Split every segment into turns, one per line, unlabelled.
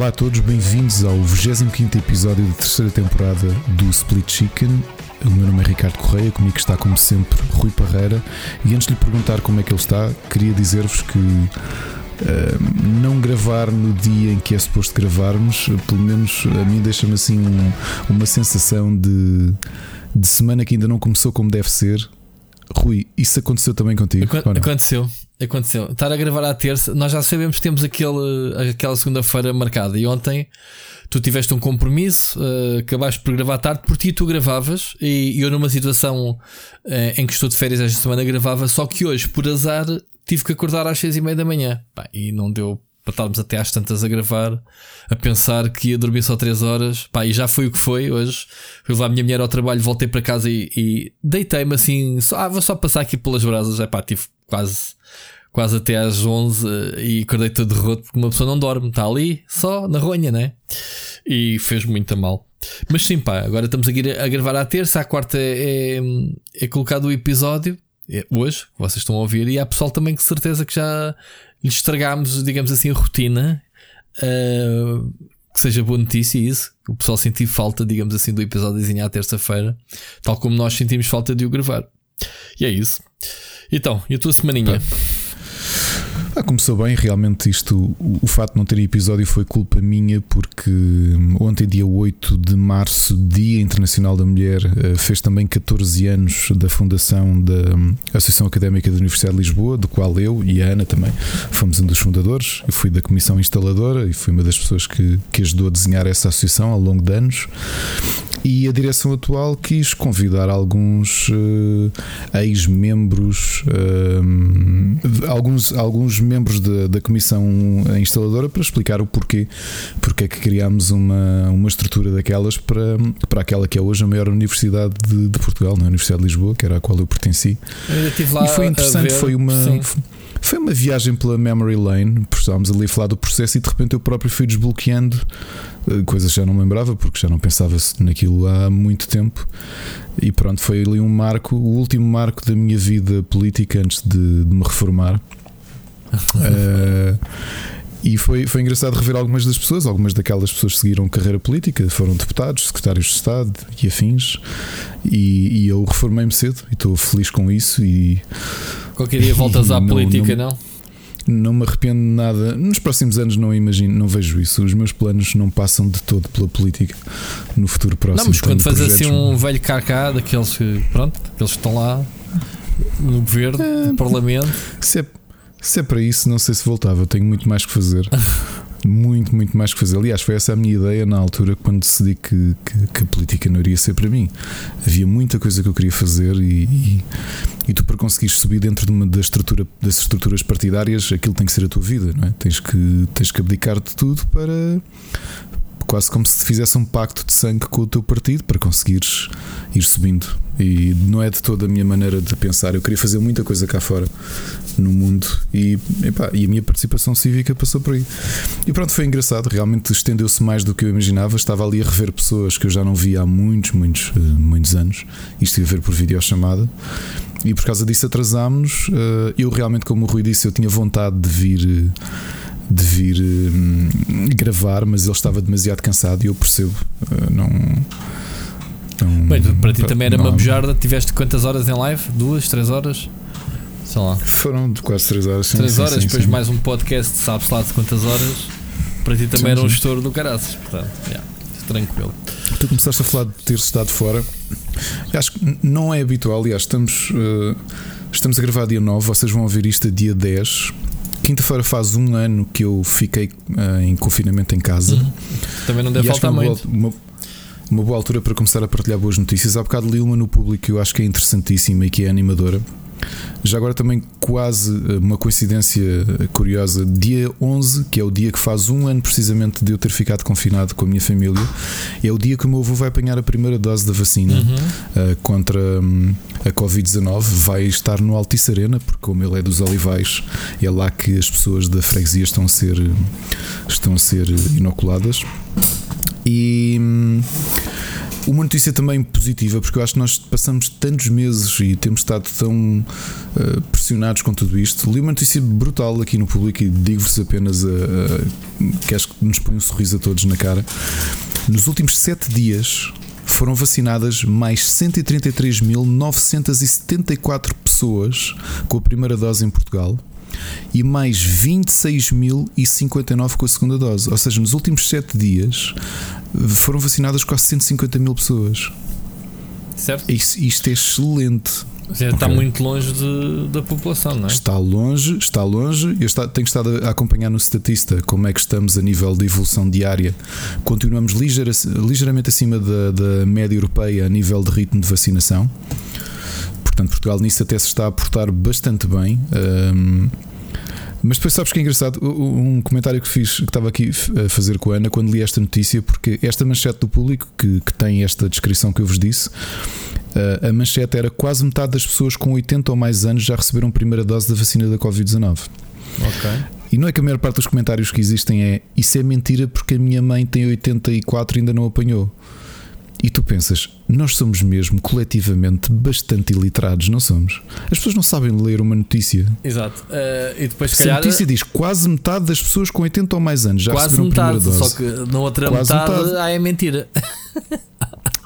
Olá a todos, bem-vindos ao 25 episódio da terceira temporada do Split Chicken. O meu nome é Ricardo Correia, comigo está, como sempre, Rui Parreira. E antes de lhe perguntar como é que ele está, queria dizer-vos que uh, não gravar no dia em que é suposto gravarmos, pelo menos a mim deixa-me assim um, uma sensação de, de semana que ainda não começou como deve ser. Rui, isso aconteceu também contigo?
Aconteceu. Aconteceu. Estar a gravar à terça, nós já sabemos que temos aquele, aquela segunda-feira marcada. E ontem tu tiveste um compromisso, uh, acabaste por gravar tarde, por ti tu gravavas. E eu, numa situação uh, em que estou de férias esta semana, gravava. Só que hoje, por azar, tive que acordar às seis e meia da manhã. Pá, e não deu para estarmos até às tantas a gravar, a pensar que ia dormir só 3 horas. Pá, e já foi o que foi hoje. Fui levar a minha mulher ao trabalho, voltei para casa e, e deitei-me assim. Só, ah, vou só passar aqui pelas brasas. É pá, tive quase quase até às 11 eh, e acordei todo derroto porque uma pessoa não dorme, está ali só na ronha, né? E fez muito mal. Mas sim, pá, agora estamos aqui a gravar à terça, à quarta é, é, é colocado o episódio, é hoje, vocês estão a ouvir, e há pessoal também que certeza que já lhe estragámos, digamos assim, a rotina. Uh, que seja boa notícia isso, o pessoal sentir falta, digamos assim, do episódio à terça-feira, tal como nós sentimos falta de o gravar. E é isso. Então, e a tua semaninha? Pá.
Ah, começou bem, realmente isto, o, o fato de não ter episódio foi culpa minha, porque ontem, dia 8 de março, Dia Internacional da Mulher, eh, fez também 14 anos da fundação da hum, Associação Académica da Universidade de Lisboa, do qual eu e a Ana também fomos um dos fundadores. Eu fui da comissão instaladora e fui uma das pessoas que, que ajudou a desenhar essa associação ao longo de anos. E a direção atual quis convidar alguns uh, ex-membros, uh, alguns, alguns membros da, da comissão instaladora para explicar o porquê, porque é que criámos uma, uma estrutura daquelas para, para aquela que é hoje a maior universidade de, de Portugal, na Universidade de Lisboa, que era a qual eu pertenci.
Eu
e foi interessante, foi uma. Sim. Foi uma viagem pela Memory Lane, estávamos ali a falar do processo e de repente eu próprio fui desbloqueando eh, coisas que já não lembrava, porque já não pensava naquilo há muito tempo. E pronto, foi ali um marco, o último marco da minha vida política antes de, de me reformar. uh, e foi, foi engraçado rever algumas das pessoas, algumas daquelas pessoas seguiram carreira política, foram deputados, secretários de Estado e afins. E, e eu reformei-me cedo e estou feliz com isso. E
qualquer dia voltas à não, política, não?
não? Não me arrependo nada. Nos próximos anos não imagino, não vejo isso. Os meus planos não passam de todo pela política no futuro próximo.
Não, mas quando fazes assim um velho carcá daqueles que, pronto, aqueles que estão lá no governo, é, no parlamento.
Se é, se é para isso, não sei se voltava. Tenho muito mais que fazer. muito, muito mais que fazer. Aliás, foi essa a minha ideia na altura quando decidi que, que, que, a política não iria ser para mim. Havia muita coisa que eu queria fazer e, e, e tu, para conseguires subir dentro de uma da estrutura, das estruturas partidárias, aquilo tem que ser a tua vida, não é? Tens que, tens que abdicar de tudo para. Quase como se fizesse um pacto de sangue com o teu partido para conseguires ir subindo. E não é de toda a minha maneira de pensar. Eu queria fazer muita coisa cá fora no mundo e, epá, e a minha participação cívica passou por aí. E pronto, foi engraçado, realmente estendeu-se mais do que eu imaginava. Estava ali a rever pessoas que eu já não via há muitos, muitos, eh, muitos anos. Isto ia ver por videochamada. E por causa disso atrasámos. Eh, eu realmente, como o Rui disse, eu tinha vontade de vir de vir hum, gravar, mas ele estava demasiado cansado e eu percebo. Uh, não.
não Bem, para ti também era não, uma bujarda. Tiveste quantas horas em live? Duas, três horas? sei lá.
Foram de quase 3 horas. Sim,
3 horas, sim, depois sim. mais um podcast, sabes lá de quantas horas. Para ti também era um estouro do caraças, portanto, yeah, tranquilo.
Tu começaste a falar de ter estado fora. Acho que não é habitual, aliás, estamos, uh, estamos a gravar dia 9, vocês vão ouvir isto a dia 10. Quinta-feira faz um ano que eu fiquei uh, em confinamento em casa. Uhum.
Também não deve faltar muito.
Boa, uma, uma boa altura para começar a partilhar boas notícias. Há bocado li uma no público que eu acho que é interessantíssima e que é animadora. Já agora também quase eh, uma coincidência eh, curiosa, dia 11, que é o dia que faz um ano precisamente de eu ter ficado confinado com a minha família, é o dia que o meu avô vai apanhar a primeira dose da vacina uhum. uh, contra um, a Covid-19. Vai estar no Altice Arena, porque como ele é dos Olivais, é lá que as pessoas da freguesia estão a ser, estão a ser inoculadas. E. Hum, uma notícia também positiva, porque eu acho que nós passamos tantos meses e temos estado tão uh, pressionados com tudo isto. Li uma notícia brutal aqui no público e digo-vos apenas a, a, que acho que nos põe um sorriso a todos na cara. Nos últimos sete dias foram vacinadas mais 133.974 pessoas com a primeira dose em Portugal e mais 26.059 com a segunda dose. Ou seja, nos últimos 7 dias foram vacinadas quase 150 mil pessoas.
Certo?
Isto, isto é excelente.
Seja, está muito longe de, da população, não é?
Está longe, está longe. Eu está, tenho estado a acompanhar no Statista como é que estamos a nível de evolução diária. Continuamos ligeira, ligeiramente acima da, da média europeia a nível de ritmo de vacinação. Portanto, Portugal nisso até se está a portar bastante bem. Um, mas depois sabes que é engraçado um comentário que fiz que estava aqui a fazer com a Ana quando li esta notícia, porque esta manchete do público que, que tem esta descrição que eu vos disse, eh, a manchete era quase metade das pessoas com 80 ou mais anos já receberam a primeira dose da vacina da Covid-19.
Ok.
E não é que a maior parte dos comentários que existem é isso é mentira porque a minha mãe tem 84 e ainda não apanhou. E tu pensas, nós somos mesmo coletivamente bastante iliterados, não somos? As pessoas não sabem ler uma notícia.
Exato. Uh, e depois,
Se calhar, a notícia diz quase metade das pessoas com 80 ou mais anos já
quase
receberam
metade,
a primeira dose.
Só que na outra quase metade, metade. Ah, é mentira.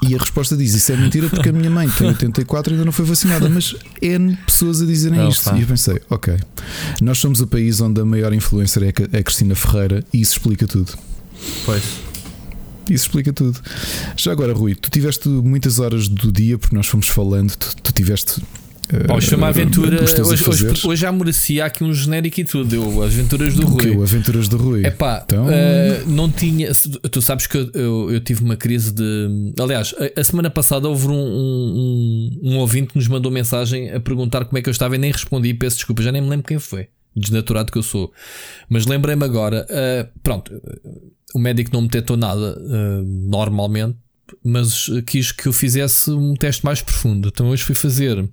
E a resposta diz: Isso é mentira porque a minha mãe tem 84 e ainda não foi vacinada. Mas N pessoas a dizerem não, isto. Pá. E eu pensei: Ok, nós somos o país onde a maior influencer é a Cristina Ferreira e isso explica tudo.
Pois.
Isso explica tudo. Já agora, Rui, tu tiveste muitas horas do dia, porque nós fomos falando, tu, tu tiveste
Bom, hoje foi uma aventura. Hoje, hoje, hoje, já merecia aqui um genérico e tudo. Deu Aventuras do, Rui.
Que, Aventuras do Rui.
É pá, então... uh, não tinha. Tu sabes que eu, eu, eu, tive uma crise de. Aliás, a, a semana passada houve um, um, um, ouvinte que nos mandou mensagem a perguntar como é que eu estava e nem respondi. Peço desculpa, já nem me lembro quem foi. Desnaturado que eu sou. Mas lembrei-me agora. Uh, pronto, o médico não me tentou nada uh, normalmente mas quis que eu fizesse um teste mais profundo. Então hoje fui fazer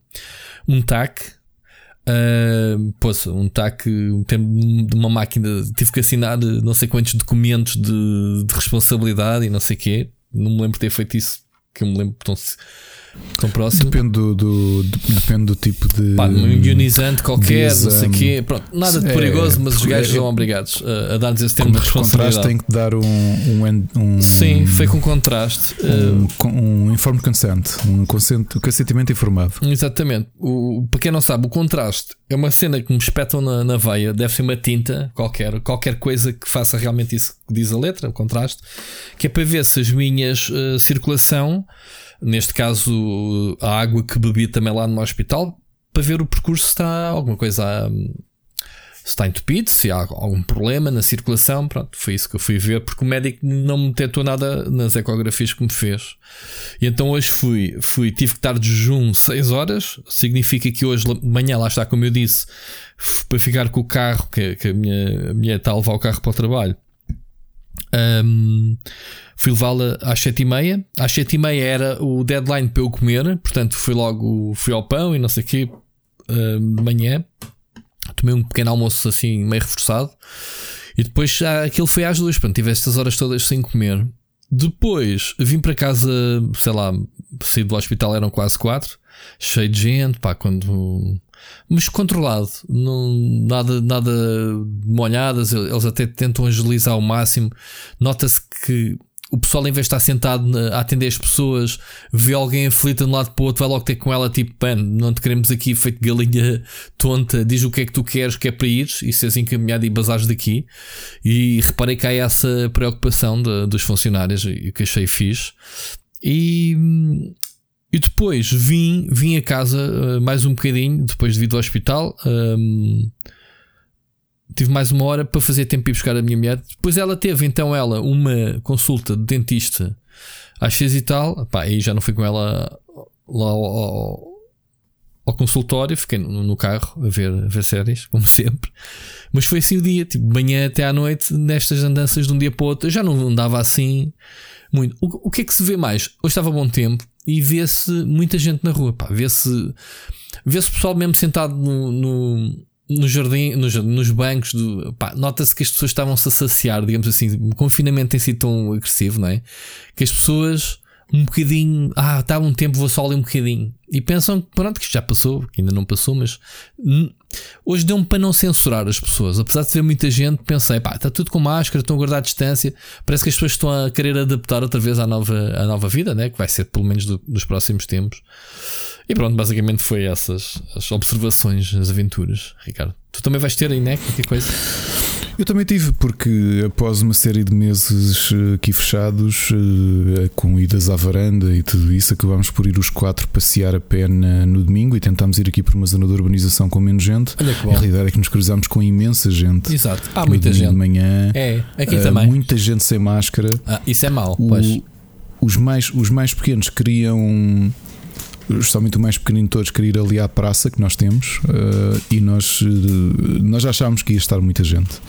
um TAC. Uh, poxa, um TAC de uma máquina. Tive que assinar não sei quantos documentos de, de responsabilidade e não sei o quê. Não me lembro de ter feito isso. Que eu me lembro. Então, Tão próximo?
Depende do, do, depende do tipo de.
Pá, um ionizante qualquer, não sei o quê. Pronto, nada de perigoso, é, mas os gajos são obrigados a, a dar-nos esse termo de responsabilidade.
contraste tem que dar um. um, um
Sim, foi com contraste.
Um, um informed consent, um consentimento informado.
Exatamente. O, para quem não sabe, o contraste é uma cena que me espetam na, na veia, deve ser uma tinta qualquer, qualquer coisa que faça realmente isso que diz a letra, o contraste, que é para ver se as minhas uh, circulação neste caso a água que bebi também lá no hospital, para ver o percurso se está alguma coisa se está entupido, se há algum problema na circulação. Pronto, foi isso que eu fui ver, porque o médico não me detectou nada nas ecografias que me fez. E então hoje fui, fui tive que estar de jejum 6 horas, significa que hoje de manhã, lá está, como eu disse, para ficar com o carro, que, que a minha mulher está a levar o carro para o trabalho. Um, Fui levá-la às sete e meia. Às sete e meia era o deadline para eu comer, portanto fui logo fui ao pão e não sei o quê de manhã. Tomei um pequeno almoço assim meio reforçado. E depois já aquilo foi às duas, portanto tive estas horas todas sem comer. Depois vim para casa, sei lá, saí do hospital eram quase quatro, cheio de gente, pá, quando. Mas controlado, não, nada, nada molhadas, eles até tentam agilizar ao máximo. Nota-se que o pessoal, em vez de estar sentado a atender as pessoas, vê alguém aflita de um lado para o outro, vai logo ter com ela, tipo, pan, não te queremos aqui feito galinha tonta, diz o que é que tu queres, que é para ir e seres encaminhado e basares daqui. E reparei que há essa preocupação de, dos funcionários, e que achei fixe. E, e depois vim, vim a casa uh, mais um bocadinho, depois de vir do hospital. Um, tive mais uma hora para fazer tempo e buscar a minha mulher. Depois ela teve, então, ela, uma consulta de dentista às seis e tal. Pá, aí já não fui com ela lá ao, ao, ao consultório, fiquei no, no, carro a ver, a ver séries, como sempre. Mas foi assim o dia, tipo, de manhã até à noite, nestas andanças de um dia para o outro. Eu já não andava assim muito. O, o que é que se vê mais? Hoje estava bom tempo e vê-se muita gente na rua, pá, vê-se vê-se pessoal mesmo sentado no, no no jardim, nos, nos bancos, nota-se que as pessoas estavam-se a saciar, digamos assim. O confinamento tem sido tão agressivo, não é? Que as pessoas um bocadinho, ah, está um tempo, vou só ali um bocadinho. E pensam que pronto, que isto já passou, que ainda não passou, mas hoje deu-me para não censurar as pessoas. Apesar de ser muita gente, pensei, pá, está tudo com máscara, estão a guardar a distância. Parece que as pessoas estão a querer adaptar outra vez à nova, à nova vida, né? que vai ser pelo menos do, dos próximos tempos. E pronto, basicamente foi essas as observações, as aventuras, Ricardo. Tu também vais ter aí, né? Qualquer coisa.
Eu também tive, porque após uma série de meses eh, aqui fechados, eh, com idas à varanda e tudo isso, acabámos por ir os quatro passear a pé no domingo e tentámos ir aqui para uma zona de urbanização com menos gente.
Olha que bom.
A realidade é que nos cruzámos com imensa gente.
Exato. Há muita gente.
de manhã.
É, aqui
uh,
também.
Muita gente sem máscara.
Ah, isso é mau, pois.
os, mais, os mais pequenos queriam justamente o mais pequenino de todos queria ir ali à praça que nós temos uh, e nós, uh, nós achámos que ia estar muita gente.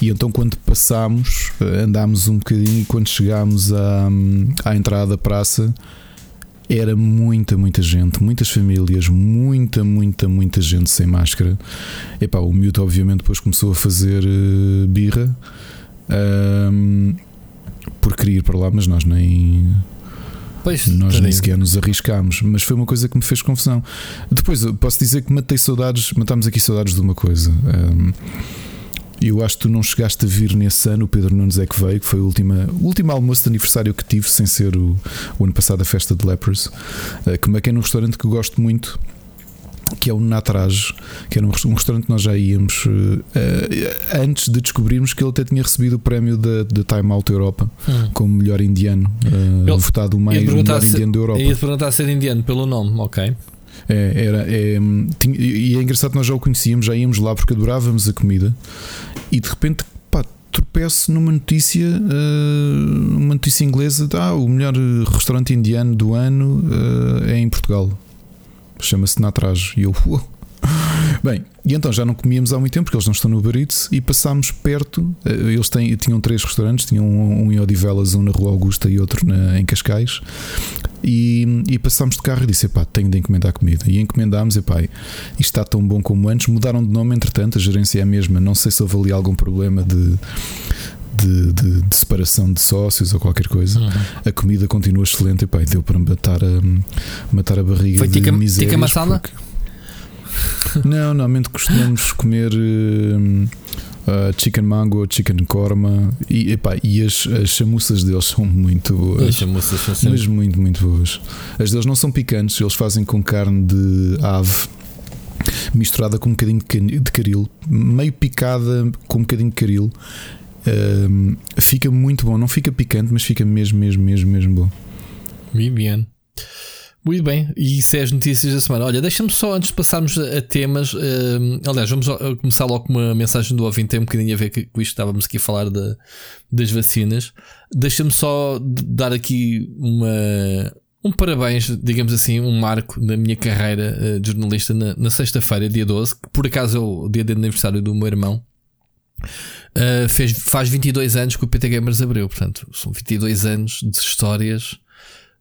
E então, quando passámos, uh, andámos um bocadinho e quando chegámos à, à entrada da praça, era muita, muita gente, muitas famílias, muita, muita, muita gente sem máscara. Epá, o miúdo, obviamente, depois começou a fazer birra. Ehm, por querer ir para lá, mas nós nem
Pois,
Nós nem sequer nos arriscámos, mas foi uma coisa que me fez confusão. Depois, posso dizer que matei saudades, matámos aqui saudades de uma coisa. Um, eu acho que tu não chegaste a vir nesse ano, o Pedro Nunes é que veio, que foi o último, almoço de aniversário que tive, sem ser o, o ano passado a festa de Lepers, uh, que me é num restaurante que gosto muito, que é o Natraj, que era um, restaurante que nós já íamos uh, antes de descobrirmos que ele até tinha recebido o prémio da Time Out Europa hum. como melhor indiano, uh, ele, votado o mais melhor se, indiano da Europa.
Ia perguntar se era indiano pelo nome, ok.
É, era, é, tinha, e é engraçado que nós já o conhecíamos, já íamos lá porque adorávamos a comida e de repente tropeço numa notícia, uh, uma notícia inglesa, ah, o melhor restaurante indiano do ano é em Portugal chama-se Natraj. E eu, uou. Bem, e então já não comíamos há muito tempo porque eles não estão no Uber Eats e passámos perto. Eh, eles têm, tinham três restaurantes: tinham um, um em Odivelas, um na Rua Augusta e outro na, em Cascais. E, e passámos de carro e disse: pá, tenho de encomendar comida. E encomendámos: pá, isto está tão bom como antes. Mudaram de nome, entretanto, a gerência é a mesma. Não sei se houve ali algum problema de de, de, de, separação de sócios ou qualquer coisa, uhum. a comida continua excelente e pá, deu para matar a, matar a barriga
Foi
de
tica,
misérias.
Tica masala?
Porque... Não, normalmente costumamos comer uh, chicken mango, chicken korma e, epá, e as, as chamuças deles são muito boas.
As chamuças são sempre...
Mas muito, muito boas. As deles não são picantes, eles fazem com carne de ave misturada com um bocadinho de caril, meio picada com um bocadinho de caril fica muito bom, não fica picante, mas fica mesmo, mesmo, mesmo, mesmo bom.
Muito bem. Muito bem, e isso é as notícias da semana. Olha, deixa-me só antes de passarmos a, temas. Um, aliás, vamos começar logo com uma mensagem do ouvinte, tem um bocadinho a ver com isto estávamos aqui a falar de, das vacinas. Deixa-me só dar aqui uma, um parabéns, digamos assim, um marco na minha carreira uh, de jornalista na, na sexta-feira, dia 12, que por acaso é o dia de aniversário do meu irmão. Uh, fez, faz 22 anos que o PT Gamers abriu, portanto, são 22 anos de histórias.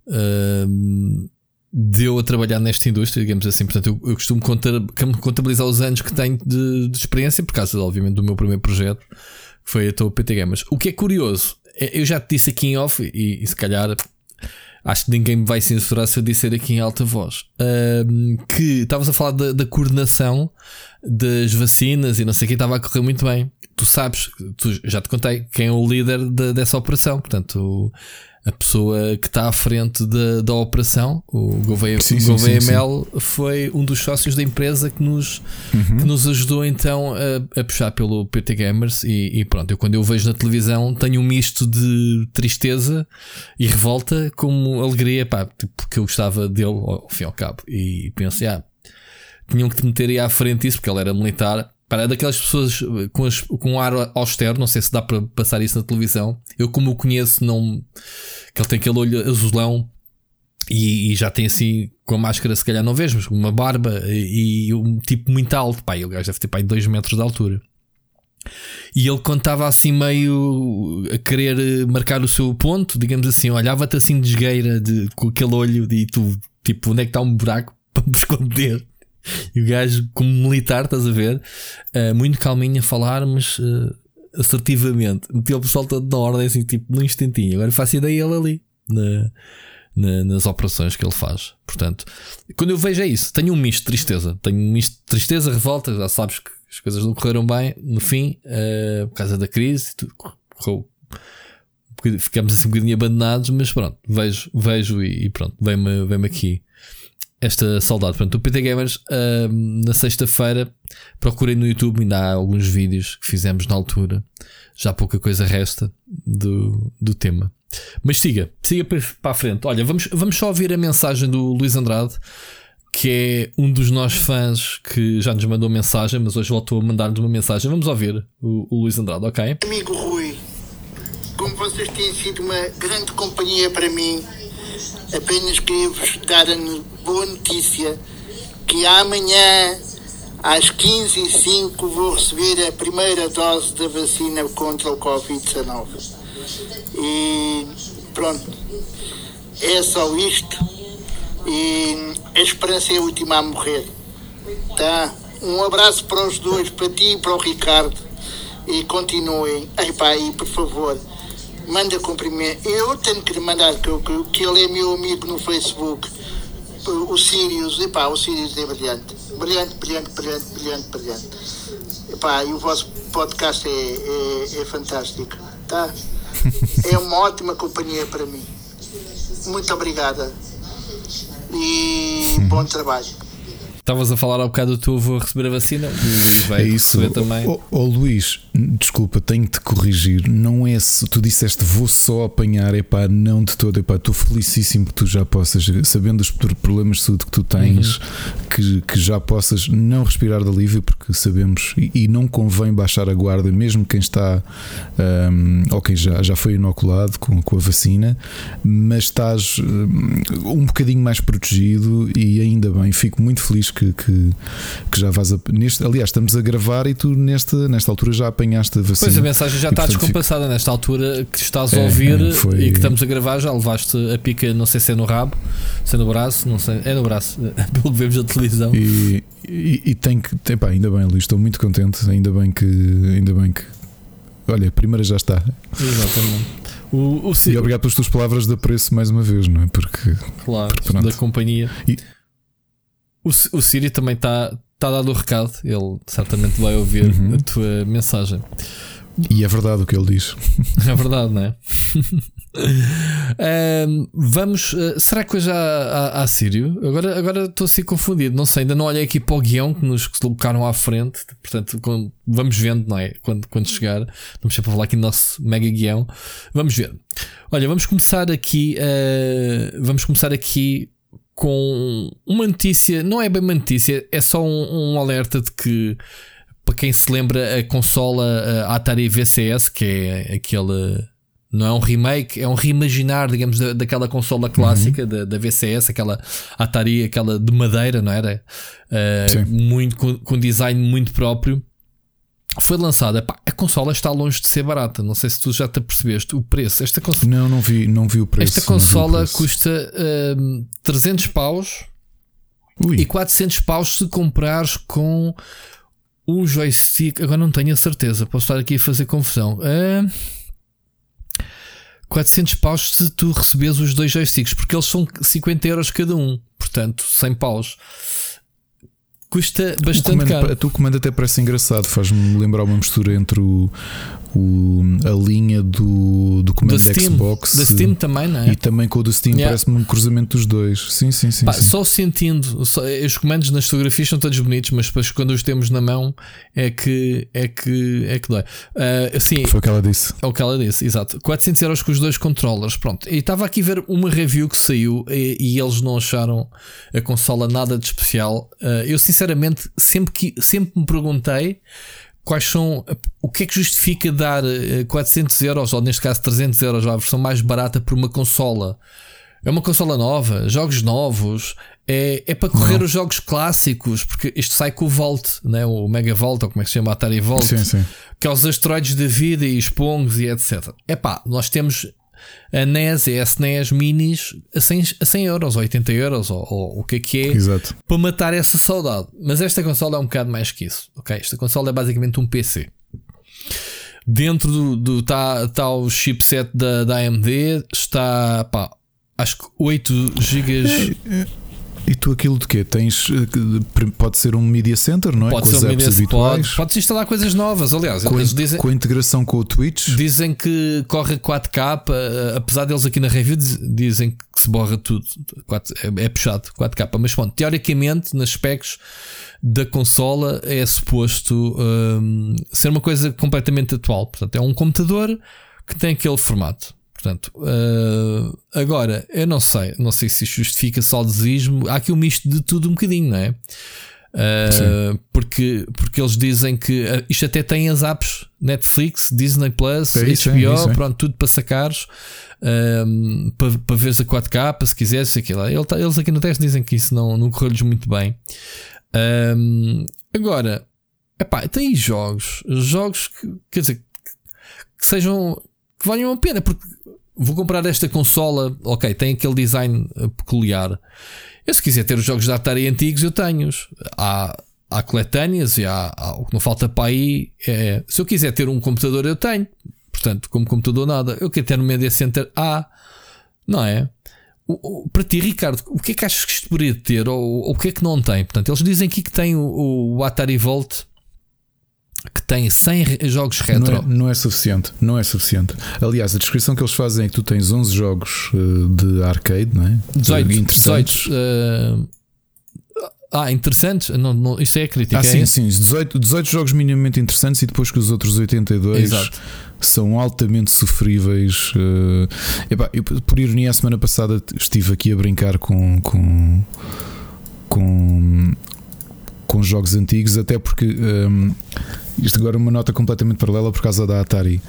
Uh, deu a trabalhar nesta indústria, digamos assim. Portanto, eu, eu costumo contabilizar os anos que tenho de, de, experiência, por causa, obviamente, do meu primeiro projeto, que foi a tua PT Gamers. O que é curioso, é, eu já te disse aqui em off, e, e se calhar acho que ninguém me vai censurar se eu disser aqui em alta voz, que estavas a falar da, da, coordenação das vacinas e não sei o que, estava a correr muito bem. Tu sabes, tu, já te contei quem é o líder de, dessa operação, portanto, a pessoa que está à frente da, da operação, o Gouveia, sim, sim, Gouveia sim, Mel, foi um dos sócios da empresa que nos, uhum. que nos ajudou então a, a, puxar pelo PT Gamers. E, e, pronto, eu quando eu vejo na televisão tenho um misto de tristeza e revolta como alegria, pá, porque eu gostava dele ao fim e ao cabo. E penso, ah, tinham que te meter aí à frente isso, porque ele era militar. Para é daquelas pessoas com, as, com um ar austero, não sei se dá para passar isso na televisão. Eu, como o conheço, não. que ele tem aquele olho azulão e, e, já tem assim, com a máscara, se calhar não vejo, mas uma barba e, e um tipo muito alto. Pá, o gajo deve ter pá, 2 metros de altura. E ele contava assim meio a querer marcar o seu ponto, digamos assim, olhava-te assim de esgueira de, com aquele olho e tu, tipo, onde é que está um buraco para me esconder? E o gajo, como militar, estás a ver, uh, muito calminho a falar, mas uh, assertivamente. Meteu o pessoal todo na ordem, assim, tipo, num instantinho. Agora faço ideia ele ali. na, na, nas operações que ele faz. Portanto, quando eu vejo é isso, tenho um misto de tristeza. Tenho um misto de tristeza, revolta. Já sabes que as coisas não correram bem no fim, uh, por causa da crise, correu. Ficamos assim um bocadinho abandonados, mas pronto, vejo, vejo e, e pronto, vem-me vem aqui esta saudade. Portanto, o PT Gamers, uh, na sexta-feira, procurei no YouTube, ainda há alguns vídeos que fizemos na altura, já pouca coisa resta do, do tema. Mas siga, siga para a frente. Olha, vamos, vamos só ouvir a mensagem do Luís Andrade, que é um dos nossos fãs que já nos mandou mensagem, mas hoje voltou a mandar-nos uma mensagem. Vamos ouvir o, o Luís Andrade, ok?
Amigo Rui, como vocês têm sido uma grande companhia para mim, apenas queria-vos dar a boa notícia que amanhã às 15h05 vou receber a primeira dose da vacina contra o Covid-19. E pronto, é só isto. E a esperança é a última a morrer. Tá? Um abraço para os dois, para ti e para o Ricardo. E continuem. Ei pá, e por favor, manda cumprimento. Eu tenho que lhe mandar que, que, que ele é meu amigo no Facebook. O Sirius, epá, o Sirius é brilhante. Brilhante, brilhante, brilhante, brilhante, brilhante. Epá, e o vosso podcast é, é, é fantástico. Tá? é uma ótima companhia para mim. Muito obrigada e bom trabalho.
Estavas a falar há um bocado do teu avô receber a vacina, o Luís vai é isso. receber também.
Oh, oh, Luís, desculpa, tenho de corrigir. Não é se tu disseste vou só apanhar, é pá, não de todo, é pá, estou felicíssimo que tu já possas, sabendo os problemas de saúde que tu tens, uhum. que, que já possas não respirar de alívio, porque sabemos e, e não convém baixar a guarda, mesmo quem está um, ou quem já, já foi inoculado com, com a vacina, mas estás um, um bocadinho mais protegido e ainda bem, fico muito feliz que, que, que já vais a, neste, aliás, estamos a gravar e tu nesta, nesta altura já apanhaste a vacina.
Pois a mensagem já e, está descompassada fico... nesta altura que estás a é, ouvir é, foi... e que estamos a gravar, já levaste a pica, não sei se é no rabo, se é no braço, não sei, é no braço, pelo que vemos da televisão.
E, e, e tem que, tem, pá, ainda bem, Luís, estou muito contente, ainda bem que, ainda bem que, olha, a primeira já está.
Exatamente. O, o
e obrigado pelas tuas palavras de apreço mais uma vez, não é? Porque,
claro, porque, da companhia. E, o, o Siri também está tá dado o recado, ele certamente vai ouvir uhum. a tua mensagem.
E é verdade o que ele diz.
É verdade, não é? um, vamos. Uh, será que hoje há, há, há Sírio? Agora, agora estou assim confundido. Não sei, ainda não olhei aqui para o guião que nos colocaram à frente. Portanto, quando, vamos vendo, não é? Quando, quando chegar, vamos sempre falar aqui do nosso mega guião. Vamos ver. Olha, vamos começar aqui. Uh, vamos começar aqui com uma notícia, não é bem uma notícia, é só um, um alerta de que, para quem se lembra, a consola a Atari VCS, que é aquele. Não é um remake, é um reimaginar, digamos, da, daquela consola clássica uhum. da, da, VCS, aquela Atari, aquela de madeira, não era? Uh, muito, com, com design muito próprio foi lançada. Pá, a consola está longe de ser barata. Não sei se tu já te percebeste o preço. Esta consola,
não, não vi, não vi o preço.
Esta consola preço. custa uh, 300 paus Ui. e 400 paus se comprares com o joystick. Agora não tenho a certeza, posso estar aqui a fazer confusão. Uh, 400 paus se tu recebes os dois joysticks, porque eles são 50 euros cada um, portanto, 100 paus custa bastante
comando,
caro.
Tu comando até parece engraçado, faz-me lembrar uma mistura entre o, o, a linha do, do comando da Xbox
da Steam também, não é?
E também com o do Steam, yeah. parece-me um cruzamento dos dois. Sim, sim, sim,
Pá,
sim.
Só sentindo, só, os comandos nas fotografias são todos bonitos, mas depois quando os temos na mão é que é que, é que dói. Uh, assim,
Foi o que ela disse.
É o que ela disse, exato. 400 euros com os dois controllers, pronto. E estava aqui a ver uma review que saiu e, e eles não acharam a consola nada de especial. Uh, eu sinceramente sempre, que, sempre me perguntei quais são o que é que justifica dar 400 eh, euros ou neste caso 300 euros a versão mais barata por uma consola é uma consola nova jogos novos é, é para correr Não. os jogos clássicos porque isto sai com o Volt né? o Mega Volt ou como é que se chama Atari Volt
sim, sim.
que é os asteroides da vida e os pongos e etc é pá nós temos a NES e a SNES minis a 100, a 100 euros, ou 80 euros, ou, ou o que é que é,
Exato.
para matar essa saudade. Mas esta consola é um bocado mais que isso. ok Esta consola é basicamente um PC. Dentro do, do tá, tá o chipset da, da AMD, está pá, acho que 8 GB.
E tu aquilo de quê? Tens. eh, Pode ser um media center, não é?
Pode
com
ser um media
habituais.
pode, Podes instalar coisas novas. Aliás,
com, a-
eles dizem,
com a integração com o Twitch.
dizem que corre 4K, eh, apesar deles aqui na review diz- dizem que se borra tudo. 4 é, é puxado 4K. Mas pronto, teoricamente, nas specs da consola é suposto hum, ser uma coisa completamente atual. Portanto, é um computador que tem aquele formato. Portanto, uh, agora eu não sei, não sei se justifica saudosismo. Há aqui um misto de tudo um bocadinho, não é? Uh, porque, porque eles dizem que uh, isto até tem as apps Netflix, Disney Plus,
É isso, é
HBO,
isso, é.
pronto, tudo para sacares um, para, para veres a 4K, se quiseres, que. Ele tá- eles aqui no teste dizem que isso não, não correu-lhes muito bem. Um, agora, epá, tem jogos, jogos que, quer dizer, que sejam que valham a pena, porque vou comprar esta consola, ok, tem aquele design eh, peculiar. Eu, se quiser ter os jogos da Atari antigos, eu tenho-os. Há, há coletâneas e há, há- o que não falta para aí. É, se eu quiser ter um computador, eu tenho. Portanto, como computador, nada. Eu quero ter no Media Center, há. Não é? O- o- para ti, Ricardo, o que é que achas que isto poderia ter ou, ou o que é que não tem? Portanto, eles dizem aqui que tem o, o Atari Volt que tem 100 re- jogos retro.
Não é, não é suficiente, não é suficiente. Aliás, a descrição que eles fazem é que tu tens 11 jogos eh, de arcade, não é?
18,
interessantes.
18 eh, ah, interessantes? Não, não, isso é a crítica.
Ah,
é
sim,
isso?
sim, 18, 18 jogos minimamente interessantes e depois que os outros 82
Exato.
são altamente sofríveis. eh, epá, eu, por ironia, a semana passada estive aqui a brincar com. com com, com jogos antigos, até porque hum, isto agora é uma nota completamente paralela por causa da Atari.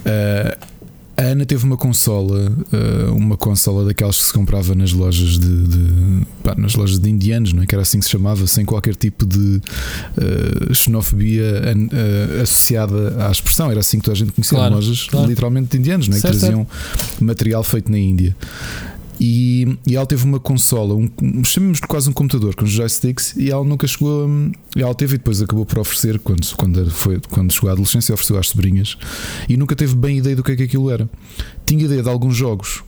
Uh, a Ana teve uma consola, uh, uma consola daquelas que se comprava nas lojas de, de- pá, nas lojas de indianos, não é? que era assim que se chamava, sem qualquer tipo de uh, xenofobia uh, associada à expressão. Era assim que toda a gente conhecia
Claro,
lojas
claro.
literalmente de indianos, não é? que traziam material feito na Índia. E, e ela teve uma consola, um, chamemos de quase um computador com os joysticks, e ela nunca chegou a. Ela teve e depois acabou por oferecer, quando, quando, foi, quando chegou à adolescência, ofereceu às sobrinhas, e nunca teve bem ideia do que é que aquilo era. Tinha ideia de alguns jogos.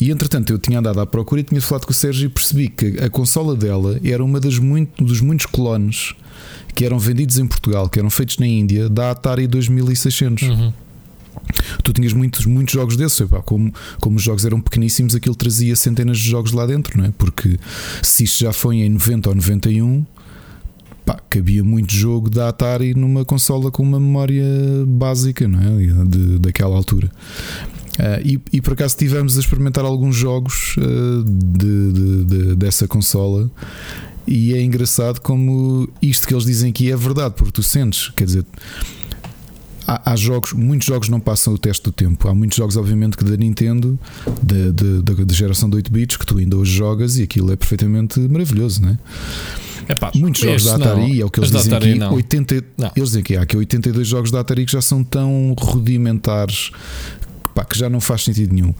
E entretanto eu tinha andado à procura e tinha falado com o Sérgio e percebi que a consola dela era uma das muito, dos muitos clones que eram vendidos em Portugal, que eram feitos na Índia, da Atari 2600
Uhum.
Tu tinhas muitos, muitos jogos desses. epá, como, como os jogos eram pequeníssimos, aquilo trazia centenas de jogos lá dentro, não é? Porque se isto já foi em 90 ou 91, pá, cabia muito jogo da Atari numa consola com uma memória básica, não é? De, daquela altura. Ah, e, e por acaso tivemos a experimentar alguns jogos ah, de, de- de- dessa consola. E é engraçado como isto que eles dizem aqui é verdade, porque tu sentes, quer dizer, há, há jogos, muitos jogos não passam o teste do tempo. Há muitos jogos, obviamente, que da Nintendo, da, geração de 8 bits, que tu ainda hoje jogas e aquilo é perfeitamente maravilhoso, não é?
Epá,
Muitos jogos da Atari,
não.
é o que eles dizem
Atari
aqui.
não.
80,
Não.
Eles dizem que há, que 82 jogos da Atari que já são tão rudimentares que, pá, que já não faz sentido nenhum.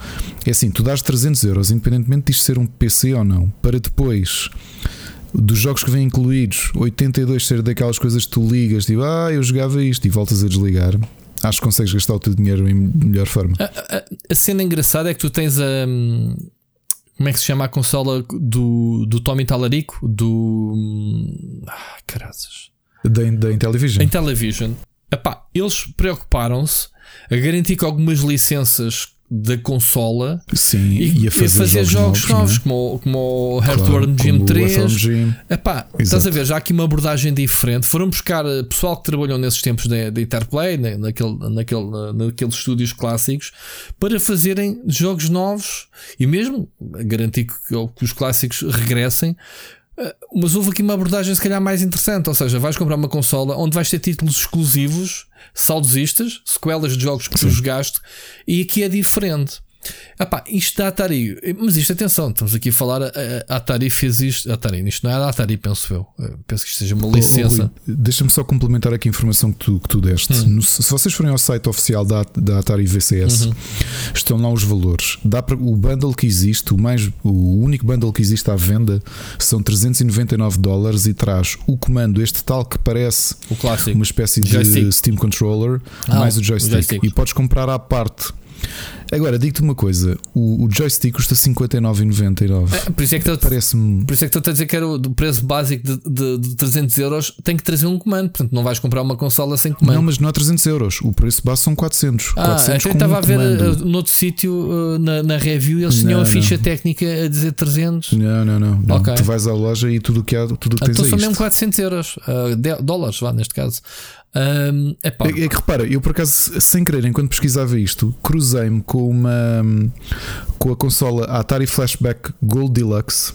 É assim, tu dás 300 euros, independentemente disto ser um PC ou não, para depois dos jogos que vêm incluídos, 82 ser daquelas coisas que tu ligas, tipo, ah, eu jogava isto e voltas a desligar. Acho que consegues gastar o teu dinheiro em melhor forma.
A, a- a cena engraçada é que tu tens a. Como é que se chama a consola do, do Tommy Talarico? Do. Ah, carazes.
Da, da Intellivision.
Em television. Epá, eles preocuparam-se a garantir que algumas licenças da consola
Sim,
e,
e a fazer,
jogos, novos,
não é?
como, como o
Claro,
Heartworm
como
Gym
o
3.
Earthworm Jim.
Epá, estás a ver, já há aqui uma abordagem diferente. Foram buscar eh, pessoal que trabalhou nesses tempos da Interplay, né, naquele, naquele, na- naqueles estúdios clássicos, para fazerem jogos novos e mesmo garantir que, que os clássicos regressem. Mas houve aqui uma abordagem, se calhar, mais interessante. Ou seja, vais comprar uma consola onde vais ter títulos exclusivos, saudosistas, sequelas de jogos que tu jogaste, e aqui é diferente. Epá, isto da Atari, mas isto atenção, estamos aqui a falar. A, a Atari fez isto. A Atari, isto não é da Atari, penso eu. Penso que isto seja uma licença.
Oh, oh, Deixa-me só complementar aqui a informação que tu, que tu deste. Hum. No, se vocês forem ao site oficial da, da Atari VCS, uhum. estão lá os valores. Dá para, o bundle que existe, o, mais, o único bundle que existe à venda, são 399 dólares e traz o comando, este tal que parece
o clássico.
uma espécie joystick. de Steam Controller, ah, mais o joystick. o joystick. E podes comprar à parte Agora, digo-te uma coisa: o, o joystick custa 59,99.
É, por isso é que Parece-me. Por isso é que estou a dizer que era o preço básico de, de, de, 300 euros. Tem que trazer um comando, portanto, não vais comprar uma consola sem comando.
Não, mas não é 300 euros. O preço base são 400. Ah, 400
até estava um a ver uh, noutro sítio uh, na, na review eles tinham a ficha não. técnica a dizer 300.
Não, não, não. não. Okay. Tu vais à loja e tudo o que há, tudo que tens
então
é
são mesmo 400 euros, uh, dólares, vá, neste caso. Um,
é, é, que repara, eu por acaso, sem querer, enquanto pesquisava isto, cruzei-me com uma com a consola Atari Flashback Gold Deluxe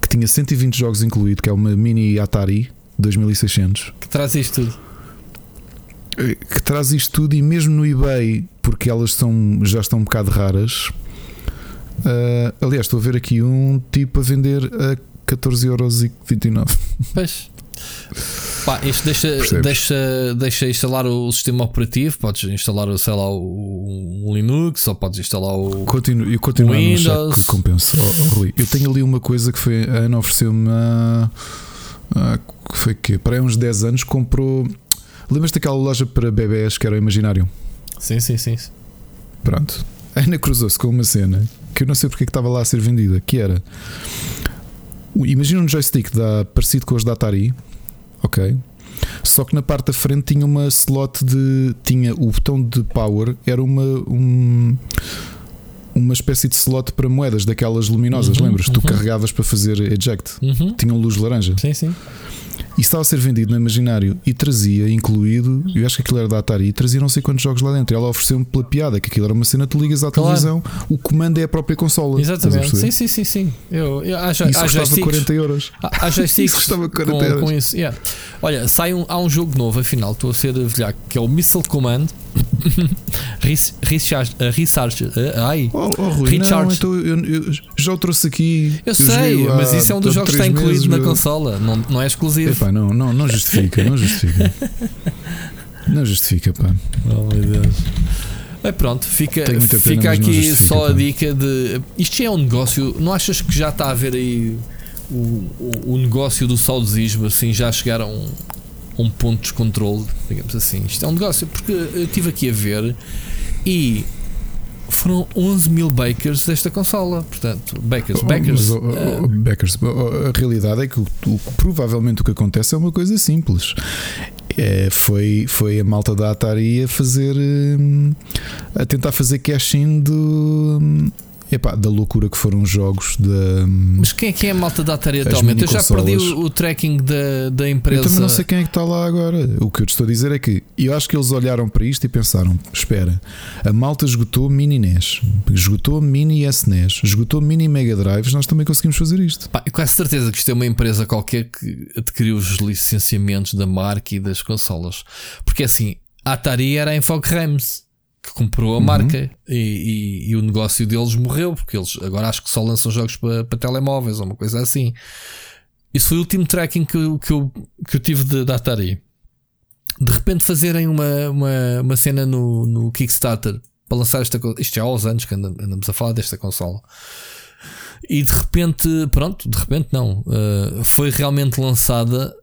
que tinha 120 jogos incluído, que é uma mini Atari 2600
que traz isto tudo.
Eh, que traz isto tudo e mesmo no eBay, porque elas são, já estão um bocado raras. Uh, aliás, estou a ver aqui um tipo a vender a 14,29€.
Pois. Pá, isto deixa, deixa, deixa instalar o sistema operativo. Podes instalar, sei lá, o, o Linux ou podes instalar o.
Continuo, eu continuo Windows. que compensa. Oh, Rui, eu tenho ali uma coisa que foi. A Ana ofereceu-me. que foi que? Para uns 10 anos comprou. Lembras-te daquela loja para bebés que era o Imaginário?
Sim, sim, sim.
Pronto. A Ana cruzou-se com uma cena que eu não sei porque é que estava lá a ser vendida. Que era. Imagina um joystick da, parecido com os da Atari, ok? Só que na parte da frente tinha uma slot de. tinha o botão de power, era uma. Um, uma espécie de slot para moedas daquelas luminosas, uhum, lembras? Uhum. Tu carregavas para fazer eject,
uhum.
tinha luz laranja.
Sim, sim.
E estava a ser vendido no imaginário e trazia incluído, eu acho que aquilo era da Atari, e trazia não sei quantos jogos lá dentro. Ela ofereceu-me pela piada que aquilo era uma cena, tu ligas à claro. televisão, o comando é a própria consola.
Exatamente. Sim, sim, sim, sim. Eu, eu, há,
isso há custava 40 euros.
Há, há joysticks isso custava 40 com, euros. Com isso. Yeah. Olha, sai um, há um jogo novo, afinal, estou a ser velhaco, que é o Missile Command. Recharge, Recharge, ai,
oh, oh, Rui, Recharge. Não, então eu, eu, já o trouxe aqui.
Eu, eu sei, mas isso é um dos jogos que está incluído meses, na consola, não, não é exclusivo.
Epá, não, não, não justifica, não justifica. não justifica, pá.
Oh meu Deus. É pronto, fica, fica aqui só a dica de. Isto é um negócio. Não achas que já está a haver aí o, o, o negócio do saudosismo? Assim, já chegaram a um ponto de descontrole, digamos assim. Isto é um negócio, porque eu estive aqui a ver e foram 11 mil bakers desta consola. Portanto, bakers, oh, bakers.
Mas, oh, oh, uh, bakers. A realidade é que o, o, provavelmente o que acontece é uma coisa simples. É, foi, foi a malta da Atari a fazer hum, a tentar fazer cash-in do hum, Epá, da loucura que foram os jogos da.
Mas quem é que é a malta da Atari atualmente? Eu já perdi o, o, tracking da, da empresa.
Eu também não sei quem é que está lá agora. O que eu te estou a dizer é que eu acho que eles olharam para isto e pensaram: espera, a malta esgotou mini NES, esgotou mini SNES, esgotou mini Mega Drives, nós também conseguimos fazer isto.
Pá, eu quase certeza que isto é uma empresa qualquer que adquiriu os licenciamentos da marca e das consolas. Porque assim, a Atari era em Infogrames que comprou a uhum. marca e, e, e, o negócio deles morreu, porque eles agora acho que só lançam jogos para, para telemóveis ou uma coisa assim. Isso foi o último tracking que, eu, que, eu, que eu tive de, de Atari. De repente fazerem uma, uma, uma cena no, no Kickstarter para lançar esta coisa. Isto já há uns anos que andamos a falar desta consola. E de repente, pronto, de repente não. Uh, foi realmente lançada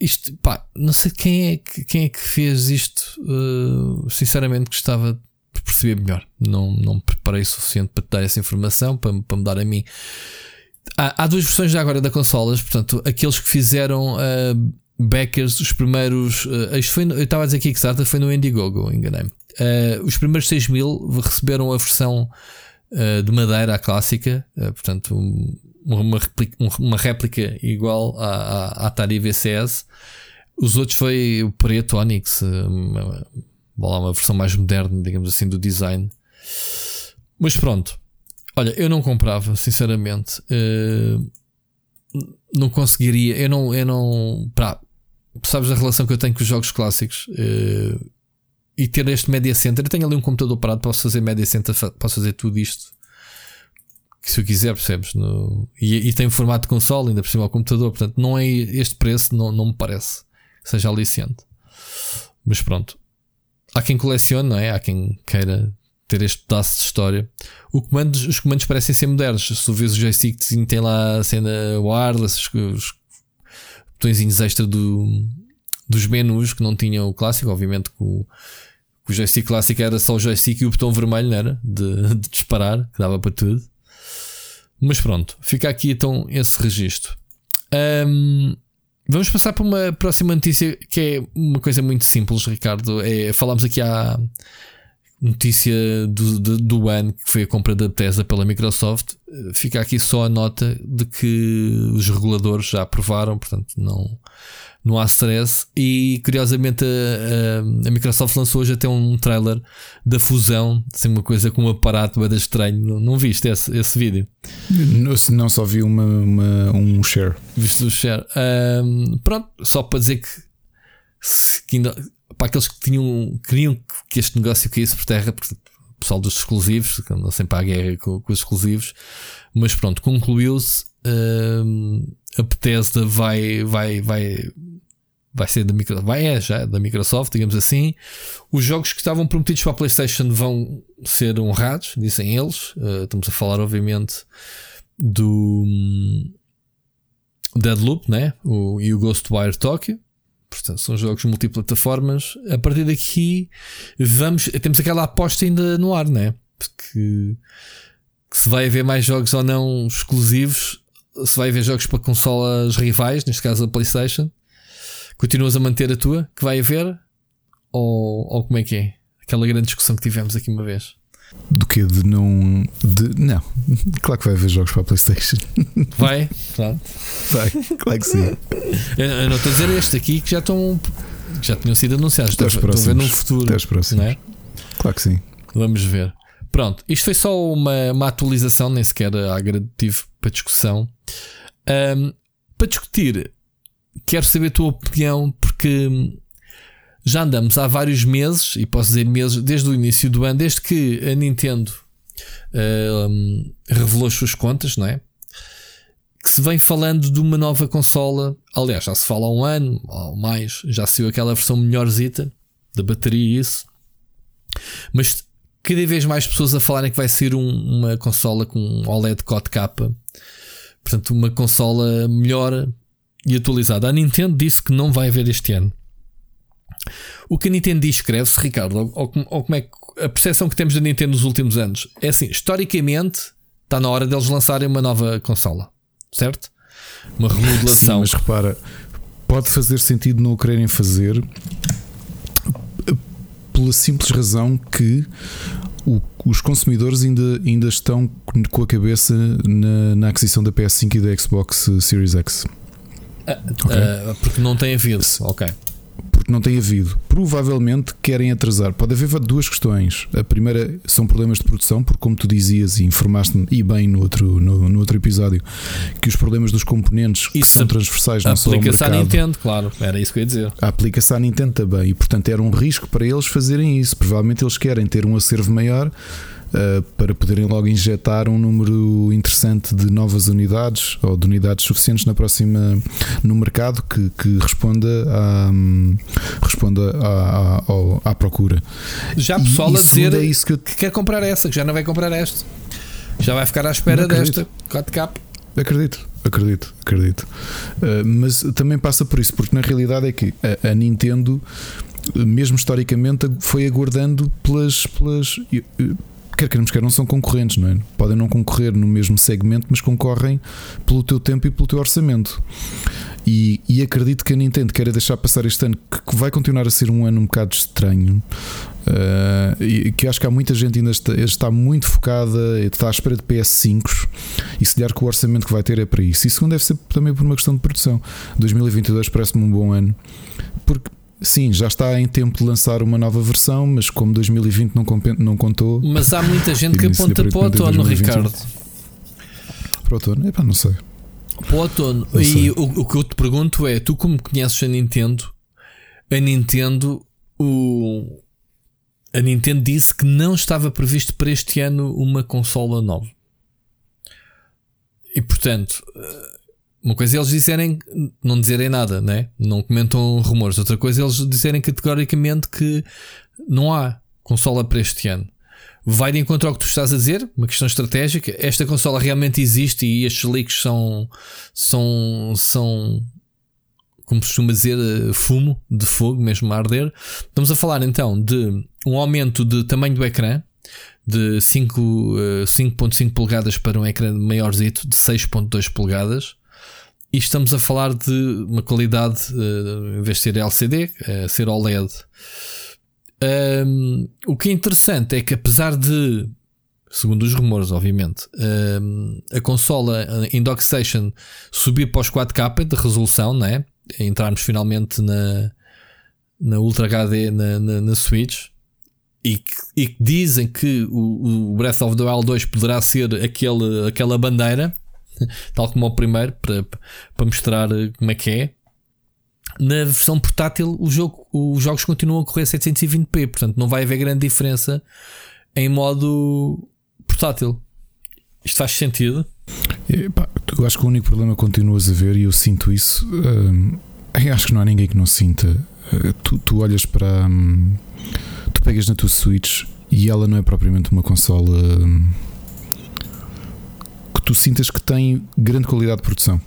isto, pá, não sei quem é que, quem é que fez isto. Uh, sinceramente, gostava de perceber melhor. Não, não me preparei o suficiente para te dar essa informação, para, para me dar a mim. Há, há duas versões já agora da consolas, portanto, aqueles que fizeram uh, backers, os primeiros. Uh, isto foi, eu estava a dizer que Kickstarter foi no Indiegogo, enganei-me. Uh, os primeiros 6 mil receberam a versão de madeira, a clássica, portanto, um, uma réplica, uma réplica igual à, à, Atari VCS. Os outros foi o preto Onyx, uma, uma versão mais moderna, digamos assim, do design. Mas pronto, olha, eu não comprava, sinceramente. Uh, não conseguiria, eu não, eu não, pá, sabes a relação que eu tenho com os jogos clássicos. Uh, e ter este Media Center. Eu tenho ali um computador parado, posso fazer Media Center, posso fazer tudo isto que se eu quiser, percebes? No, e, e, tem formato de console, ainda por cima ao computador, portanto, não é este preço, não, não me parece que seja aliciente. Mas pronto, há quem colecione, não é? Há quem queira ter este pedaço de história. O comando, os comandos parecem ser modernos. Se tu vês o joystick, tem lá a cena wireless, os, os botõezinhos extra do, dos menus que não tinham o clássico, obviamente que o, o joystick clássico era só o joystick e o botão vermelho, não era? De, de disparar, que dava para tudo. Mas pronto, fica aqui então esse registro. Um, vamos passar para uma próxima notícia que é uma coisa muito simples, Ricardo. É, falámos aqui há notícia do, do, do ano que foi a compra da Bethesda pela Microsoft. Fica aqui só a nota de que os reguladores já aprovaram, portanto não não há stress. E curiosamente a, a, a, Microsoft lançou hoje até um trailer da fusão, assim, uma coisa com um aparato bem estranho. Não, não viste esse, esse vídeo?
Não, não só vi uma, uma, um share.
Viste o share. Um, pronto, só para dizer que, que ainda, para aqueles que tinham, queriam que este negócio caísse por terra, porque o pessoal dos exclusivos, que andam sempre à guerra com, com os exclusivos, mas pronto, concluiu-se. Um, a Bethesda vai, vai, vai, vai ser da Microsoft, vai é já da Microsoft, digamos assim. Os jogos que estavam prometidos para a PlayStation vão ser honrados, dizem eles. Uh, estamos a falar, obviamente, do um, Deadloop, né? O, e o Ghostwire Tokyo. Portanto, são jogos multiplataformas. A partir daqui, vamos. Temos aquela aposta ainda no ar, né? Porque se vai haver mais jogos ou não exclusivos, se vai haver jogos para consolas rivais, neste caso a PlayStation, continuas a manter a tua que vai haver? Ou, ou como é que é? Aquela grande discussão que tivemos aqui uma vez.
Do que de não. De, não, claro que vai haver jogos para a PlayStation.
Vai? Pronto.
Vai, claro que sim.
Eu, eu não estou a dizer este aqui que já estão. Já tinham sido anunciados. Estou, estou a ver no futuro.
Até próximos. É? Claro que sim.
Vamos ver. Pronto, isto foi só uma, uma atualização, nem sequer há gradativo para discussão. Um, para discutir, quero saber a tua opinião, porque já andamos há vários meses, e posso dizer meses, desde o início do ano, desde que a Nintendo um, revelou as suas contas, não é? Que se vem falando de uma nova consola. Aliás, já se fala há um ano ou mais, já saiu aquela versão melhorzita da bateria e isso. Mas cada vez mais pessoas a falarem que vai ser um, uma consola com OLED 4K. Portanto, uma consola melhor e atualizada. A Nintendo disse que não vai haver este ano. O que a Nintendo diz, escreve-se, Ricardo, ou, ou, ou, como é que a percepção que temos da Nintendo nos últimos anos é assim: historicamente, está na hora deles lançarem uma nova consola, certo? Uma remodelação.
Sim, mas repara, pode fazer sentido não o quererem fazer pela simples razão que o, os consumidores ainda, ainda estão com a cabeça na, na aquisição da PS5 e da Xbox Series X.
Okay? uh, porque não tem havido. Ok
porque não tem havido. Provavelmente querem atrasar. Pode haver duas questões. A primeira são problemas de produção, porque, como tu dizias e informaste-me, e bem no outro, no, no, outro episódio, que os problemas dos componentes que são transversais não são
Aplica-se à Nintendo, claro. Era isso que eu ia dizer.
Aplica-se à Nintendo também. E, portanto, era um risco para eles fazerem isso. Provavelmente eles querem ter um acervo maior uh, para poderem logo injetar um número interessante de novas unidades ou de unidades suficientes na próxima no mercado que, que responda à, responda à, à, à procura.
Já há pessoal e, a dizer é isso que, eu... que quer comprar essa, que já não vai comprar esta. Já vai ficar à espera desta 4K.
Acredito, acredito, acredito. Uh, mas também passa por isso, porque na realidade é que a, a Nintendo, mesmo historicamente, foi aguardando pelas, pelas quer queremos quer não são concorrentes, não é? Podem não concorrer no mesmo segmento, mas concorrem pelo teu tempo e pelo teu orçamento. E, e acredito que a Nintendo quer deixar passar este ano, que vai continuar a ser um ano um bocado estranho. Uh, e que acho que há muita gente ainda está, está muito focada, está à espera de PS5 e se der que o orçamento que vai ter é para isso. E segundo, deve ser também por uma questão de produção. 2022 parece-me um bom ano, porque Sim, já está em tempo de lançar uma nova versão, mas como 2020 não, não contou.
Mas há muita gente que aponta para o outono, Ricardo.
Para o outono? Epá, não sei.
Para o outono. E o, o, que eu te pergunto é: tu, como conheces a Nintendo, a Nintendo, o, a Nintendo disse que não estava previsto para este ano uma consola nova. E portanto, uma coisa é eles disserem, não dizerem nada, né? não comentam rumores. Outra coisa é eles disserem categoricamente que não há consola para este ano. Vai de encontro ao que tu estás a dizer, uma questão estratégica. Esta consola realmente existe e estes leaks são, são, são como se costuma dizer, eh, fumo de fogo, mesmo a arder. Estamos a falar então de um aumento de tamanho do ecrã de 5.5 uh, polegadas para um ecrã maiorzito de 6.2 polegadas. E estamos a falar de uma qualidade, uh, em vez de ser LCD, uh, ser OLED. Um, o que é interessante é que, apesar de, segundo os rumores, obviamente, um, a consola em dockstation subir para os 4K de resolução, né? entrarmos finalmente na, na Ultra HD na, na, na Switch, e que, e que dizem que o, o, Breath of the Wild 2 poderá ser aquele, aquela bandeira, tal como o primeiro, para, para mostrar como é que é. Na versão portátil, o jogo, os jogos continuam a correr 720p, portanto não vai haver grande diferença em modo portátil. Isto faz sentido?
eu acho que o único problema que continuas a ver, e eu sinto isso, hum, acho que não há ninguém que não sinta. Uh, tu, tu olhas para. Hum, tu pegas na tua Switch e ela não é propriamente uma consola hum, tu sintas que tem grande qualidade de produção.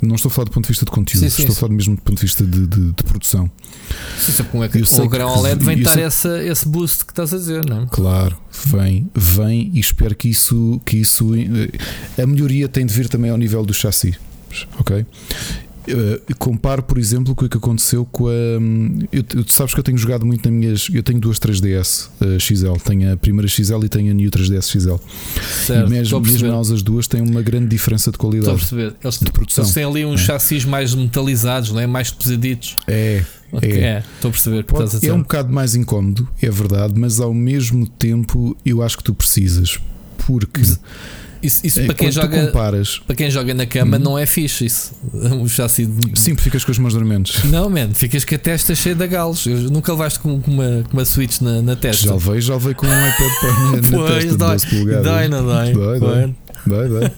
Não estou a falar do ponto de vista de conteúdo, sim, sim, estou a falar mesmo do ponto de vista de, de, de produção.
Sim, sabe como é que o grão OLED vem dar essa, esse boost que estás a dizer, não é?
Claro, vem, vem e espero que isso, que isso. Eh, a melhoria tem de vir também ao nível do chassi. Ok? Uh, comparo, por exemplo, com o que aconteceu com a. Um, eu, tu sabes que eu tenho jogado muito nas minhas. Eu tenho duas 3DS uh, XL. Tenho a primeira XL e tenho a New 3DS XL. Certo, e mesmo, mesmo as duas têm uma grande diferença de qualidade.
Estou a perceber. Eles, de produção. Eles têm ali uns é. chassis mais metalizados, não é? mais pesaditos.
É.
Okay. É, estou a perceber Pode, a.
É um bocado mais incómodo, é verdade, mas ao mesmo tempo eu acho que tu precisas. Porque. Mas,
isso, isso é, para, quem joga, comparas... para quem joga na cama hum. não é fixe isso. Um chassi
de... Sim, ficas com as mãos dormentes.
Não, man, ficas com a testa cheia de galos. Eu nunca levaste com, com, uma, com uma Switch na, na testa.
Já levei, já levei com um iPad para na, na testa
dói, 12 polegadas. Dói, não dói.
dói, dói.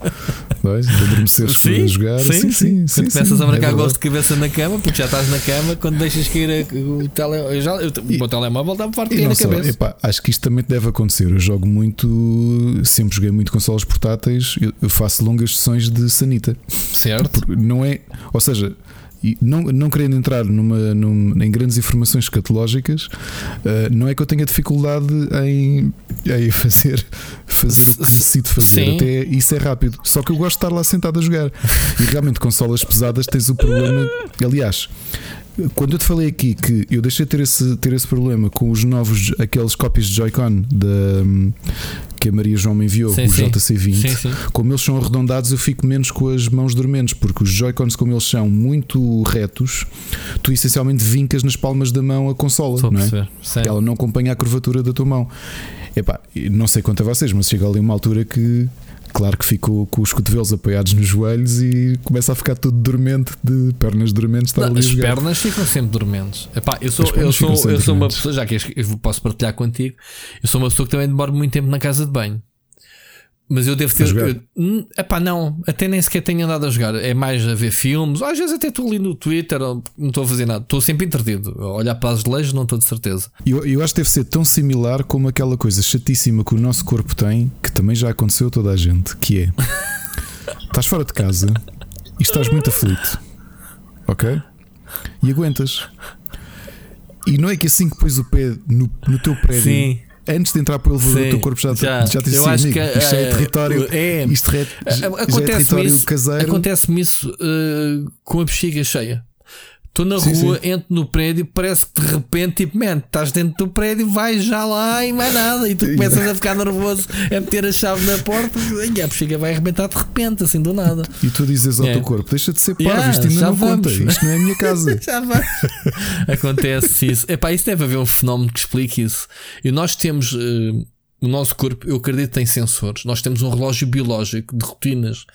Vai. Vai, adormeceres sim, a jogar.
Sim, sim. sim, sim quando começas a marcar é gosto de cabeça na cama, porque já estás na cama, quando deixas cair o, tele, já, eu, e, o telemóvel dá-me farto cair na só, cabeça.
Epá, acho que isto também deve acontecer. Eu jogo muito, sempre joguei muito consoles portáteis, eu, eu faço longas sessões de sanita.
Certo.
Porque não é, ou seja, e não, não querendo entrar numa, numa, em grandes informações escatológicas, uh, não é que eu tenha dificuldade em, em fazer, fazer o que necessito fazer. Sim. Até isso é rápido. Só que eu gosto de estar lá sentado a jogar. E realmente, consolas pesadas tens o problema. Aliás, quando eu te falei aqui que eu deixei de ter esse, ter esse problema com os novos, aqueles cópias de Joy-Con que a Maria João me enviou, sim, JC20, sim, sim. como eles são arredondados, eu fico menos com as mãos dormentes, porque os Joy-Cons, como eles são muito retos, tu essencialmente vincas nas palmas da mão a consola, não é? Ela não acompanha a curvatura da tua mão. Epá, não sei quanto a vocês, mas chega ali uma altura que Claro que fico com os cotovelos apoiados nos joelhos e começa a ficar tudo dormente, de pernas dormentes.
Não, as pernas ficam sempre dormentes. Epá, eu sou, eu sou, eu sou uma pessoa, já que eu posso partilhar contigo, eu sou uma pessoa que também demora muito tempo na casa de banho. Mas eu devo ter. Eu, hum, epá, não, até nem sequer tenho andado a jogar. É mais a ver filmes. Às vezes até estou ali no Twitter, não estou a fazer nada. Estou sempre entretido. A olhar para as leis, não estou de certeza.
Eu, eu acho que deve ser tão similar como aquela coisa chatíssima que o nosso corpo tem, que também já aconteceu a toda a gente, que é estás fora de casa e estás muito aflito. Ok? E aguentas. E não é que assim que pões o pé no, no teu prédio. Sim antes de entrar pelo elevador, o teu corpo já, já, já te disse assim, que, isto é, é território. É, isto é, acontece-me
é isso, acontece isso uh, com a bexiga cheia. Estou na sim, rua, sim. entro no prédio, parece que de repente, tipo, man, estás dentro do prédio, vais já lá e mais nada. E tu começas a ficar nervoso, a meter a chave na porta e a bexiga vai arrebentar de repente, assim do nada.
E tu dizes ao yeah. teu corpo: deixa de ser parvo, yeah, isto ainda não vamos. conta, isto não é a minha casa.
já vai. Acontece isso. Epá, isso deve haver um fenómeno que explique isso. E nós temos. Uh, o nosso corpo, eu acredito, tem sensores. Nós temos um relógio biológico de rotinas.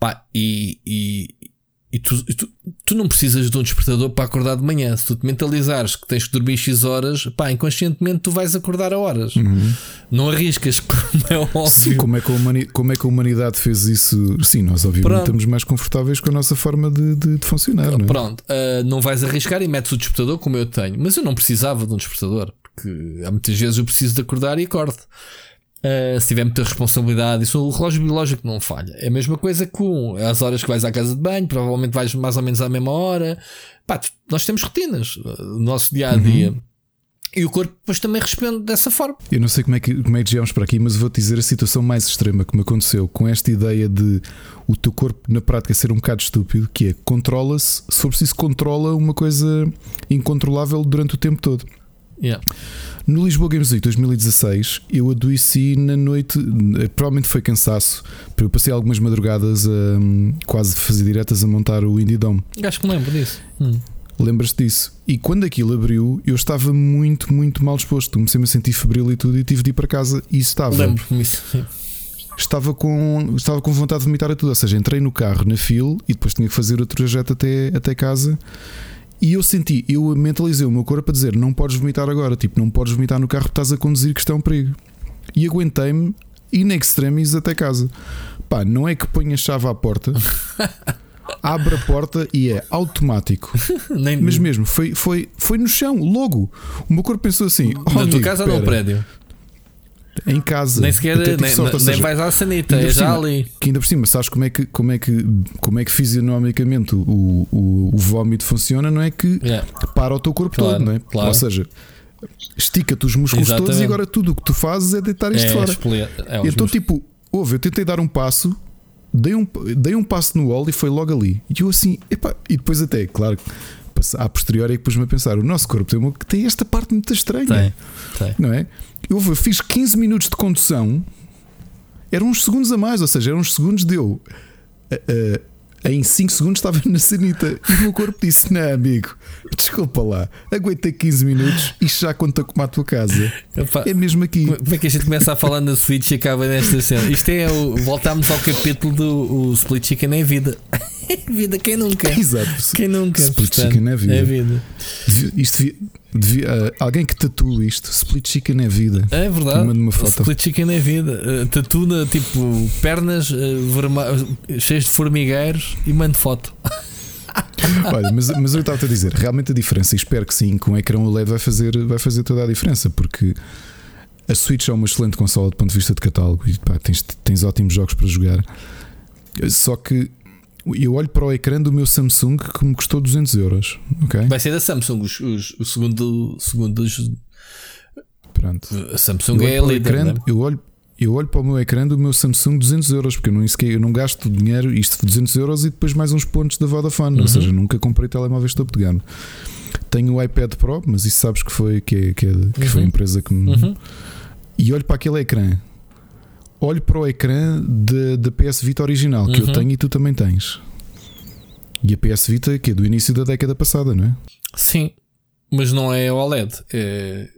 Pá, e, e, e tu, tu, tu, não precisas de um despertador para acordar de manhã. Se tu te mentalizares que tens que dormir X horas, pá, inconscientemente tu vais acordar a horas. Uhum. Não arriscas, como é óbvio.
Sim, como é, que a humanidade, como é que a humanidade fez isso? Sim, nós obviamente Pronto. estamos mais confortáveis com a nossa forma de, de, de funcionar. Não é?
Pronto, uh, não vais arriscar e metes o despertador como eu tenho. Mas eu não precisava de um despertador, porque há muitas vezes eu preciso de acordar e acordo. Uh, se tiver muita responsabilidade, isso o relógio biológico não falha. É a mesma coisa com as horas que vais à casa de banho, provavelmente vais mais ou menos à mesma hora. Pá, nós temos rotinas no nosso dia a dia. Uhum. E o corpo depois também responde dessa forma.
Eu não sei como é que, como é que chegamos para aqui, mas vou-te dizer a situação mais extrema que me aconteceu com esta ideia de o teu corpo na prática ser um bocado estúpido, que é controla-se, se for preciso, controla uma coisa incontrolável durante o tempo todo.
Yeah.
No Lisboa Games Week 2016, eu adoeci na noite, eh, provavelmente foi cansaço, porque eu passei algumas madrugadas a hum, quase fazer diretas a montar o Indie Dome.
Acho que me lembro disso. Hum.
Lembras-te disso? E quando aquilo abriu, eu estava muito, muito mal disposto. Comecei-me a sentir febril e tudo, e tive de ir para casa. E estava.
Lembro-me isso.
Estava com, estava com vontade de vomitar a tudo. Ou seja, entrei no carro na fila e depois tinha que fazer o trajeto até, até casa. E eu senti, eu mentalizei o meu corpo a dizer: não podes vomitar agora, tipo, não podes vomitar no carro, estás a conduzir, que está um perigo. E aguentei-me in extremis até casa. Pá, não é que ponha a chave à porta, abre a porta e é automático. Nem Mas mesmo, foi, foi, foi no chão, logo. O meu corpo pensou assim:
oh, Na amigo, tua casa ou no prédio?
Em casa.
Nem sequer nem, sorte, nem seja, vais à sanita, é já ali.
Que ainda por cima, sabes como é que, como é que, como é que fisionomicamente o, o, o vómito funciona? Não é que yeah. para o teu corpo claro, todo, não é? Claro. Ou seja, estica-te os músculos Exatamente. todos e agora tudo o que tu fazes é deitar isto é, fora. É, então, músculos. tipo, houve, eu tentei dar um passo. Dei um, dei um passo no wall e foi logo ali. E eu assim, epá, e depois até, claro, a posteriori é que pus-me a pensar: o nosso corpo tem, uma, tem esta parte muito estranha,
tem, tem.
não é? Eu fiz 15 minutos de condução, eram uns segundos a mais, ou seja, eram uns segundos deu. Uh, uh, em 5 segundos estava na sanita e o meu corpo disse: Não, amigo, desculpa lá, aguenta 15 minutos e já conta como a tua casa. É mesmo aqui.
Como é que a gente começa a falar na Switch e acaba nesta cena? Isto é o. Voltámos ao capítulo do o Split Chicken é vida. vida, quem nunca?
Exato.
Quem nunca?
Split Portanto, Chicken é vida.
É vida.
Isto devia, devia, uh, alguém que tatue isto, Split Chicken é vida.
É verdade. Uma foto. Split Chicken é vida. Uh, tatuna tipo pernas uh, cheias de formigueiros e mando foto.
Olha, mas, mas eu estava a dizer, realmente a diferença, e espero que sim, com o ecrã OLED vai fazer, vai fazer toda a diferença, porque a Switch é uma excelente consola do ponto de vista de catálogo e pá, tens, tens ótimos jogos para jogar. Só que eu olho para o ecrã do meu Samsung que me custou 200 euros. Okay?
Vai ser da Samsung, os, os, o segundo, segundo os...
Pronto.
A Samsung é a líder.
Ecrã,
né?
eu, olho, eu olho para o meu ecrã do meu Samsung 200 euros, porque eu não, eu não gasto dinheiro, isto 200 euros e depois mais uns pontos da Vodafone. Uhum. Ou seja, nunca comprei telemóveis topo de gama. Tenho o iPad Pro, mas isso sabes que foi, que, é, que, é, que uhum. foi a empresa que me. Uhum. E olho para aquele ecrã olho para o ecrã da PS Vita original que uhum. eu tenho e tu também tens. E a PS Vita que é do início da década passada, não é?
Sim, mas não é OLED. É,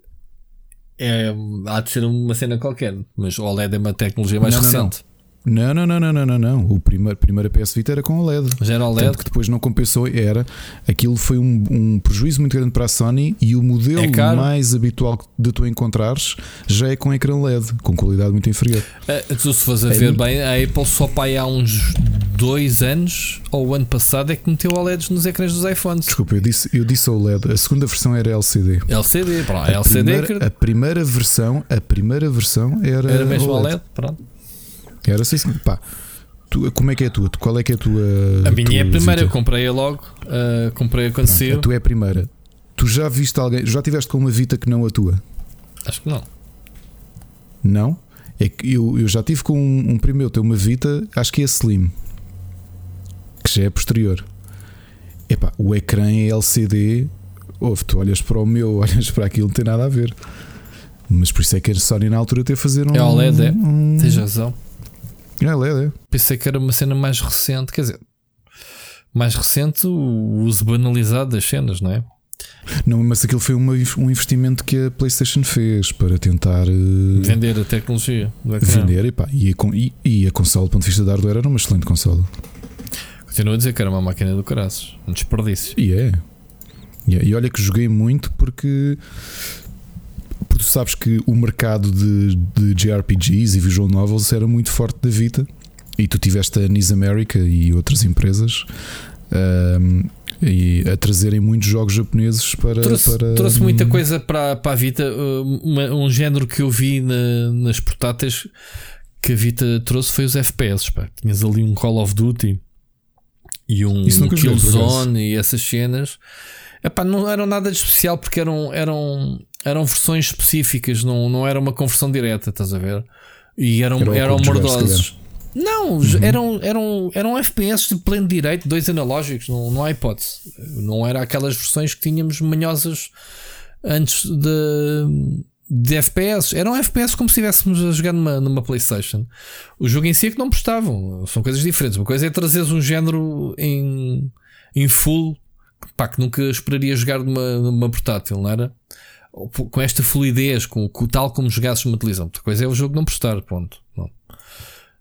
é, há de ser uma cena qualquer, mas o OLED é uma tecnologia mais não, recente.
Não, não. Não, não, não, não, não, não, não. O primeiro, primeira PS Vita era com OLED.
Já era OLED.
Tanto que depois não compensou, era. Aquilo foi um, um prejuízo muito grande para a Sony e o modelo é mais habitual de tu encontrares já é com ecrã LED, com qualidade muito inferior.
Uh, tu, se fores a é ver bem, a Apple só pai há uns dois anos ou o ano passado é que meteu OLEDs nos ecrãs dos iPhones.
Desculpa, eu disse, eu disse OLED. A segunda versão era LCD.
LCD, pronto. A,
LCD primeira, a primeira versão, a primeira versão era,
era mesmo OLED, OLED pronto.
Era assim, pá. Tu, como é que é a tua? Qual é que é a tua?
A minha é a primeira, eu comprei-a logo. Uh, comprei a quando saiu.
A tua é a primeira. Tu já viste alguém, já tiveste com uma Vita que não a tua?
Acho que não.
Não? É que eu, eu já tive com um, um primo meu, uma Vita, acho que é Slim, que já é posterior. Epá, o ecrã é LCD. Ouve, tu olhas para o meu, olhas para aquilo, não tem nada a ver. Mas por isso é que a Sony na altura teve a fazer um.
É OLED, é.
Um...
Tens razão.
É LED, é.
Pensei que era uma cena mais recente, quer dizer, mais recente o uso banalizado das cenas, não é?
Não, mas aquilo foi uma, um investimento que a PlayStation fez para tentar uh,
vender a tecnologia.
Vender e, pá, e, a, e, e a console, do ponto de vista da hardware, era uma excelente console.
Continuo a dizer que era uma máquina do caraças, um desperdício.
E é. E, é. e olha que joguei muito porque. Porque tu sabes que o mercado de, de JRPGs e visual novels era muito forte da Vita e tu tiveste a Nis America e outras empresas um, e a trazerem muitos jogos japoneses para.
Trouxe,
para...
trouxe muita coisa para, para a Vita. Uma, um género que eu vi na, nas portáteis que a Vita trouxe foi os FPS. Pá. Tinhas ali um Call of Duty e um Killzone e essas cenas. Epá, não eram nada de especial porque eram, eram, eram versões específicas, não, não era uma conversão direta, estás a ver? E eram, era eram mordosos. Não, uhum. eram, eram, eram FPS de pleno direito, dois analógicos, não, não há hipótese. Não era aquelas versões que tínhamos manhosas antes de, de FPS. Eram FPS como se estivéssemos a jogar numa, numa PlayStation. O jogo em si é que não prestavam, são coisas diferentes. Uma coisa é trazeres um género em, em full pá, que nunca esperaria jogar numa, numa portátil, não era? Com esta fluidez, com, com tal como jogasses numa televisão. Outra coisa é o jogo não prestar, ponto.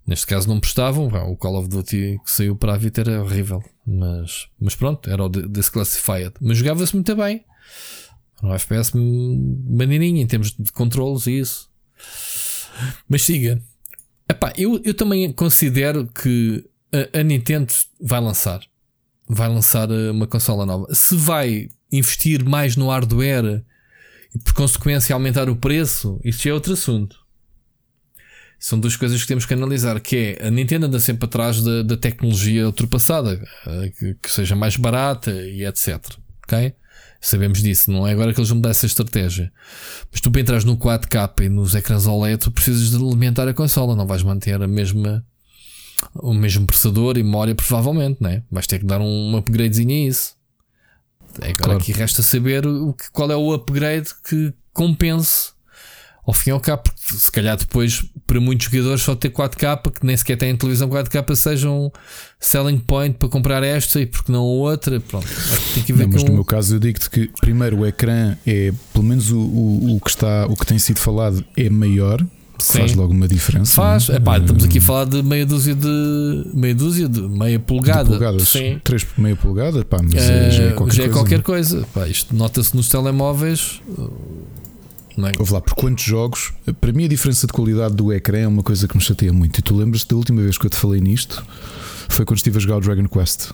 Neste caso não prestavam. O Call of Duty que saiu para a Vita era horrível. Mas, mas pronto, era o Disclassified. Mas jogava-se muito bem. Um FPS maneirinho em termos de controles e isso. Mas siga. Epá, eu, eu também considero que a, a Nintendo vai lançar. Vai lançar eh, uma consola nova. Se vai investir mais no hardware e por consequência aumentar o preço, isso é outro assunto são duas coisas que temos que analisar, que é a Nintendo anda sempre atrás da, da tecnologia ultrapassada, eh, que, que, seja mais barata e etc. Ok? Sabemos disso, não é agora que eles vão mudar essa estratégia. Mas tu para entrar no 4K e nos ecrãs OLED, tu precisas de alimentar a consola, não vais manter a mesma o mesmo processador e memória, provavelmente, né? Vais ter que dar um upgradezinho a isso. Agora claro. aqui resta saber o que, qual é o upgrade que compense ao fim e ao cabo, porque se calhar depois, para muitos jogadores, só ter 4K, que nem sequer têm televisão 4K, seja um selling point para comprar esta e porque não outra. Pronto,
tem que ver não, mas no meu caso, eu digo-te que primeiro o ecrã é, pelo menos o, o, o, que está, o que tem sido falado, é maior. Faz logo uma diferença.
Faz, é pá, estamos aqui a falar de meia dúzia de meia dúzia de meia polegada. De
polegadas, Sim. 3 por meia polegada, pá, mas é, já é qualquer já é
coisa. Qualquer coisa. Pá, isto nota-se nos telemóveis
não é? Ouve lá, por quantos jogos? Para mim, a diferença de qualidade do ecrã é uma coisa que me chateia muito. E tu lembras-te da última vez que eu te falei nisto? Foi quando estive a jogar o Dragon Quest,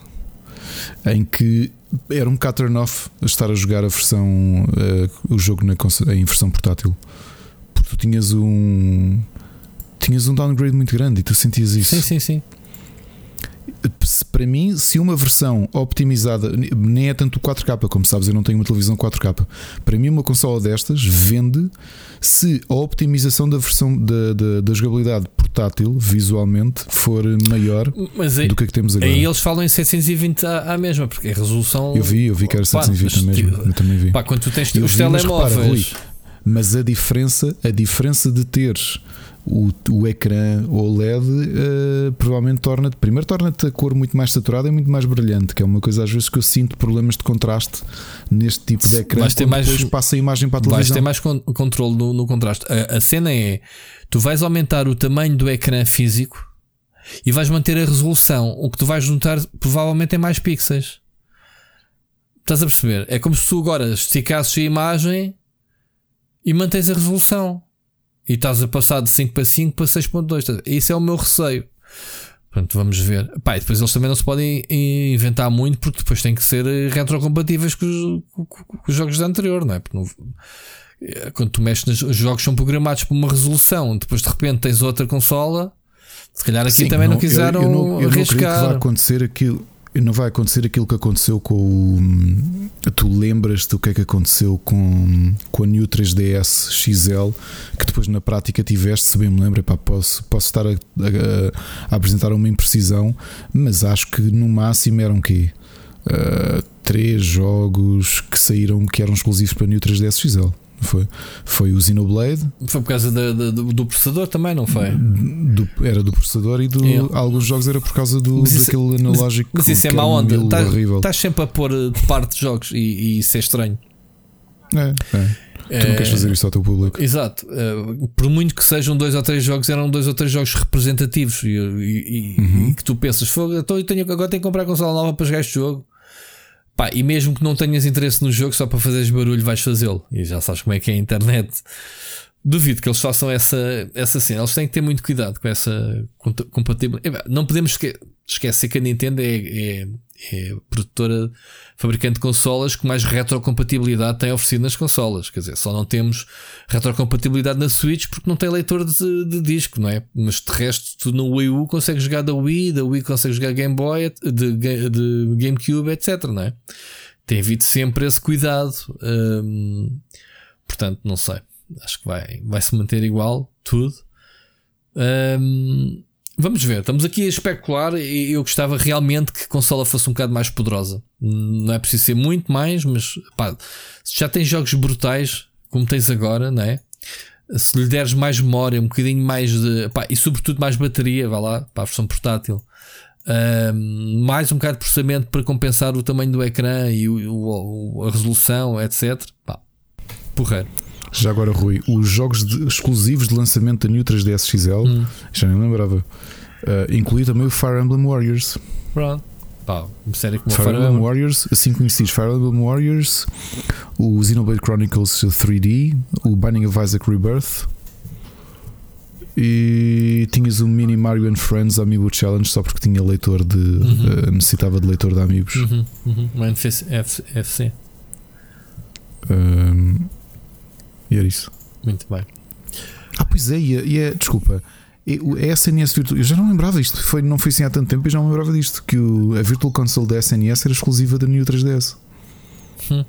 em que era um bocado turn off estar a jogar a versão, uh, o jogo na, em versão portátil, tu tinhas um tinhas um downgrade muito grande e tu sentias isso.
Sim, sim, sim
para mim, se uma versão optimizada, nem é tanto o 4K, como sabes, eu não tenho uma televisão 4K. Para mim, uma consola destas vende se a optimização da versão da, da, da jogabilidade portátil visualmente for maior aí, do que a que temos agora.
Aí eles falam em 720 à, à mesma, porque a resolução.
Eu vi, eu vi que era 720 pá, mesmo. Eu também vi.
Pá, quando tu tens eu os vi, telemóveis. Mas, repara, Rui,
mas a diferença, a diferença de teres o, o ecrã OLED uh, provavelmente torna-te, primeiro torna-te a cor muito mais saturada e muito mais brilhante, que é uma coisa às vezes que eu sinto problemas de contraste neste tipo de ecrã vais ter mais, depois passa a imagem para a televisão.
Vais ter mais con controle no, no contraste. A, a, cena é, tu vais aumentar o tamanho do ecrã físico e vais manter a resolução. O que tu vais notar provavelmente é mais pixels. Estás a perceber? É como se tu agora esticasses a imagem e mantens a resolução e estás a passar de 5 para 5 para 6.2. Isso é o meu receio. Portanto, vamos ver. Pá, e depois eles também não se podem inventar muito porque depois têm que ser retrocompatíveis com os, com os jogos da anterior, não é? Porque não, quando tu mexes nos os jogos são programados por uma resolução, depois de repente tens outra consola. Se calhar aqui Sim, também não, não quiseram eu, eu não, eu arriscar. Não
que acontecer aquilo não vai acontecer aquilo que aconteceu com o. Tu lembras-te do que é que aconteceu com, com a New 3DS XL, que depois na prática tiveste, se bem me lembro, epá, posso, posso estar a, a, a, apresentar uma imprecisão, mas acho que no máximo eram quê? Uh, três jogos que saíram que eram exclusivos para a New 3DS XL. Foi, foi o Xenoblade.
Foi por causa do, do, processador também, não foi?
Do, era do processador e do. É. Alguns jogos era por causa do, isso, daquele analógico.
Mas, mas isso é má onda. Estás sempre a pôr de parte de jogos e, e isso é estranho.
É, é. Tu não queres fazer isto ao teu público.
Exato. Uh, por muito que sejam dois ou três jogos, eram dois ou três jogos representativos e, e, uhum. e que tu pensas, fogo, então eu tenho, agora tenho que comprar a consola nova para jogar este jogo. Pá, e mesmo que não tenhas interesse no jogo, só para fazeres barulho vais fazê-lo. E já sabes como é que é a internet. Duvido que eles façam essa, essa cena. Eles têm que ter muito cuidado com essa compatibilidade. Não podemos esquecer que a Nintendo é, é, é produtora, fabricante de consolas que mais retrocompatibilidade tem oferecido nas consolas. Quer dizer, só não temos retrocompatibilidade na Switch porque não tem leitor de, de disco, não é? Mas de resto, tu no Wii U consegues jogar da Wii, da Wii consegues jogar Game Boy, de, de GameCube, etc, não é? Tem havido sempre esse cuidado. Hum, portanto, não sei acho que vai, vai se manter igual, tudo. Um, vamos ver, estamos aqui a especular e eu gostava realmente que a consola fosse um bocado mais poderosa. Não é preciso ser muito mais, mas pá, se já tens jogos brutais como tens agora, não é? Se lhe deres mais memória, um bocadinho mais de. Pá, e sobretudo mais bateria, vá lá, para a versão portátil. Um, mais um bocado de processamento para compensar o tamanho do ecrã e o, o, a resolução, etc. Pá, porreiro.
Já agora, Rui, os jogos de, exclusivos de lançamento da New 3DS XL, hum. já nem lembrava, uh, inclui também o Fire Emblem Warriors.
Pronto. Pá, sério como
Fire, Fire Emblem Warriors, assim conhecidos Fire Emblem Warriors, o Xenoblade Chronicles 3D, o Binding of Isaac Rebirth. E tinhas o Mini Mario and Friends Amiibo Challenge só porque tinha leitor de. Uhum. Uh, necessitava de leitor de amigos.
Uhum. Uhum. FC.
Um, e era isso.
Muito bem.
Ah, pois é, e é, desculpa. A SNS Virtual, eu já não lembrava isto, foi, não foi assim há tanto tempo e já não lembrava disto. Que o, a Virtual Console da SNS era exclusiva da New 3DS. Hum.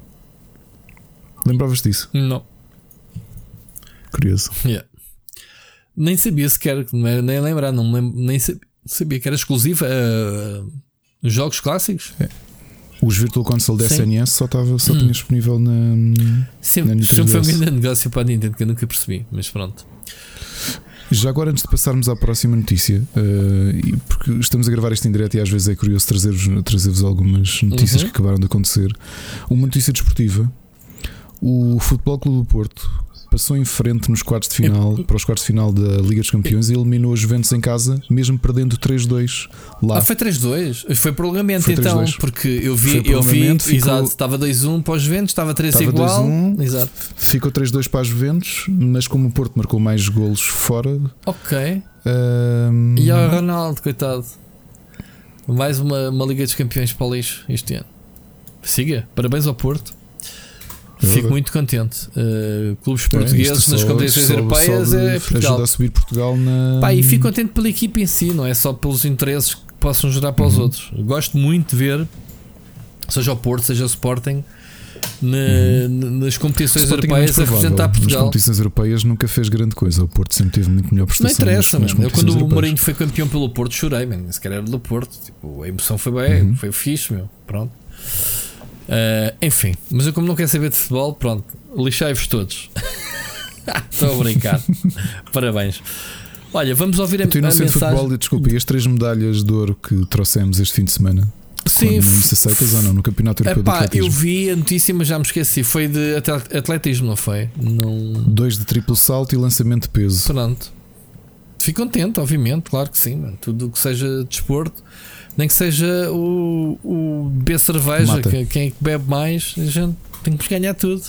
Lembravas disso?
Não.
Curioso.
Yeah. Nem sabia sequer, nem lembrar, não nem sabia que era exclusiva a uh, jogos clássicos.
É. Os Virtual Console da SNS só, estava, só hum. tinha disponível na.
Sempre, na sempre foi um grande negócio para a Nintendo que eu nunca percebi, mas pronto.
Já agora, antes de passarmos à próxima notícia, uh, porque estamos a gravar isto em direto e às vezes é curioso trazer-vos trazer algumas notícias uhum. que acabaram de acontecer. Uma notícia desportiva: o Futebol Clube do Porto passou em frente nos quartos de final, para os quartos de final da Liga dos Campeões e eliminou os Juventus em casa, mesmo perdendo 3-2 lá.
Ah, foi 3-2? Foi prolongamento foi então, porque eu vi, eu vi, ficou, exato, estava 2-1 para os Juventus, estava 3 estava igual. 2-1, exato.
Ficou 3-2 para os Juventus, mas como o Porto marcou mais golos fora.
Ok. Um... E o Ronaldo, coitado. Mais uma, uma Liga dos Campeões para o lixo este ano. Siga, parabéns ao Porto. Fico muito contente. Uh, clubes é, portugueses nas competições europeias é Portugal.
Ajuda a subir Portugal na.
Pá, e fico contente pela equipa em si, não é só pelos interesses que possam gerar para uhum. os outros. Gosto muito de ver, seja o Porto, seja o Sporting. Na, uhum. nas competições é europeias a representar Portugal.
Nas competições europeias nunca fez grande coisa. O Porto sempre teve muito melhor prestação.
Não interessa, nas, nas Eu, quando europeias. o Mourinho foi campeão pelo Porto, chorei, man. se calhar era do Porto. Tipo, a emoção foi bem, uhum. foi fixe, meu. Pronto. Uh, enfim, mas eu, como não quero saber de futebol, pronto, lixai-vos todos. Estou a brincar. Parabéns. Olha, vamos ouvir a,
tu, a mensagem. De futebol, desculpa, e as três medalhas de ouro que trouxemos este fim de semana?
Sim,
isso aceitas ou não? No Campeonato Europeu Epá, de Atletismo?
Eu vi a notícia, mas já me esqueci. Foi de atletismo, não foi? Não...
Dois de triplo salto e lançamento de peso.
Pronto. Fico contente, obviamente, claro que sim. Mano. Tudo o que seja desporto nem que seja o, o beber cerveja, que, quem é que bebe mais, a gente tem que ganhar tudo.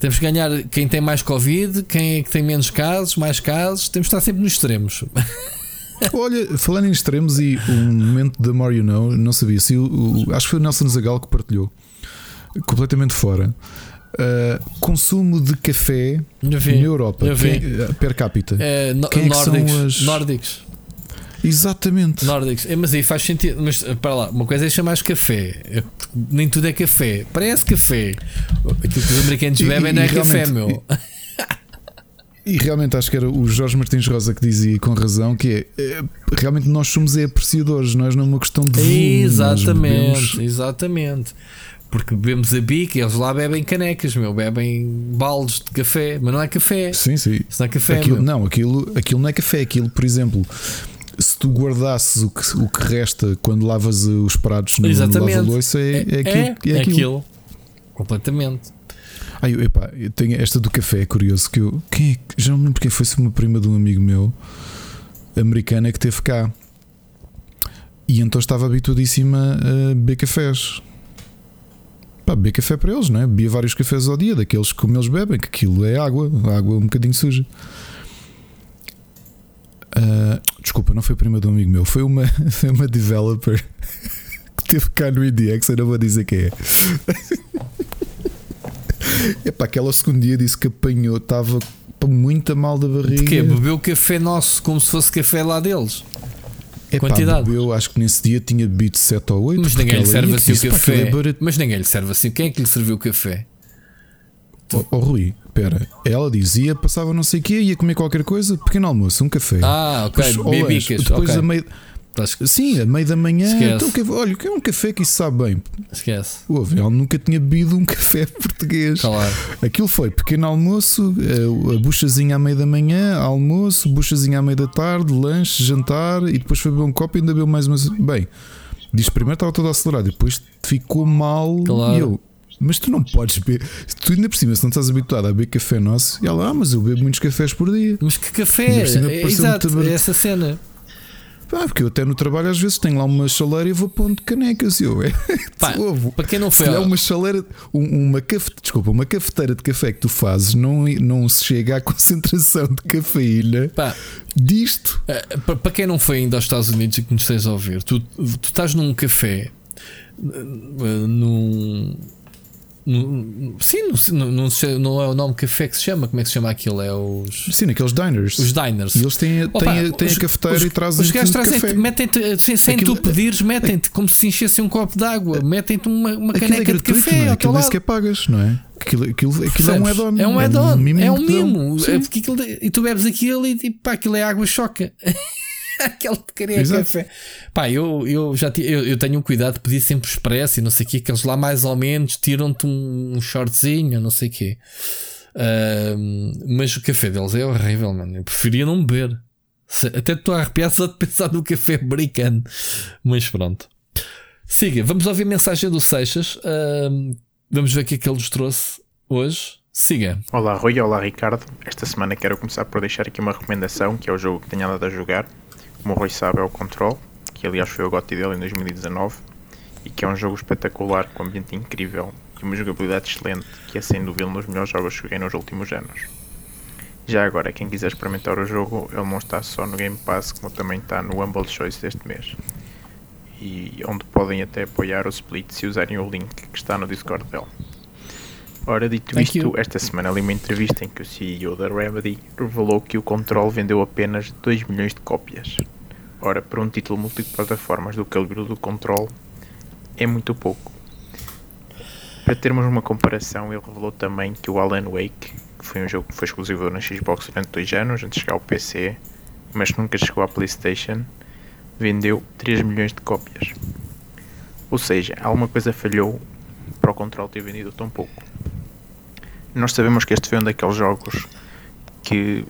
Temos que ganhar quem tem mais Covid, quem é que tem menos casos, mais casos, temos que estar sempre nos extremos.
Olha, falando em extremos e um momento da You Know, não sabia se o, o, acho que foi o Nelson Zagal que partilhou completamente fora. Uh, consumo de café na Europa quem, uh, per capita.
É, no, é nórdicos, são as... nórdicos.
Exatamente.
Nórdicos. É, mas aí faz sentido. Mas para lá, uma coisa é chamar café. É, nem tudo é café. Parece café. Aquilo que os americanos bebem não é café, meu.
E, e realmente acho que era o Jorge Martins Rosa que dizia com razão que é, é realmente nós somos é apreciadores, nós não é uma questão de volume,
Exatamente, exatamente. Porque bebemos a bica e eles lá bebem canecas, meu, bebem baldes de café, mas não é café.
Sim, sim.
Isso não é café.
Aquilo, não, aquilo, aquilo não é café, aquilo, por exemplo, se tu guardasses o que, o que resta quando lavas os pratos no, Exatamente. no lava-louça, é, é, é, aquilo, é, é, aquilo. aquilo.
Completamente.
Ai, eu, epá, eu tenho esta do café, é curioso que eu. Quem é, já não me lembro quem foi, se uma prima de um amigo meu, americana, que teve cá. E então estava habituadíssima a beber cafés. Pá, beber café para eles, não é? Bebia vários cafés ao dia, daqueles como eles bebem, que aquilo é água, água um bocadinho suja. Uh, desculpa, não foi prima de um amigo meu, foi uma, foi uma developer que teve cá no IDX, eu não vou dizer quem é. Epá, aquela segundo dia disse que apanhou, estava muito mal da barriga.
Porquê? Bebeu café nosso como se fosse café lá deles.
Epá,
Quantidade.
Eu acho que nesse dia tinha bebido 7 ou 8.
Mas ninguém lhe serve assim o café. Mas ninguém lhe serve assim. Quem é que lhe serviu o café?
Oh, oh Rui, espera. Ela dizia, passava não sei o quê, ia comer qualquer coisa, pequeno almoço, um café.
Ah, ok.
Depois,
Bibicas.
depois
okay.
a meio. Sim, a meio da manhã. Então, olha, o que é um café que isso sabe bem?
Esquece.
Ouve, ela nunca tinha bebido um café português.
Claro.
Aquilo foi pequeno almoço, a, a buchazinha à meia da manhã, almoço, buchazinha à meia da tarde, lanche, jantar e depois foi beber um copo e ainda bebeu mais uma. Bem, diz primeiro estava todo acelerado, depois ficou mal
claro.
e eu. Mas tu não podes beber. Tu ainda por cima, se não estás habituado a beber café nosso, e ela, ah, mas eu bebo muitos cafés por dia.
Mas que café? É, exato, é essa cena.
Pá, porque eu até no trabalho às vezes tenho lá uma chaleira e vou pondo canecas. Eu, é,
Pá, para quem não foi.
É uma chaleira, uma cafe, desculpa, uma cafeteira de café que tu fazes não, não se chega à concentração de cafeína
Pá,
disto.
Eh, para quem não foi ainda aos Estados Unidos e que nos esteja a ouvir, tu, tu estás num café eh, num sim, não, não, não, é o nome café que se chama, como é que se chama aquilo? É os.
Sim, aqueles diners.
Os diners.
E eles têm, Opa, têm, têm os, a cafeteira
os,
e trazem
Os gajos trazem metem-te, sem, sem aquilo, tu pedires, metem-te como se enchesse um copo de água, metem-te uma, uma caneca é gratuito, de café.
Não é? Aquilo nem sequer pagas, não é? Aquilo, aquilo, aquilo é um add-on.
É um add-on, é um mimo. É um mimo. É e tu bebes aquilo e, e pá, aquilo é água choca. Aquele de querer café. Pá, eu, eu já eu, eu, tenho um cuidado de pedir sempre expresso e não sei o que, que eles lá mais ou menos tiram-te um, um shortzinho, não sei o que. Uh, mas o café deles é horrível, mano. Eu preferia não beber. Até estou a arrepiar só de pensar no café americano. Mas pronto. Siga, vamos ouvir a mensagem do Seixas. Uh, vamos ver o que é que ele nos trouxe hoje. Siga.
Olá Rui, olá Ricardo. Esta semana quero começar por deixar aqui uma recomendação, que é o jogo que tenho andado a jogar como o Rui sabe, é o Control, que aliás foi o GOTY dele em 2019, e que é um jogo espetacular, com um ambiente incrível e uma jogabilidade excelente, que é sem dúvida um dos melhores jogos que joguei nos últimos anos. Já agora, quem quiser experimentar o jogo, ele não está só no Game Pass, como também está no Humble Choice deste mês. E onde podem até apoiar o Split se usarem o link que está no Discord dele. Ora, dito Thank isto, you. esta semana li uma entrevista em que o CEO da Remedy revelou que o Control vendeu apenas 2 milhões de cópias. Ora, para um título multiplataformas do calibre do Control, é muito pouco. Para termos uma comparação, ele revelou também que o Alan Wake, que foi um jogo que foi exclusivo na Xbox durante dois anos, antes de chegar ao PC, mas nunca chegou à PlayStation, vendeu 3 milhões de cópias. Ou seja, alguma coisa falhou para o Control ter vendido tão pouco. Nós sabemos que este foi um daqueles jogos que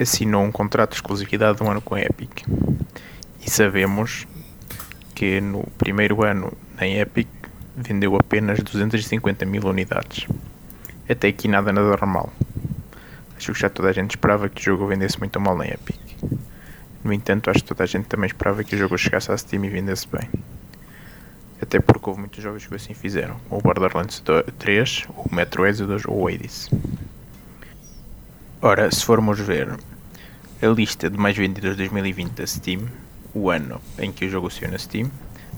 assinou um contrato de exclusividade de um ano com a Epic. E sabemos que no primeiro ano na Epic vendeu apenas 250 mil unidades. Até aqui nada nada normal. Acho que já toda a gente esperava que o jogo vendesse muito mal na Epic. No entanto, acho que toda a gente também esperava que o jogo chegasse à Steam e vendesse bem. Até porque houve muitos jogos que assim fizeram. O Borderlands 3, o Metro Exodus ou o Hades. Ora, se formos ver a lista de mais vendidos de 2020 da Steam, o ano em que o jogo saiu na Steam,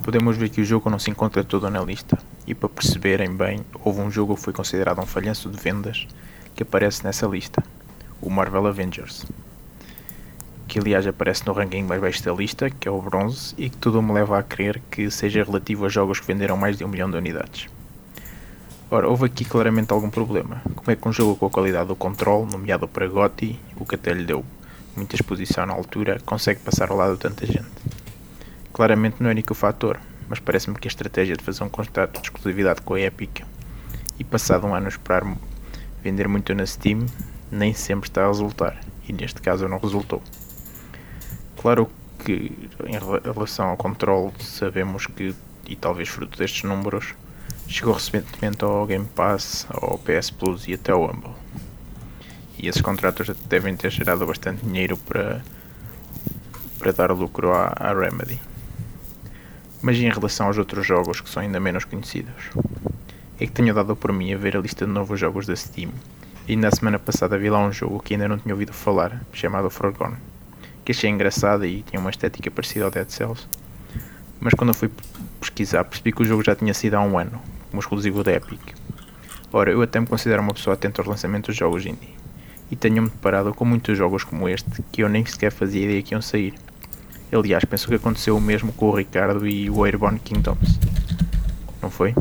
podemos ver que o jogo não se encontra todo na lista. E para perceberem bem, houve um jogo que foi considerado um falhanço de vendas que aparece nessa lista, o Marvel Avengers. Que aliás aparece no ranking mais baixo da lista, que é o bronze, e que tudo me leva a crer que seja relativo a jogos que venderam mais de um milhão de unidades. Ora, houve aqui claramente algum problema. Como é que um jogo com a qualidade do Control, nomeado para GOTY, o que até lhe deu muita exposição na altura, consegue passar ao lado de tanta gente? Claramente não é único fator, mas parece-me que a estratégia de fazer um contrato de exclusividade com a Epic e passado um ano esperar vender muito na Steam nem sempre está a resultar, e neste caso não resultou. Claro que em relação ao Control sabemos que, e talvez fruto destes números, Chegou recentemente ao Game Pass, ao PS Plus e até ao Humble. E esses contratos devem ter gerado bastante dinheiro para, para dar lucro à, à Remedy. Mas em relação aos outros jogos que são ainda menos conhecidos, é que tenho dado por mim a ver a lista de novos jogos da Steam. E na semana passada vi lá um jogo que ainda não tinha ouvido falar, chamado Forgone, que achei engraçado e tinha uma estética parecida ao Dead Cells. Mas quando eu fui pesquisar percebi que o jogo já tinha sido há um ano, como exclusivo da Epic. Ora, eu até me considero uma pessoa atenta aos lançamentos dos jogos indie. E tenho-me deparado com muitos jogos como este que eu nem sequer fazia ideia que iam sair. Aliás, penso que aconteceu o mesmo com o Ricardo e o Airborne Kingdoms. Não foi?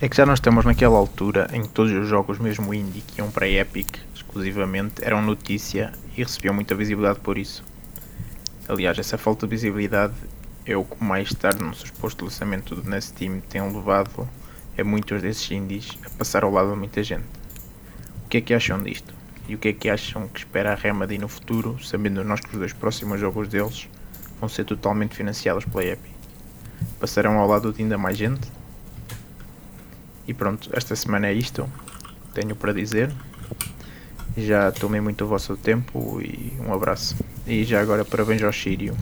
É que já não estamos naquela altura em que todos os jogos, mesmo indie, que iam para a Epic exclusivamente, eram notícia e recebiam muita visibilidade por isso. Aliás, essa falta de visibilidade é o que mais tarde no suposto lançamento do Nest Team tem levado a muitos desses indies a passar ao lado de muita gente. O que é que acham disto? E o que é que acham que espera a Remedy no futuro, sabendo nós que os dois próximos jogos deles vão ser totalmente financiados pela Epic? Passarão ao lado de ainda mais gente? E pronto, esta semana é isto. Tenho para dizer. Já tomei muito o vosso tempo e um abraço. E já agora parabéns ao Sírio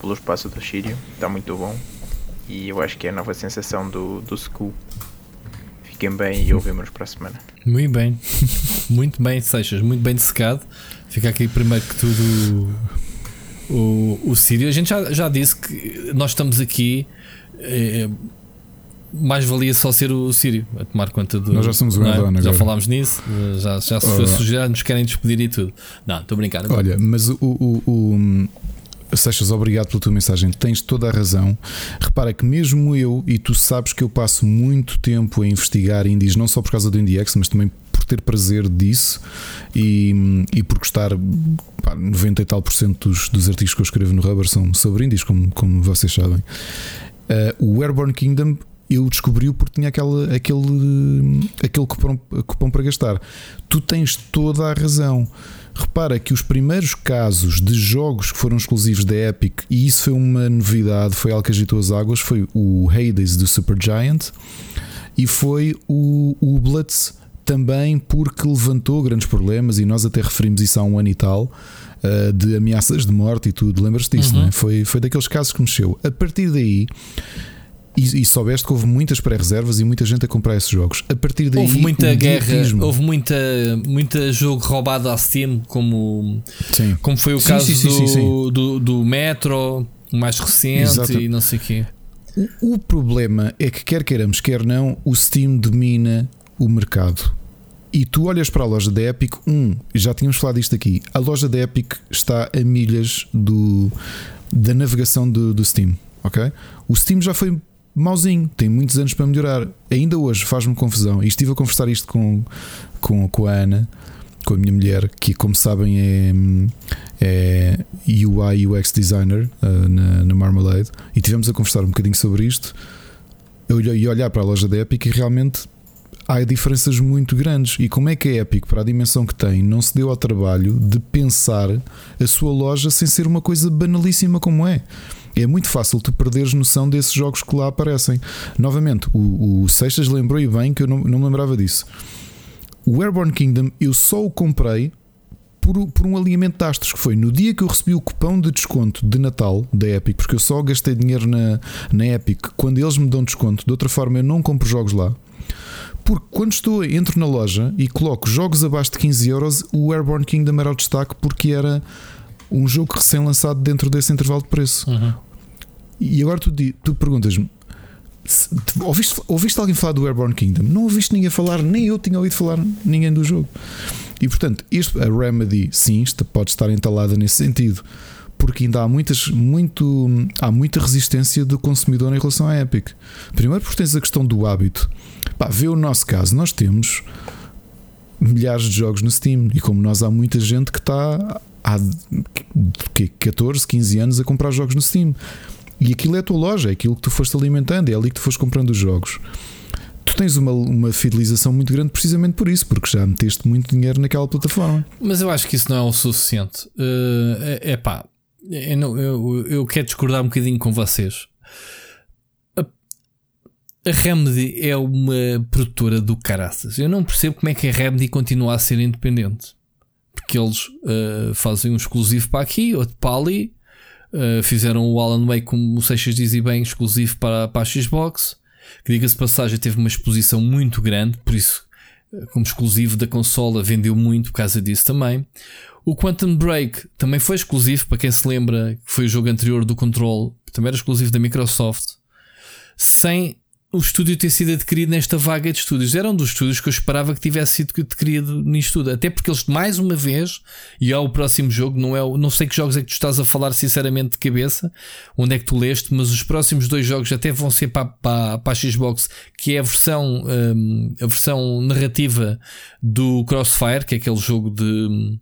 pelo espaço do Sírio, está muito bom. E eu acho que é a nova sensação do, do School. Fiquem bem e ouvimos para a semana.
Muito bem, muito bem, Seixas, muito bem dessecado. Fica aqui primeiro que tudo o, o Sírio. A gente já, já disse que nós estamos aqui. Eh, mais valia só ser o Sírio a tomar conta do.
Nós já somos o
é?
Erdogan
Já falámos nisso, já, já se foi sugerido, nos querem despedir e tudo. Não, estou a brincar.
Olha, mas o, o, o Seixas, obrigado pela tua mensagem. Tens toda a razão. Repara que mesmo eu, e tu sabes que eu passo muito tempo a investigar indies, não só por causa do IndieX, mas também por ter prazer disso e, e por gostar, pá, 90 e tal por cento dos, dos artigos que eu escrevo no Rubber são sobre indies, como, como vocês sabem. Uh, o Airborne Kingdom eu descobri-o porque tinha aquele, aquele, aquele cupom, cupom para gastar. Tu tens toda a razão. Repara que os primeiros casos de jogos que foram exclusivos da Epic, e isso foi uma novidade, foi algo que agitou as águas, foi o Hades do Supergiant e foi o, o Blitz também porque levantou grandes problemas e nós até referimos isso há um ano e tal uh, de ameaças de morte e tudo, lembras-te disso,
Uhum.
não é? Foi, foi daqueles casos que mexeu. A partir daí e, e soubeste que houve muitas pré-reservas e muita gente a comprar esses jogos. A partir daí
Houve muita guerra, houve muita, muita jogo roubado à Steam, como,
Sim.
como foi o
Sim,
caso
sim,
do. Do, do Metro, o mais recente
Exato.
e não sei o quê.
O, o problema é que, quer queiramos, quer não, o Steam domina o mercado. E tu olhas para a loja da Epic, um, já tínhamos falado disto aqui, a loja da Epic está a milhas do, da navegação do, do Steam, ok? O Steam já foi mauzinho, tem muitos anos para melhorar. Ainda hoje faz-me confusão. E estive a conversar isto com, com, com a Ana, com a minha mulher, que, como sabem, é, é UI UX designer uh, na, na Marmalade, e tivemos a conversar um bocadinho sobre isto. Eu ia olhar para a loja da Epic e realmente há diferenças muito grandes. E como é que a Epic, para a dimensão que tem, não se deu ao trabalho de pensar a sua loja sem ser uma coisa banalíssima como é? É muito fácil tu perderes noção desses jogos que lá aparecem. Novamente, o, o Seixas lembrou e bem que eu não, não me lembrava disso. O Airborne Kingdom eu só o comprei por, por um alinhamento de astros, que foi no dia que eu recebi o cupom de desconto de Natal da Epic, porque eu só gastei dinheiro na, na Epic quando eles me dão desconto, de outra forma eu não compro jogos lá. Porque quando estou, entro na loja e coloco jogos abaixo de 15 euros, o Airborne Kingdom era o destaque porque era um jogo recém-lançado dentro desse intervalo de preço.
Uhum.
E agora tu, tu perguntas-me: te- ouviste, ouviste alguém falar do Airborne Kingdom? Não ouviste ninguém falar, nem eu tinha ouvido falar ninguém do jogo. E portanto, este, a Remedy, sim, está- pode estar entalada nesse sentido, porque ainda há, muitas, muito, há muita resistência do consumidor em relação à Epic. Primeiro, porque tens a questão do hábito. Pá, vê o nosso caso, nós temos milhares de jogos no Steam e como nós há muita gente que está há que, 14, 15 anos a comprar jogos no Steam. E aquilo é a tua loja, é aquilo que tu foste alimentando, é ali que tu foste comprando os jogos. Tu tens uma, uma fidelização muito grande precisamente por isso, porque já meteste muito dinheiro naquela plataforma.
Mas eu acho que isso não é o suficiente. Eh, é pá, eu, não- eu, eu quero discordar um bocadinho com vocês. A- a Remedy é uma produtora do caraças. Eu não percebo como é que a Remedy continua a ser independente. Porque eles uh, fazem um exclusivo para aqui, outro para ali. Uh, fizeram o Alan Wake, como o Seixas diz bem, exclusivo para, para a Xbox. Que diga-se passagem, teve uma exposição muito grande, por isso, uh, como exclusivo da consola, vendeu muito por causa disso também. O Quantum Break também foi exclusivo, para quem se lembra, que foi o jogo anterior do Control, que também era exclusivo da Microsoft, sem o estúdio ter sido adquirido nesta vaga de estúdios. Era um dos estúdios que eu esperava que tivesse sido adquirido nisto tudo. Até porque eles, mais uma vez, e ao próximo jogo, não, é, não sei que jogos é que tu estás a falar sinceramente de cabeça, onde é que tu leste, mas os próximos dois jogos até vão ser para, para, para a Xbox, que é a versão, um, a versão narrativa do Crossfire, que é aquele jogo de.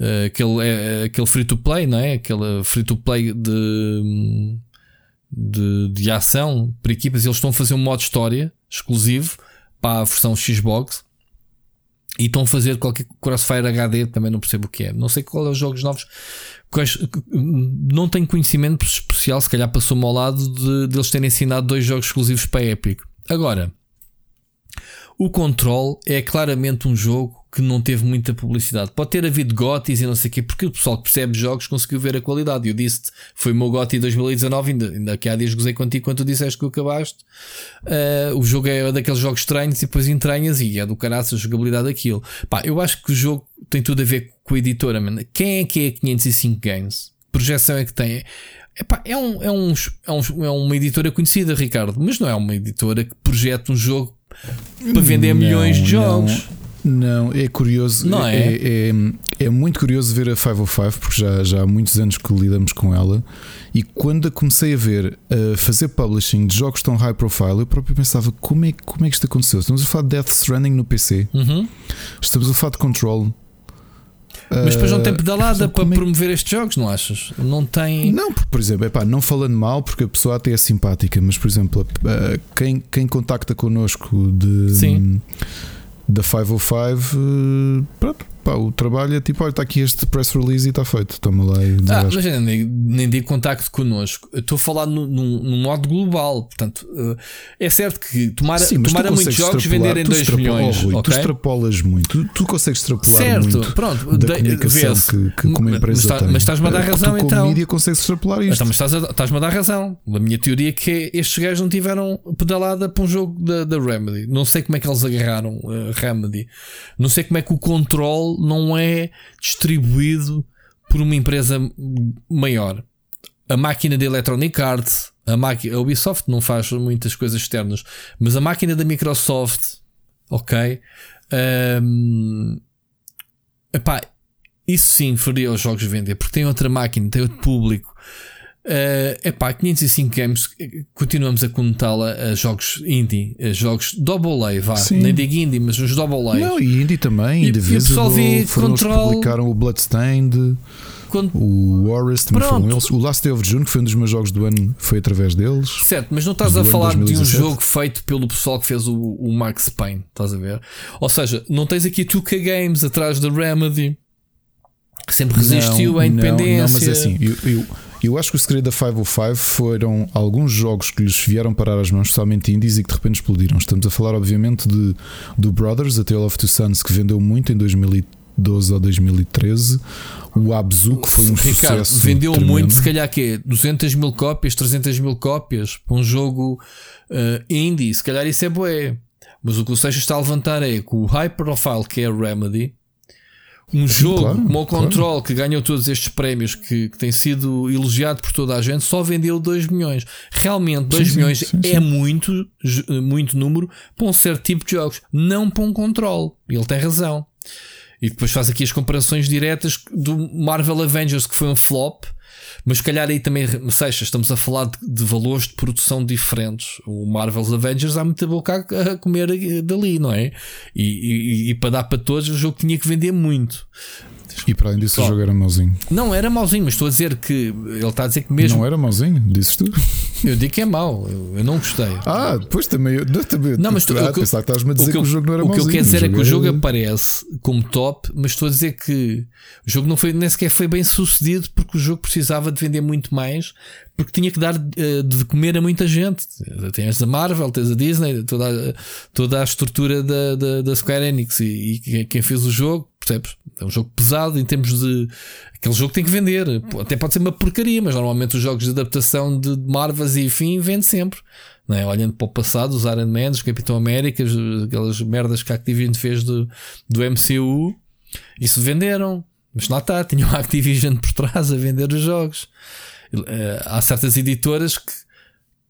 Uh, aquele, é, aquele free to play, não é? Aquele free to play de. Um, de, de ação para equipas. Eles estão a fazer um modo história exclusivo para a versão Xbox e estão a fazer qualquer Crossfire HD. Também não percebo o que é. Não sei qual é os jogos novos. Não tenho conhecimento especial. Se calhar passou-me ao lado de, de eles terem ensinado dois jogos exclusivos para Epic. Agora, o Control é claramente um jogo que não teve muita publicidade. Pode ter havido GOTIs e não sei o quê, porque o pessoal que percebe jogos conseguiu ver a qualidade. Eu disse foi o meu GOTI 2019, ainda, ainda que há dias gozei contigo quando tu disseste que o acabaste. Uh, o jogo é daqueles jogos estranhos e depois entranhas e é do caraças a jogabilidade daquilo. Pá, eu acho que o jogo tem tudo a ver com a editora, mano. Quem é que é 505 Games? Projeção é que tem? Epá, é, um, é, um, é, um, é uma editora conhecida, Ricardo, mas não é uma editora que projeta um jogo para vender não, milhões de jogos.
Não. Não, é curioso.
Não é?
É, é, é muito curioso ver a 505, porque já, já há muitos anos que lidamos com ela. E quando a comecei a ver a fazer publishing de jogos tão high profile, eu próprio pensava como é, como é que isto aconteceu? Estamos a falar de Death Stranding no PC,
uhum.
estamos a falar de Control.
Mas depois não tem pedalada uh, para é... promover estes jogos, não achas? Não tem.
Não, por exemplo, epá, não falando mal, porque a pessoa até é simpática, mas por exemplo, quem, quem contacta connosco de.
Sim
da 505, eh, pronto, pá, o trabalho é tipo: olha, está aqui este press release e está feito. Toma lá e
ah, mas nem, nem digo contacto connosco. Estou a falar no, modo global. Portanto, uh, é certo que tomara, Sim, tomara muitos jogos venderem 2 milhões.
Rui, okay? Tu extrapolas muito, tu, tu consegues extrapolar
certo,
muito
pronto,
da de, comunicação que, que, como empresa
mas,
tem.
Mas estás-me a dar razão,
tu,
então.
Como mídia consegues extrapolar isto.
Então, mas estás-me estás a dar razão. A minha teoria é que estes gajos não tiveram pedalada para um jogo da, da Remedy. Não sei como é que eles agarraram a uh, Remedy. Não sei como é que o não é distribuído por uma empresa maior. A máquina de Electronic Arts, a, a Ubisoft não faz muitas coisas externas, mas a máquina da Microsoft, ok? Um, epá, isso sim faria os jogos vender, porque tem outra máquina, tem outro público. Uh, epá, 505 Games continuamos a conotá-la a jogos indie, a jogos double A, vá, Sim. nem digo indie, mas os double A.
Não, e indie também, e, de vez o Control... publicaram o Bloodstained, Quando... o Warriors também foram eles, o Last Day of June, que foi um dos meus jogos do ano, foi através deles.
Certo, mas não estás a falar de um jogo feito pelo pessoal que fez o, o Max Payne, estás a ver? Ou seja, não tens aqui 2K Games atrás da Remedy. Sempre resistiu não, à independência. Não, não, mas
é assim, eu, eu eu acho que o segredo da 505 foram alguns jogos que lhes vieram parar as mãos, somente indies, e que de repente explodiram. Estamos a falar, obviamente, de, do Brothers, A Tale of Two Sons, que vendeu muito em 2012 ou 2013. O Abzu, que foi um Ricardo, sucesso.
Vendeu
tremendo.
muito, se calhar que 200 mil cópias, 300 mil cópias para um jogo uh, indie. Se calhar isso é boé. Mas o que o Seixas está a levantar é que o high profile que é a Remedy um Sim, jogo claro, como o Control, claro. que ganhou todos estes prémios, que, que, tem sido elogiado por toda a gente, só vendeu 2 milhões. Realmente, 2 milhões sim, sim, é muito, muito número para um certo tipo de jogos, não para um Control. Ele tem razão. E depois faz aqui as comparações diretas do Marvel Avengers, que foi um flop, mas se calhar aí também, seja, estamos a falar de, de, valores de produção diferentes. O Marvel's Avengers há muita boca a, comer dali, não é? E, e, e, para dar para todos, o jogo tinha que vender muito.
E para além disso,
Só.
o jogo era mauzinho.
Não era mauzinho, mas estou a dizer que ele está a dizer que mesmo.
Não era mauzinho, dizes tu?
Eu digo que é mau, eu, eu não gostei.
Ah, depois também. eu- Não, também
Não, mas tu-
ah,
o que-
pensava que estavas-me a dizer
o
que, o jogo não era
o que eu quero dizer é que o jogo aparece como top, mas estou a dizer que o jogo não foi, nem sequer foi bem sucedido porque o jogo precisava de vender muito mais, porque tinha que dar eh, de comer a muita gente. Tens a Marvel, tens a Disney, toda a, toda a estrutura da, da, da Square Enix e, e quem fez o jogo, percebes? É um jogo pesado em termos de. Aquele jogo tem que vender. Até pode ser uma porcaria, mas normalmente os jogos de adaptação de Marvels e enfim vende sempre. Não é? Olhando para o passado, os Iron Man, os Capitão América, aquelas merdas que a Activision fez do, do MCU, isso venderam. Mas lá está, tinham a Activision por trás a vender os jogos. Eh, Há certas editoras que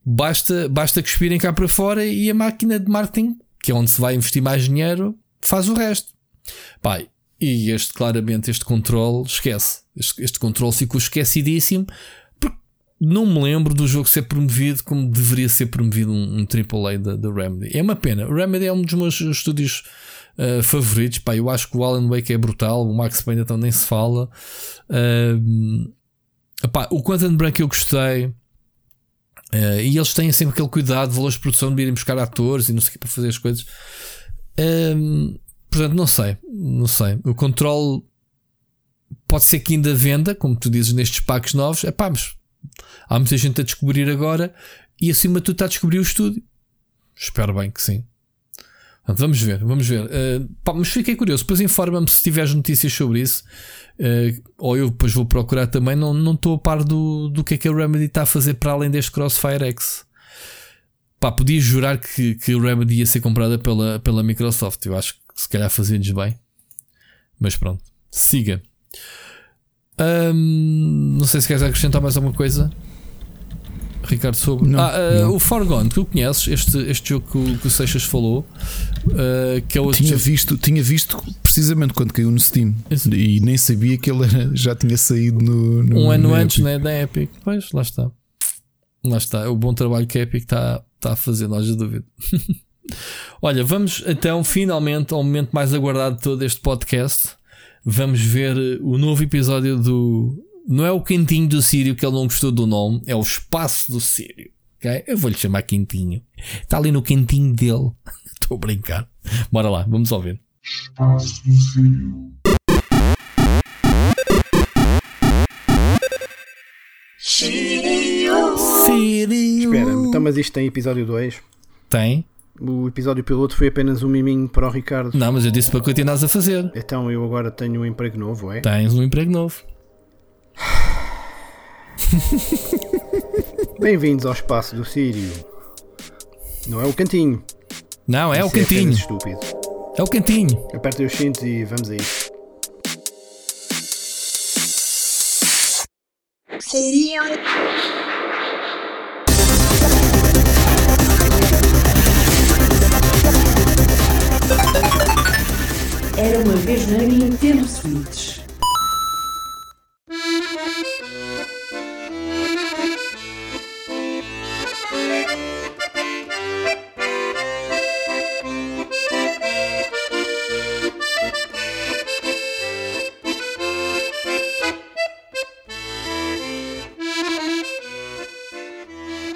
basta, basta cuspirem cá para fora e a máquina de marketing, que é onde se vai investir mais dinheiro, faz o resto. Pai, e este, claramente, este controle, esquece. Este, este controle ficou esquecidíssimo porque não me lembro do jogo ser promovido como deveria ser promovido um, um AAA da, da Remedy. É uma pena. O Remedy é um dos meus estúdios uh, favoritos. Pá, eu acho que o Alan Wake é brutal. O Max Payne então nem se fala. Uh, epá, o Quantum Break eu gostei. Uh, e eles têm sempre aquele cuidado, valores de produção de irem buscar atores e não sei o que para fazer as coisas. Portanto, não sei, não sei. O controle pode ser que ainda venda, como tu dizes, nestes packs novos. É pá, mas há muita gente a descobrir agora e acima de tudo está a descobrir o estúdio. Espero bem que sim. Portanto, vamos ver, vamos ver. Uh, pá, mas fiquei curioso. Depois informa-me se tiveres notícias sobre isso. Uh, ou eu depois vou procurar também. Não não estou a par do, do que é que a Remedy está a fazer para além deste Crossfire X. Pá, podia jurar que, que a Remedy ia ser comprada pela, pela Microsoft. Eu acho que se calhar fazia-lhes bem. Mas pronto, siga. Hum, não sei se queres acrescentar mais alguma coisa, Ricardo, sobre.
Não,
ah, uh, o Forgone, tu conheces este, este jogo que o, que o Seixas falou, uh, que é o
Tinha visto, tinha visto precisamente quando caiu no Steam
Isso.
e nem sabia que ele era- já tinha saído no, no
um ano
no
antes
Epic.
né, da Epic. Pois, lá está. Lá está. O bom trabalho que a Epic está está a fazer, não haja dúvida. Olha, vamos então finalmente ao momento mais aguardado de todo este podcast. Vamos ver eh, o novo episódio do. Não é o Quentinho do Sírio, que ele não gostou do nome, é o Espaço do Sírio. ok? Eu vou-lhe chamar Quentinho. Está ali no quentinho dele. Estou a brincar. Bora lá, vamos ouvir. Sírio.
Espera, então, mas isto tem episódio 2.
Tem?
O episódio piloto foi apenas um miminho para o Ricardo.
Não, mas eu disse para continuares a fazer.
Então eu agora tenho um emprego novo, é?
Tens um emprego novo.
Bem-vindos ao espaço do Sírio. Não é o cantinho.
Não, é o
Isso apenas
cantinho.
estúpido.
É o cantinho.
Apertem os cintos e vamos a isso.
Era uma vez na Nintendo Switch.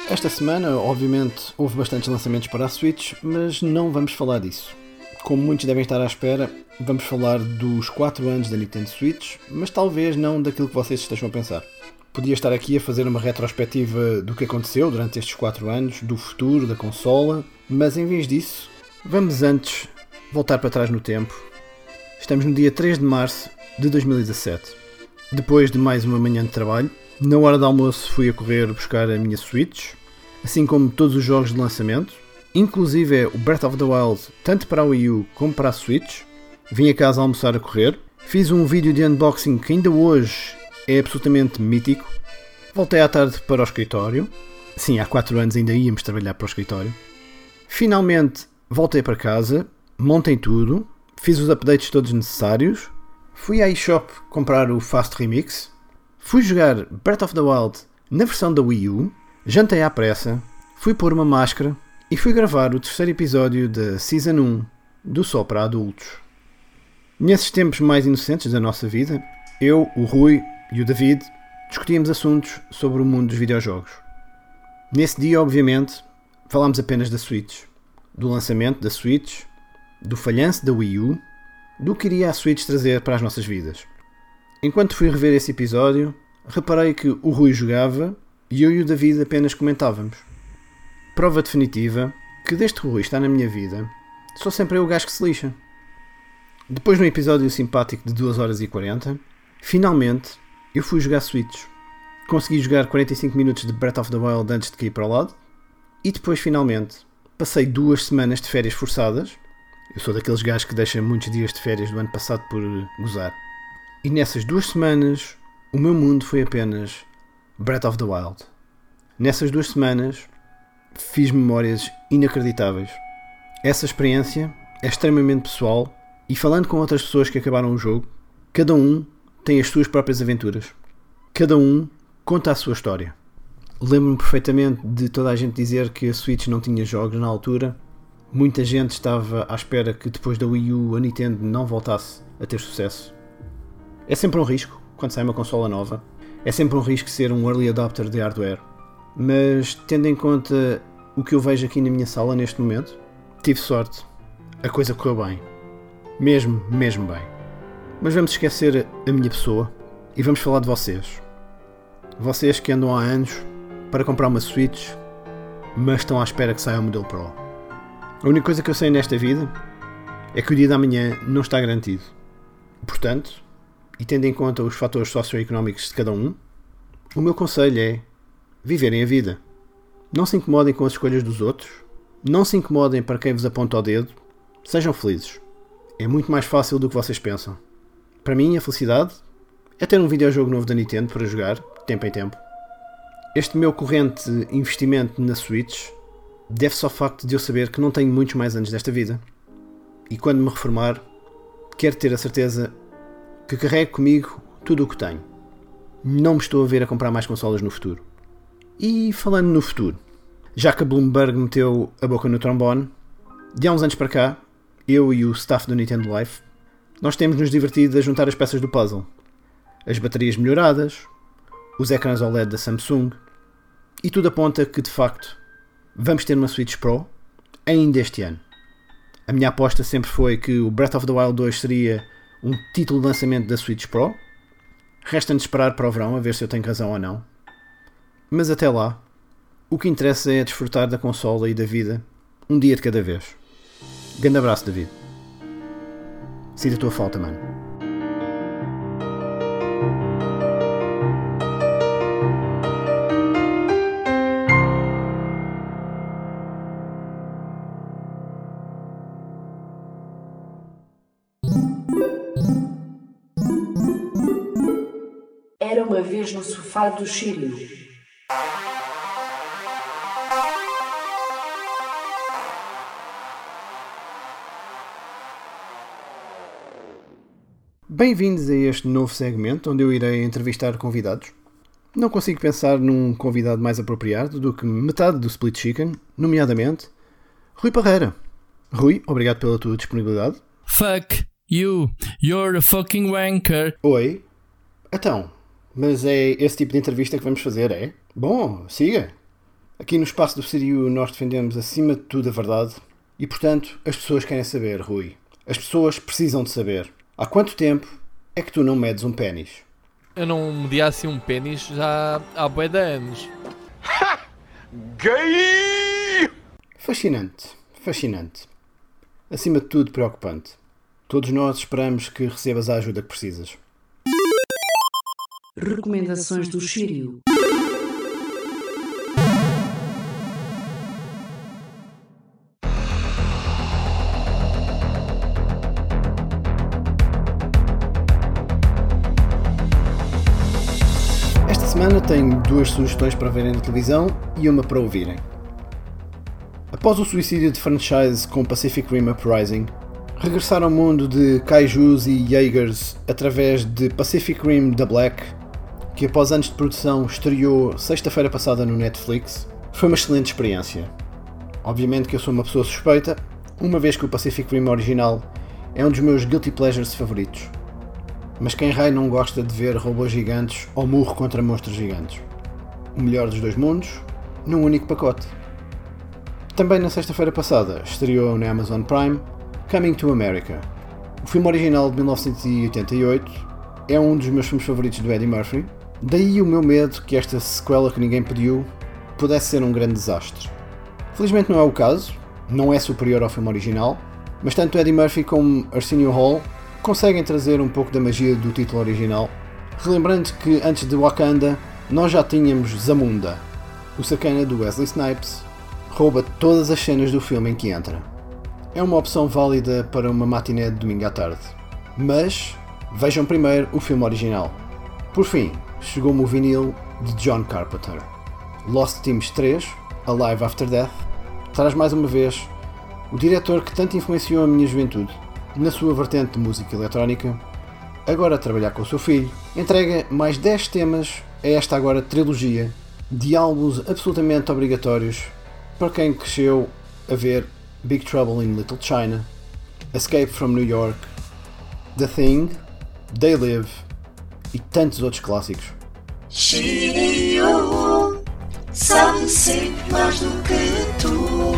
Esta semana, obviamente, houve bastantes lançamentos para a Switch, mas não vamos falar disso. Como muitos devem estar à espera, vamos falar dos 4 anos da Nintendo Switch, mas talvez não daquilo que vocês estejam a pensar. Podia estar aqui a fazer uma retrospectiva do que aconteceu durante estes 4 anos, do futuro da consola, mas em vez disso, vamos antes voltar para trás no tempo. Estamos no dia 3 de março de 2017. Depois de mais uma manhã de trabalho, na hora do almoço fui a correr buscar a minha Switch, assim como todos os jogos de lançamento, inclusive é o Breath of the Wild, tanto para a Wii U como para a Switch. Vim a casa almoçar a correr, fiz um vídeo de unboxing que ainda hoje é absolutamente mítico. Voltei à tarde para o escritório. Sim, há 4 anos ainda íamos trabalhar para o escritório. Finalmente voltei para casa, montei tudo, fiz os updates todos necessários, fui à eShop comprar o Fast Remix, fui jogar Breath of the Wild na versão da Wii U, jantei à pressa, fui pôr uma máscara e fui gravar o terceiro episódio da Season 1 do Só para Adultos. Nesses tempos mais inocentes da nossa vida, eu, o Rui e o David discutíamos assuntos sobre o mundo dos videojogos. Nesse dia, obviamente, falámos apenas da Switch, do lançamento da Switch, do falhanço da Wii U, do que iria a Switch trazer para as nossas vidas. Enquanto fui rever esse episódio, reparei que o Rui jogava e eu e o David apenas comentávamos. Prova definitiva que desde que Rui está na minha vida, sou sempre eu o gajo que se lixa. Depois de um episódio simpático de 2 horas e 40, finalmente eu fui jogar Switch. Consegui jogar 45 minutos de Breath of the Wild antes de cair para o lado e depois finalmente passei duas semanas de férias forçadas. Eu sou daqueles gajos que deixam muitos dias de férias do ano passado por gozar. E nessas duas semanas o meu mundo foi apenas Breath of the Wild. Nessas duas semanas fiz memórias inacreditáveis. Essa experiência é extremamente pessoal e falando com outras pessoas que acabaram o jogo, cada um tem as suas próprias aventuras. Cada um conta a sua história. Lembro-me perfeitamente de toda a gente dizer que a Switch não tinha jogos na altura. Muita gente estava à espera que depois da Wii U a Nintendo não voltasse a ter sucesso. É sempre um risco quando sai uma consola nova. É sempre um risco ser um early adopter de hardware. Mas tendo em conta o que eu vejo aqui na minha sala neste momento, tive sorte. A coisa correu bem. Mesmo, mesmo bem. Mas vamos esquecer a minha pessoa e vamos falar de vocês. Vocês que andam há anos para comprar uma Switch, mas estão à espera que saia o modelo Pro. A única coisa que eu sei nesta vida é que o dia da manhã não está garantido. Portanto, e tendo em conta os fatores socioeconómicos de cada um, o meu conselho é viverem a vida. Não se incomodem com as escolhas dos outros, não se incomodem para quem vos aponta o dedo, sejam felizes. É muito mais fácil do que vocês pensam. Para mim, a felicidade é ter um videojogo novo da Nintendo para jogar, tempo em tempo. Este meu corrente investimento na Switch deve-se ao facto de eu saber que não tenho muitos mais anos desta vida. E quando me reformar, quero ter a certeza que carrego comigo tudo o que tenho. Não me estou a ver a comprar mais consolas no futuro. E falando no futuro, já que a Bloomberg meteu a boca no trombone, de há uns anos para cá, eu e o staff do Nintendo Life, nós temos nos divertido a juntar as peças do puzzle. As baterias melhoradas, os ecrãs OLED da Samsung, e tudo aponta que de facto vamos ter uma Switch Pro ainda este ano. A minha aposta sempre foi que o Breath of the Wild 2 seria um título de lançamento da Switch Pro. Resta-nos esperar para o verão a ver se eu tenho razão ou não. Mas até lá, o que interessa é desfrutar da consola e da vida um dia de cada vez. Grande abraço, David. Sinto a tua falta, mano.
Era uma vez no sofá do Shiryu.
Bem-vindos a este novo segmento onde eu irei entrevistar convidados. Não consigo pensar num convidado mais apropriado do que metade do Split Chicken, nomeadamente Rui Parreira. Rui, obrigado pela tua disponibilidade.
Fuck you, you're a fucking wanker.
Oi. Então, mas é esse tipo de entrevista que vamos fazer, é? Bom, siga. Aqui no espaço do Sirio nós defendemos acima de tudo a verdade e, portanto, as pessoas querem saber, Rui. As pessoas precisam de saber. Há quanto tempo é que tu não medes um pênis?
Eu não medi assim um pênis já há bué de anos.
Fascinante, fascinante. Acima de tudo, preocupante. Todos nós esperamos que recebas a ajuda que precisas.
Recomendações do Shiryu.
Semana tenho duas sugestões para verem na televisão e uma para ouvirem. Após o suicídio de franchise com Pacific Rim Uprising, regressar ao mundo de kaijus e Jaegers através de Pacific Rim The Black, que após anos de produção estreou sexta-feira passada no Netflix, foi uma excelente experiência. Obviamente que eu sou uma pessoa suspeita, uma vez que o Pacific Rim original é um dos meus guilty pleasures favoritos. Mas quem raio não gosta de ver robôs gigantes ou murro contra monstros gigantes? O melhor dos dois mundos, num único pacote. Também na sexta-feira passada estreou na Amazon Prime Coming to America. O filme original de 1988 é um dos meus filmes favoritos do Eddie Murphy, daí o meu medo que esta sequela que ninguém pediu pudesse ser um grande desastre. Felizmente não é o caso, não é superior ao filme original, mas tanto Eddie Murphy como Arsenio Hall conseguem trazer um pouco da magia do título original, relembrando que antes de Wakanda nós já tínhamos Zamunda, o sacana do Wesley Snipes, rouba todas as cenas do filme em que entra. É uma opção válida para uma matiné de domingo à tarde. Mas vejam primeiro o filme original. Por fim, chegou-me o vinil de John Carpenter. Lost Teams 3, Alive After Death, traz mais uma vez o diretor que tanto influenciou a minha juventude, na sua vertente de música eletrónica, agora a trabalhar com o seu filho, entrega mais 10 temas a esta agora trilogia de álbuns absolutamente obrigatórios para quem cresceu a ver Big Trouble in Little China, Escape from New York, The Thing, They Live e tantos outros clássicos.
Mais do que tu.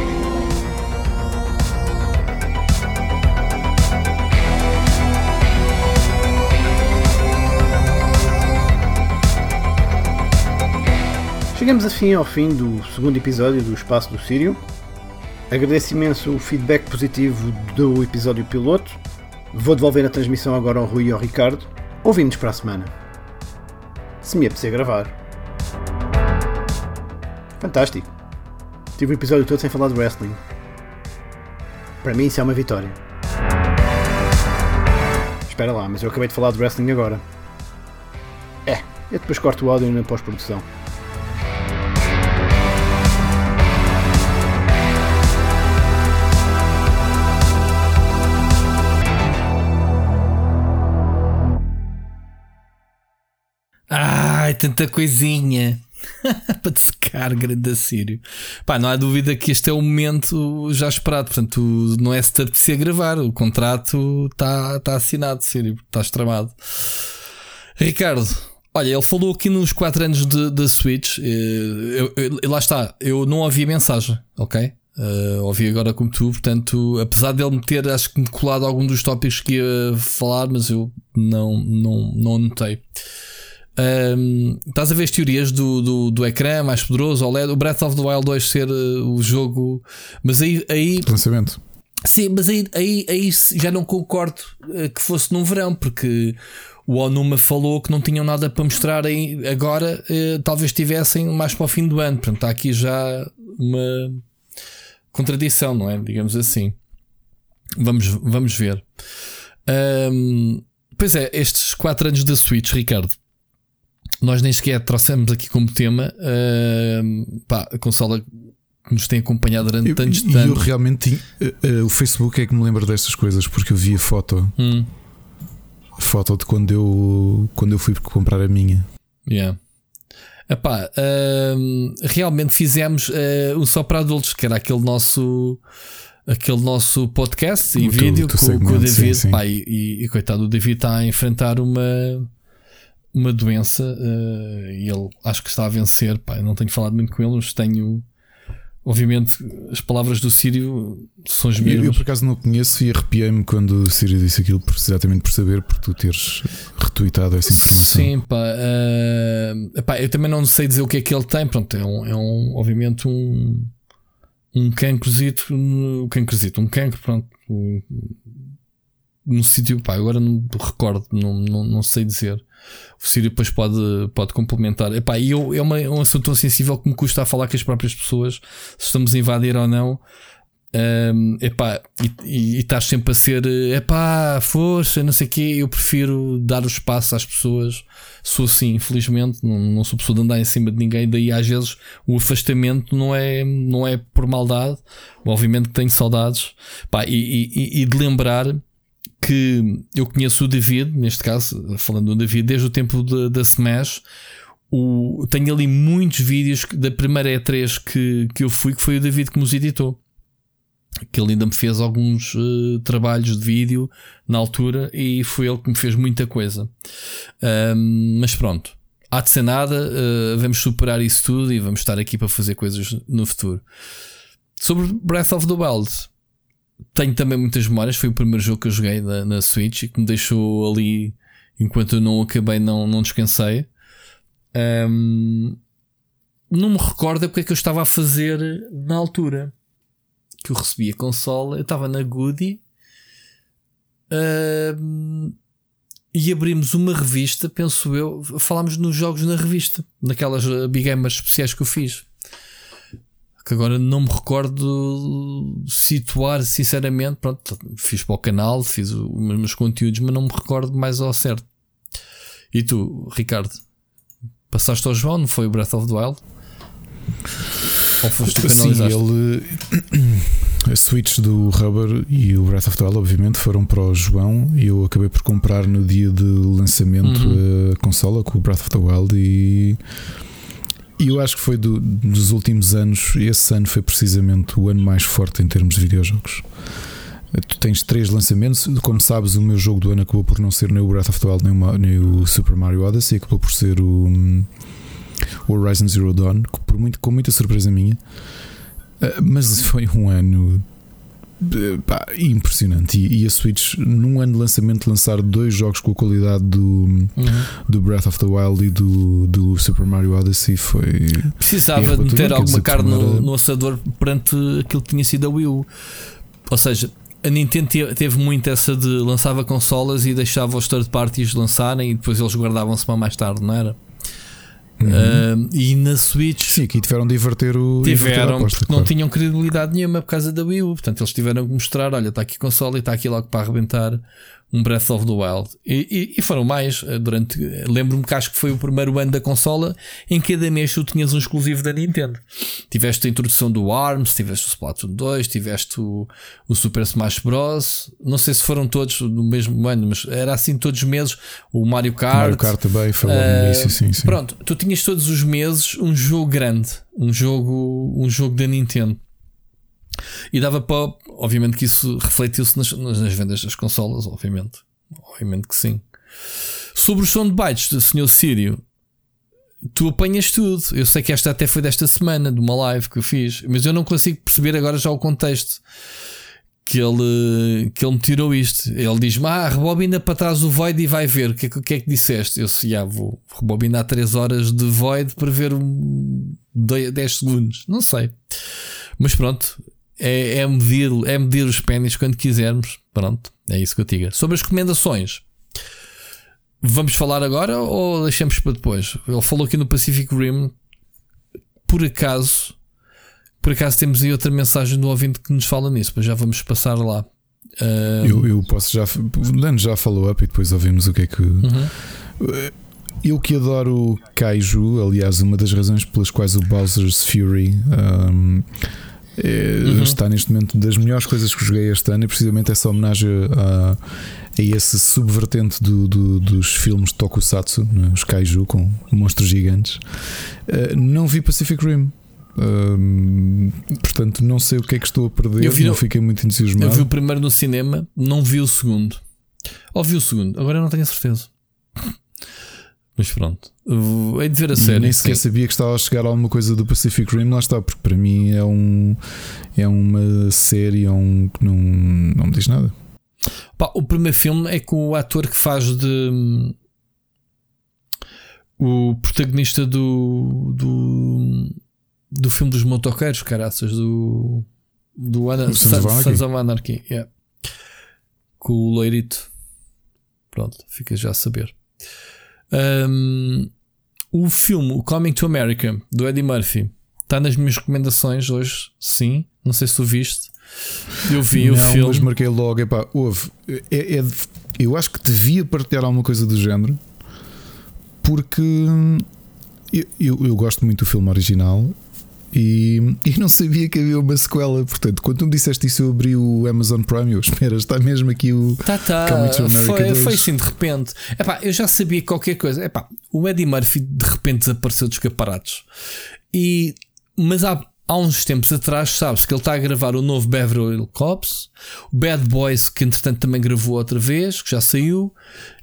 Chegamos assim ao fim do segundo episódio do Espaço do Sírio. Agradeço imenso o feedback positivo do episódio piloto. Vou devolver a transmissão agora ao Rui e ao Ricardo. Ouvimos para a semana. Se me apetecer gravar. Fantástico. Tive o episódio todo sem falar de wrestling. Para mim isso é uma vitória. Espera lá, mas eu acabei de falar de wrestling agora. É, eu depois corto o áudio na pós-produção.
Tanta coisinha. para te secar, grande a sério. Pá, não há dúvida que este é o momento já esperado. Portanto, não é se te apetecer gravar. O contrato está tá assinado, sério, estás tramado. Ricardo, olha, ele falou aqui nos 4 anos da Switch. eh, Eu, eu- lá está, eu não ouvi a mensagem, ok? Eh, ouvi agora como tu, portanto, apesar dele me ter, acho que me colado algum dos tópicos que ia falar, mas eu não, não, não anotei. Um, estás a ver as teorias do, do, do ecrã mais poderoso, OLED, o Breath of the Wild 2 ser uh, o jogo, mas aí, aí
Lançamento.
sim, mas aí, aí, aí já não concordo uh, que fosse num verão, porque o Onuma falou que não tinham nada para mostrar aí agora, uh, talvez tivessem mais para o fim do ano. Portanto, está aqui já uma contradição, não é? Digamos assim. Vamos, vamos ver. Um, pois é, estes 4 anos da Switch, Ricardo nós nem sequer trouxemos aqui como tema uh, pá, a consola que nos tem acompanhado durante tantos
e eu
anos.
realmente tinha- eh, eh, o Facebook é que me lembra destas coisas porque eu vi a foto,
Hum,
foto de quando eu quando eu fui comprar a minha.
yeah. Epá, um, realmente fizemos uh, o Só para Adultos, que era aquele nosso aquele nosso podcast em vídeo com, com o David.
sim, sim.
Pá, e, e- e coitado, o David está a enfrentar uma uma doença uh, e ele acho que está a vencer. Pá, eu não tenho falado muito com ele, mas tenho obviamente as palavras do Sírio são as
Eu, eu
mesmas.
por acaso não conheço e arrepiei-me quando o Siri disse aquilo, exatamente por saber, por tu teres retweetado essa informação.
Sim, pá, epá, eu também não sei dizer o que é que ele tem. Pronto, é um, é um obviamente um um cancrozito, um cancrozito, um cancro, pronto, um- num sítio, pá, agora não recordo, não, não, não sei dizer. O Sírio depois pode, pode complementar. Epá, e eu, é, uma, é um assunto tão sensível que me custa a falar com as próprias pessoas se estamos a invadir ou não. Um, epá, e, e, e estás sempre a ser epá, força, não sei o quê. Eu prefiro dar o espaço às pessoas. Sou assim, infelizmente, não, não sou pessoa de andar em cima de ninguém. Daí às vezes o afastamento não é, não é por maldade. Obviamente que tenho saudades Pá, e, e, e de lembrar que eu conheço o David, neste caso, falando do David, desde o tempo da Smash. O, tenho ali muitos vídeos da primeira E3 que, que eu fui, que foi o David que nos editou. que ele ainda me fez alguns uh, trabalhos de vídeo na altura e foi ele que me fez muita coisa. Um, mas pronto, há de ser nada, uh, vamos superar isso tudo e vamos estar aqui para fazer coisas no futuro. Sobre Breath of the Wild, tenho também muitas memórias. Foi o primeiro jogo que eu joguei na, na Switch e que me deixou ali enquanto eu não acabei, não, não descansei. Um, não me recordo o que é que eu estava a fazer na altura que eu recebi a consola. Eu estava na Goody um, e abrimos uma revista. Penso eu, falámos nos jogos na revista, naquelas Big Gamers especiais que eu fiz que agora não me recordo situar, sinceramente. Pronto, fiz para o canal, fiz os meus conteúdos, mas não me recordo mais ao certo. E tu, Ricardo, passaste ao João, não foi o Breath of the Wild?
Ou foste Sim, ele. A Switch do Rubber e o Breath of the Wild, obviamente, foram para o João e eu acabei por comprar no dia de lançamento uhum. a consola com o Breath of the Wild e e eu acho que foi do, dos últimos anos, esse ano foi precisamente o ano mais forte em termos de videojogos. Tu tens três lançamentos, como sabes, o meu jogo do ano acabou por não ser nem o Breath of the Wild nem o, nem o Super Mario Odyssey, acabou por ser o, o Horizon Zero Dawn, por muito, com muita surpresa minha. Ah, mas foi um ano Pá, impressionante. E, e, a Switch, num ano de lançamento, lançar dois jogos com a qualidade do, uhum. do Breath of the Wild e do, do Super Mario Odyssey foi.
Precisava de meter alguma carne no, no assador perante aquilo que tinha sido a Wii U. Ou seja, a Nintendo teve muito essa de lançava consolas e deixava os third parties lançarem e depois eles guardavam-se para mais tarde, não era? Uhum. Uh, e na Switch.
Sim, aqui tiveram de inverter o.
Tiveram, aposta, porque claro. não tinham credibilidade nenhuma por causa da Wii U. Portanto, eles tiveram que mostrar: olha, está aqui a console e está aqui logo para arrebentar um Breath of the Wild. E, e, e foram mais. Eh, durante Lembro-me que acho que foi o primeiro ano da consola em que cada mês tu tinhas um exclusivo da Nintendo. Tiveste a introdução do ARMS, tiveste o Splatoon 2, tiveste o, o Super Smash Bros. Não sei se foram todos no mesmo ano, mas era assim todos os meses. O Mario Kart.
Mario Kart também foi uh, início, sim, sim.
Pronto, tu tinhas todos os meses um jogo grande, um jogo, um jogo da Nintendo. E dava para. Obviamente que isso refletiu-se nas, nas, vendas das consolas, obviamente. Obviamente que sim. Sobre o som de bytes do Sr. Sírio, tu apanhas tudo. Eu sei que esta até foi desta semana, de uma live que eu fiz, mas eu não consigo perceber agora já o contexto que ele, que ele me tirou isto. Ele diz-me: Ah, rebobina para trás do Void e vai ver. O que, que, é que disseste? Eu disse: ah, vou rebobinar 3 horas de Void para ver um 10 segundos. Não sei. Mas pronto, é, é, medir, é medir os pênis quando quisermos. Pronto, é isso que eu digo. Sobre as recomendações, vamos falar agora ou deixamos para depois? Ele falou aqui no Pacific Rim. Por acaso, por acaso temos aí outra mensagem do ouvinte que nos fala nisso, mas já vamos passar lá.
Uh... Eu, eu, posso já. O Lano já falou up e depois ouvimos o que é que. Uhum. Eu que adoro Kaiju, aliás, uma das razões pelas quais o Bowser's Fury. Um, é, uhum. Está neste momento das melhores coisas que joguei este ano e precisamente essa homenagem a, a esse subvertente do, do, dos filmes de Tokusatsu, né, os Kaiju com monstros gigantes. Uh, não vi Pacific Rim. Uh, portanto, não sei o que é que estou a perder. Eu vi, não fiquei muito entusiasmado.
Eu vi o primeiro no cinema, não vi o segundo. Ou vi o segundo, agora não tenho a certeza. Mas pronto, hei de ver a série.
nem sequer sim. sabia que estava a chegar alguma coisa do Pacific Rim, lá está, porque para mim é um é uma série é um, que não, não me diz nada.
Pá, o primeiro filme é com o ator que faz de o protagonista do do, do filme dos motoqueiros, caraças, do do Ana, Sons of Anarchy, yeah. com o Loirito. Pronto, fica já a saber. Um, o filme o Coming to America do Eddie Murphy está nas minhas recomendações hoje, sim. Não sei se tu viste. Eu vi
não,
o filme.
Mas marquei logo, epá, houve. É, é, eu acho que devia partilhar alguma coisa do género porque eu, eu, eu gosto muito do filme original e, e não sabia que havia uma sequela. Portanto, quando tu me disseste isso, eu abri o Amazon Prime. Eu espero, está mesmo aqui o.
Tá, tá. Foi, foi assim de repente. Epá, eu já sabia qualquer coisa. Epá, o Eddie Murphy de repente desapareceu dos caparatos. E, mas há, há uns tempos atrás, sabe-se que ele está a gravar o novo Beverly Cops, o Bad Boys, que entretanto também gravou outra vez, que já saiu,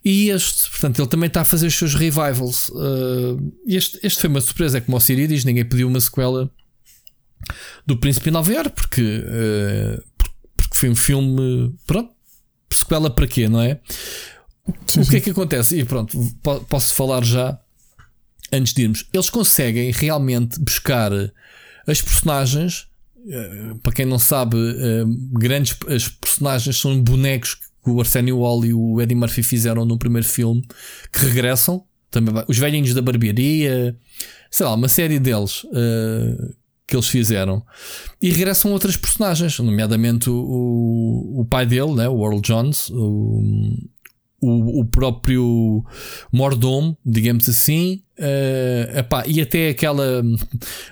e este, portanto, ele também está a fazer os seus revivals. Uh, este, este foi uma surpresa, é como o Siri diz: ninguém pediu uma sequela do Príncipe em Nova York, porque, uh, porque foi um filme. Pronto, sequela para quê, não é?
Sim,
o que é que acontece? E pronto, po- posso falar já antes de irmos. Eles conseguem realmente buscar as personagens. eh, Para quem não sabe, eh, grandes as personagens são bonecos que o Arsenio Hall e o Eddie Murphy fizeram no primeiro filme que regressam. Também os velhinhos da barbearia, sei lá, uma série deles eh, que eles fizeram. E regressam outras personagens, nomeadamente o, o, pai dele, né, o Earl Jones, o, o, o próprio mordomo, digamos assim, eh, epá, e até aquela.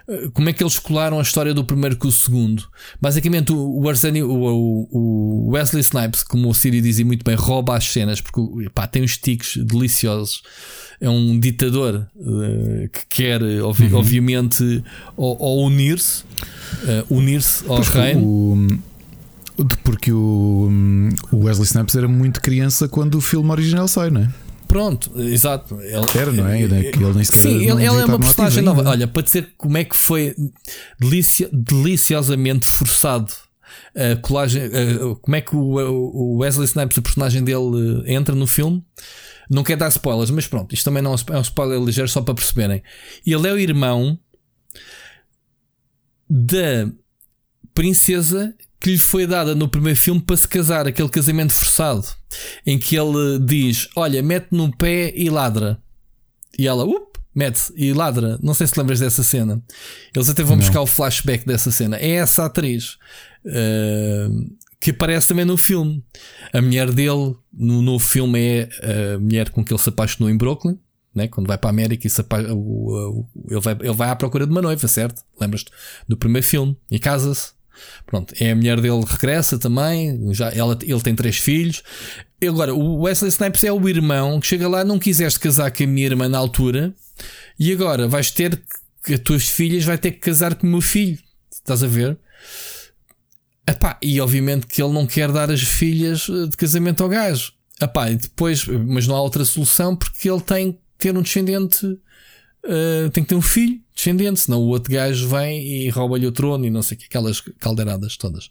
eh, Como é que eles colaram a história do primeiro com o segundo? Basicamente, o, o, Arsenio, o, o Wesley Snipes, como o Siri dizia muito bem, rouba as cenas porque epá, tem uns tiques deliciosos. É um ditador eh, que quer, obvi- obviamente, ao, ao unir-se, eh, unir-se ao
Pois,
reino.
o- de- porque o, o Wesley Snipes era muito criança quando o filme original sai, não é?
Pronto, exato. Ele-
Era, não é? Ele nem sequer
Sim, ele, ele é uma personagem nova. Olha, para dizer como é que foi delicio- deliciosamente forçado a colagem, a- como é que o, o Wesley Snipes, o personagem dele, entra no filme. Não quer dar spoilers, mas pronto, isto também não é um é um spoiler ligeiro só para perceberem. Ele é o irmão da princesa que lhe foi dada no primeiro filme para se casar, aquele casamento forçado, em que ele diz: Olha, mete no pé e ladra. E ela, up, mete e ladra. Não sei se lembras dessa cena. Eles até vão
Não.
buscar o flashback dessa cena. É essa atriz uh, que aparece também no filme. A mulher dele no novo filme é a mulher com que ele se apaixonou em Brooklyn. Né? Quando vai para a América apa- ele, vai, ele vai à procura de uma noiva, certo? Lembras-te do primeiro filme e casa-se. Pronto, é a mulher dele regressa também. Já, ela, ele tem três filhos. E Agora, o Wesley Snipes é o irmão que chega lá, não quiseste casar com a minha irmã na altura, e agora vais ter que as tuas filhas vai ter que casar com o meu filho. Estás a ver? Epá, e obviamente que ele não quer dar as filhas eh, de casamento ao gajo. Epá, e depois, mas não há outra solução porque ele tem que ter um descendente, eh, tem que ter um filho descendente, senão o outro gajo vem e rouba-lhe o trono e não sei o que, aquelas caldeiradas todas.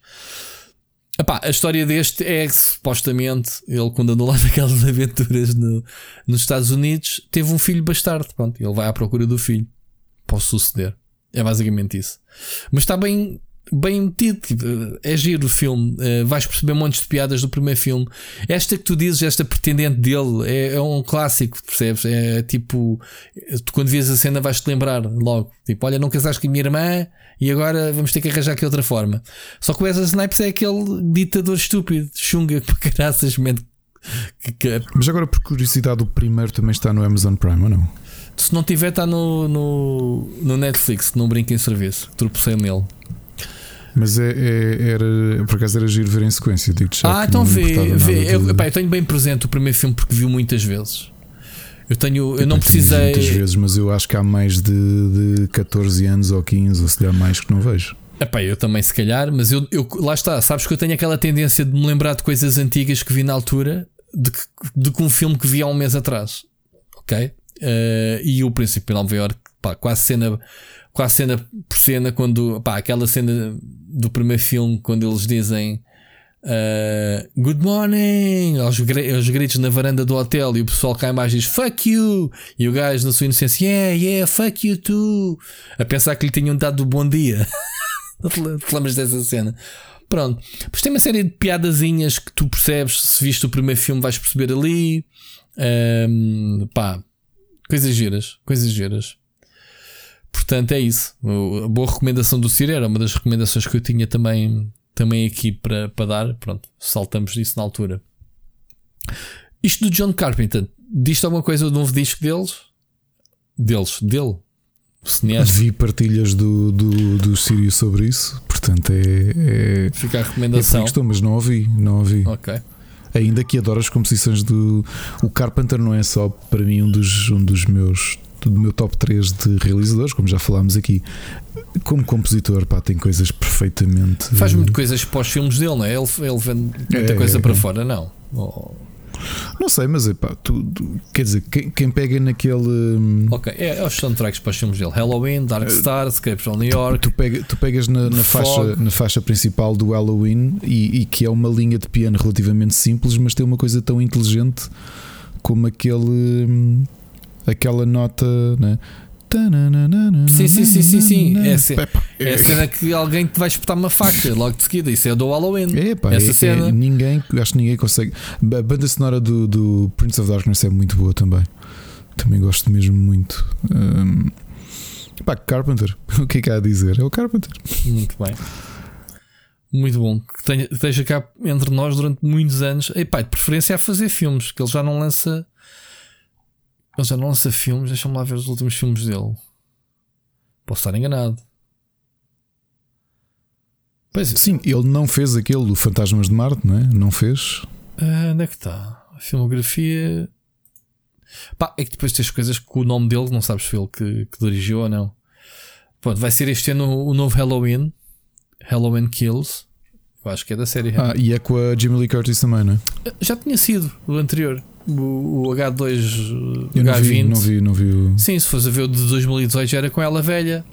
Epá, a história deste é que supostamente ele, quando andou lá naquelas aventuras no- nos Estados Unidos, teve um filho bastardo. Pronto, ele vai à procura do filho. Pode suceder. É basicamente isso. Mas está bem, bem metido. tipo, É giro o filme. Eh, vais perceber montes de piadas do primeiro filme. Esta que tu dizes, esta pretendente dele, é, é um clássico, percebes? É tipo, tu quando vês a cena vais-te lembrar logo. Tipo, olha, não casaste com a minha irmã e agora vamos ter que arranjar aqui outra forma. Só que o Wesley Snipes é aquele ditador estúpido, chunga para caraças. Que, que,
Mas agora, por curiosidade, o primeiro também está no Amazon Prime ou não?
se não tiver, está no, no, no Netflix, não brinca em serviço. Tropecei nele.
Mas é, é- era, por acaso era giro ver em sequência. Digo-te já
Ah, então vê. vê. Eu,
de-
eu tenho bem presente o primeiro filme porque vi muitas vezes. Eu tenho, eu não precisei.
Muitas vezes, mas eu acho que há mais de, de 14 anos ou 15, ou se der mais que não vejo.
Epá, eu também, se calhar, mas eu, eu- lá está. Sabes que eu tenho aquela tendência de me lembrar de coisas antigas que vi na altura de que, de que um filme que vi há um mês atrás. Ok? Eh, e o Príncipe de Nova York, pá, quase cena, quase cena por cena, quando pá, aquela cena do primeiro filme, quando eles dizem. eh, good morning aos, aos gritos na varanda do hotel e o pessoal em baixo diz fuck you e o gajo na sua inocência yeah yeah fuck you too a pensar que lhe tinham dado o bom dia te lembras dessa cena? Pronto. Pois tem uma série de piadazinhas que tu percebes. Se viste o primeiro filme, vais perceber ali. Ahm, pá, coisas giras. Coisas giras. Portanto, é isso. A boa recomendação do Ciro era uma das recomendações que eu tinha também, também aqui para, para dar. Pronto, saltamos disso na altura. Isto do John Carpenter, diz-te alguma coisa do novo disco deles? Deles, dele. Cineasta.
Vi partilhas do, do, do Sírio sobre isso, portanto é. é
Fica a
é
recomendação.
questão, mas não ouvi, não ouvi.
Ok.
Ainda que adoro as composições do. O Carpenter não é só para mim um dos, um dos meus do meu top 3 de realizadores, como já falámos aqui. Como compositor, pá, tem coisas perfeitamente.
Faz muito coisas para os filmes dele, não é? Ele, ele vende muita
É,
coisa
é,
para
é.
fora, não. Oh,
Não sei, mas epá, tu, tu- quer dizer, quem, quem pega naquele. hum,
ok, é, é os soundtracks para os filmes dele: Halloween, Dark Star, Escapes from New York.
Tu, pega, tu pegas na, na faixa, na faixa principal do Halloween e, e que é uma linha de piano relativamente simples, mas tem uma coisa tão inteligente como aquele hum, aquela nota, né?
Sim, sim, sim, sim, sim.
Epá,
É a cena que alguém te vai espetar uma faca logo de seguida. Isso é do Halloween.
É, pá,
Essa
é-
cena.
é- ninguém, acho que ninguém consegue. A banda sonora do, do Prince of Darkness é muito boa também. Também gosto mesmo muito. Hum, pá, Carpenter, o que é que há a dizer? É o Carpenter.
Muito bem. Muito bom. Que tenha- esteja cá entre nós durante muitos anos. E pá, de preferência a fazer filmes, que ele já não lança. Ele já não lança filmes. Deixa-me lá ver os últimos filmes dele. Posso estar enganado. Pois é.
Sim, ele não fez aquele do Fantasmas de Marte, não é? Não fez.
Ah, onde é que está? A filmografia. Pá, é que depois tens coisas com o nome dele, não sabes se foi ele que, que dirigiu ou não. Pronto, vai ser este ano o novo Halloween. Halloween Kills. Eu acho que é da série.
Ah, e é com a Jamie Lee Curtis também, não é?
Já tinha sido o anterior. O, o H2
Eu não
H20.
vi, não vi, não vi o.
Sim, se fosse a ver o de 2018 já era com ela velha.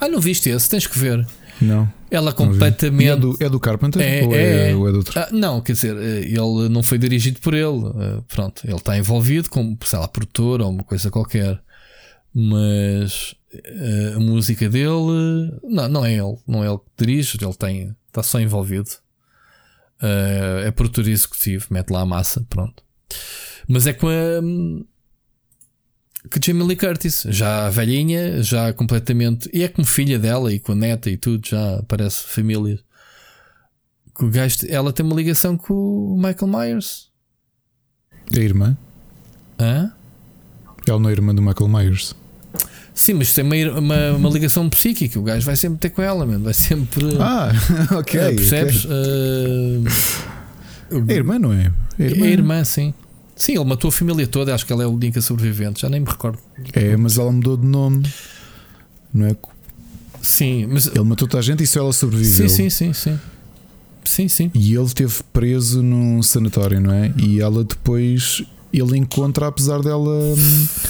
Ah, não viste esse? Tens que ver.
Não.
Ela
não
completamente.
É do, é do Carpenter
É,
ou,
é,
é,
é.
ou é do outro?
Ah, não, quer dizer, eh, ele não foi dirigido por ele. eh, Pronto, ele está envolvido como, sei lá, produtor ou uma coisa qualquer. Mas eh, a música dele, não, não é ele, não é ele que dirige, ele tem, está só envolvido. É produtor executivo, mete lá a massa, pronto. Mas é com a. hum, Com a Jamie Lee Curtis, já velhinha, já completamente. E é como filha dela e com a neta e tudo, já parece família que o gajo, ela tem uma ligação com o Michael Myers.
É a irmã?
Hã?
Ela não é irmã do Michael Myers.
Sim, mas tem uma, uma, uma ligação psíquica. O gajo vai sempre ter com ela, mano. vai sempre.
Ah, ok.
Eh, percebes?
ok.
Eh,
É irmã, não é?
É a irmã, sim. Sim, ele matou a família toda. Acho que ela é a única sobrevivente. Já nem me recordo.
É, mas ela mudou de nome. Não é?
Sim, mas.
Ele matou toda a gente e só ela sobreviveu.
Sim, sim, sim, sim. Sim, sim.
E ele esteve preso num sanatório, não é? E ela depois. Ele encontra, apesar dela.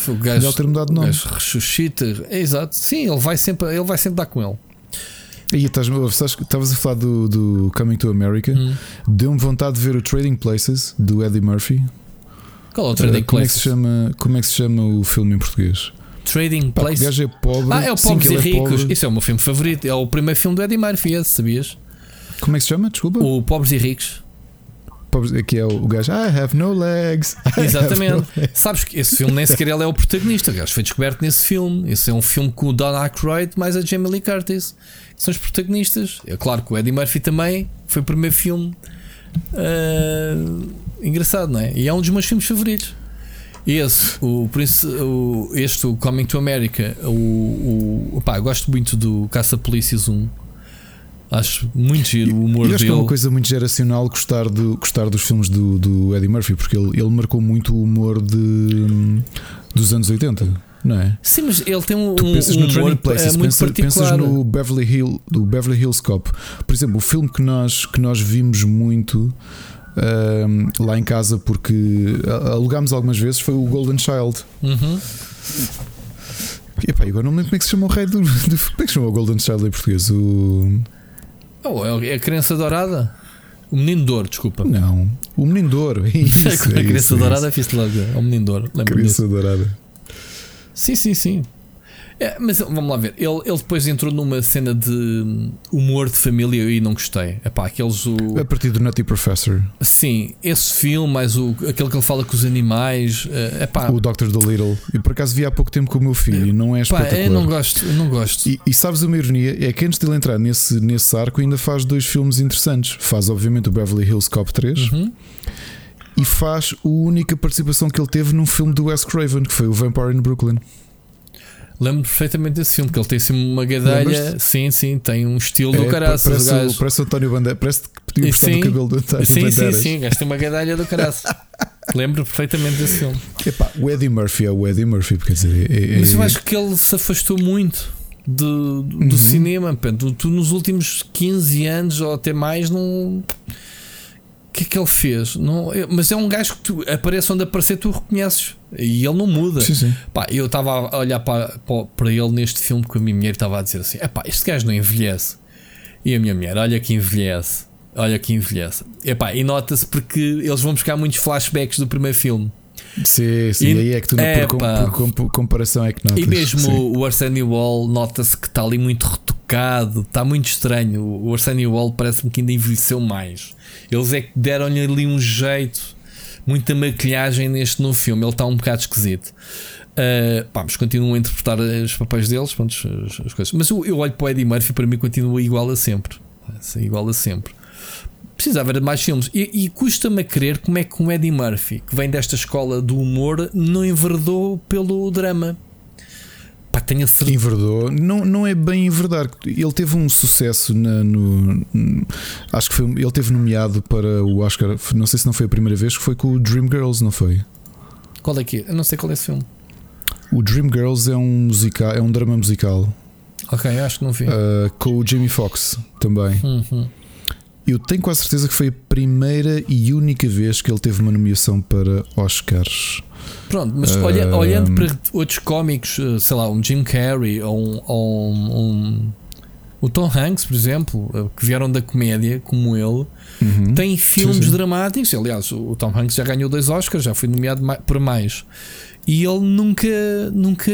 O gajo,
dela ter mudado de
o
nome.
gajo ressuscita. É exato. Sim, ele vai sempre, ele vai sempre dar com ele.
Que estavas a falar do, do Coming to America.
Hum.
Deu-me vontade de ver o Trading Places do Eddie Murphy.
Qual é o Trading
Uh, como, é que se
Places?
chama, como é que se chama o filme em português?
Trading
Pá, o
Places.
gajo é pobre.
Ah, é o
sim,
Pobres
que
e
é
Ricos.
pobre.
Isso é o meu filme favorito. É o primeiro filme do Eddie Murphy, esse, sabias?
Como é que se chama? Desculpa.
O Pobres e Ricos.
Pobres- Aqui é o, o gajo. I have no legs. I have no
Exatamente.
legs."
Sabes que esse filme nem sequer ele é o protagonista. O gajo foi descoberto nesse filme. Esse é um filme com o Don Aykroyd mais a Jamie Lee Curtis. Que são os protagonistas. É claro que o Eddie Murphy também foi o primeiro filme. ah, engraçado, não é? E é um dos meus filmes favoritos. Esse, o, o, este, o Coming to America, o, o pá, eu gosto muito do Caça-Polícias 1. Acho muito giro o humor
E acho que é
dele.
uma coisa muito geracional gostar, do, gostar dos filmes do, do Eddie Murphy, porque ele, ele marcou muito o humor de, dos anos 80, não é?
Sim, mas ele tem um,
Tu
um
pensas no
humor
Trading Places,
é, muito
pensa-
particular.
pensas no Beverly, Hill, do Beverly Hills Cop. Por exemplo, o filme que nós, que nós vimos muito lá em casa, porque alugámos algumas vezes, foi o Golden Child.
Uhum.
Epá, agora não me lembro como é que se chama o rei do, do- Como é que se chama o Golden Child em português? O,
Oh, é a criança dourada. O menino de ouro, desculpa.
não, o Menino de Ouro. É isso, é
a
isso,
criança
é
dourada
isso.
fiz logo. É o menino de ouro. Lembro-me disso.
Criança dourada.
Sim, sim, sim. É, mas vamos lá ver. Ele, ele depois entrou numa cena de hum, humor de família e não gostei. É pá, aqueles. O,
A partir do Nutty Professor,
sim, esse filme, mais o, aquele que ele fala com os animais. É pá,
o Dr. Dolittle. E por acaso vi há pouco tempo com o meu filho e não é
pá
espetacular.
eu não gosto. Eu não gosto.
E, e sabes uma ironia? É que antes de ele entrar nesse, nesse arco, ainda faz dois filmes interessantes. Faz, obviamente, o Beverly Hills Cop 3
Uhum.
e faz a única participação que ele teve num filme do Wes Craven, que foi o Vampire in Brooklyn.
Lembro perfeitamente desse filme, que ele tem assim uma.
Lembras-te?
Sim, sim, tem um estilo do
É,
caraças.
parece,
o gajo.
o- parece o António Bandeira. Parece que do
sim,
cabelo do António
Sim, sim,
Bandeiras.
sim, gajo tem uma gadelha do caraças. Lembro perfeitamente desse filme.
Epá, o Eddie Murphy é o Eddie Murphy, quer dizer, é, é-
Mas eu acho que ele se afastou muito do, do cinema. pá. Tu, tu nos últimos 15 anos ou até mais não. O que é que ele fez? Não, eu- mas é um gajo que tu aparece onde aparecer, tu reconheces e ele não muda.
Sim, sim.
Pá, eu estava a olhar para, para, ele neste filme com a minha mulher estava a dizer assim: Epá, este gajo não envelhece. E a minha mulher, olha que envelhece, olha que envelhece. Epá, e nota-se porque eles vão buscar muitos flashbacks do primeiro filme.
Sim, sim,
E-
aí é que tu não, por,
Epá.
por com- por comparação é que notas.
E mesmo
sim.
o, Arsenio Wall nota-se que está ali muito retocado, está muito estranho. O Arsenio Wall parece-me que ainda envelheceu mais. Eles é que deram-lhe ali um jeito, muita maquilhagem neste novo filme. Ele está um bocado esquisito. Uh, pá, mas continuam a interpretar os papéis deles, pronto, as, as coisas. Mas eu, eu olho para o Eddie Murphy, para mim continua igual a sempre. É igual a sempre. Precisava de mais filmes. E, e custa-me a crer como é que o Eddie Murphy, que vem desta escola do humor, não enverdou pelo drama. Pá, tenho certeza.
Enverdou, não, não é bem enverdar. Ele teve um sucesso na- no. Acho que foi. Ele teve nomeado para o Oscar. Não sei se não foi a primeira vez que foi com o Dreamgirls, não foi?
Qual é que é? Eu não sei qual é esse filme.
O Dreamgirls é um musical, é um drama musical
Ok, acho que não vi.
uh, com o Jamie Foxx também.
Uhum.
Eu tenho quase certeza que foi a primeira e única vez que ele teve uma nomeação para Oscars.
Pronto, mas
Ah,
olha, olhando para outros cómicos, eh, sei lá, um Jim Carrey ou um, ou um- o Tom Hanks, por exemplo, eh, que vieram da comédia, como ele,
Uhum.
tem filmes
sim.
dramáticos. Aliás, o Tom Hanks já ganhou dois Oscars, já foi nomeado por mais. E ele nunca, nunca,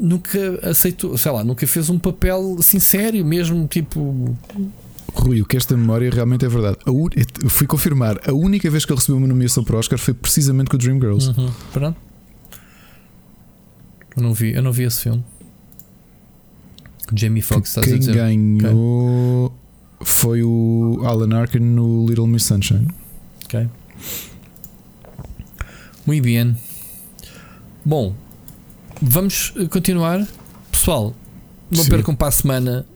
nunca aceitou, sei lá, nunca fez um papel assim sério, mesmo tipo.
Rui, o que esta memória realmente é verdade. A u- eu fui confirmar, a única vez que ele recebeu uma nomeação para Oscar foi precisamente com o Dreamgirls.
Uhum. Pronto. Eu não vi, eu não vi esse filme. Jamie Foxx,
Quem ganhou foi o Alan Arkin no Little Miss Sunshine.
Ok. Muito bem. Bom, vamos continuar. Pessoal, não
Sim.
percam para a semana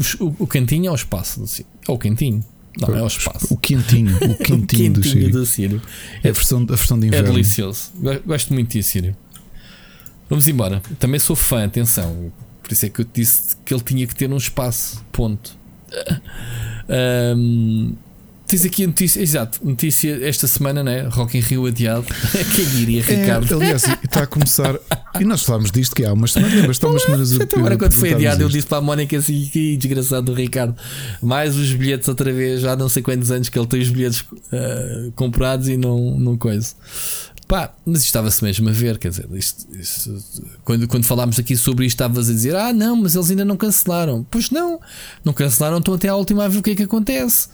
os- o, o cantinho é o espaço do Ciro. É o cantinho. Não, é o espaço.
O quentinho, o quentinho, do Siri.
do Ciro.
É a versão, a versão de
É
inverno.
delicioso. Go- Gosto muito disso, Ciro. Vamos embora. Também sou fã, atenção. Por isso é que eu te disse que ele tinha que ter um espaço. Ponto. Ahm, Tens aqui a notícia, exato, notícia esta semana, né? Rock in Rio adiado. Quem diria,
É,
Ricardo?
aliás, está a começar. E nós falámos disto que há umas semanas, lembras-te há umas semanas
Então, agora quando foi adiado, eu
isto.
disse para a Mónica assim: que desgraçado do Ricardo. Mais os bilhetes outra vez, já há não sei quantos anos que ele tem os bilhetes ah, comprados e não, não coisa. Pá, mas estava-se mesmo a ver, quer dizer, isto, isto- quando, quando falámos aqui sobre isto, estavas a dizer: Ah, não, mas eles ainda não cancelaram. Pois não, não cancelaram, estão até à última a ver o que é que acontece.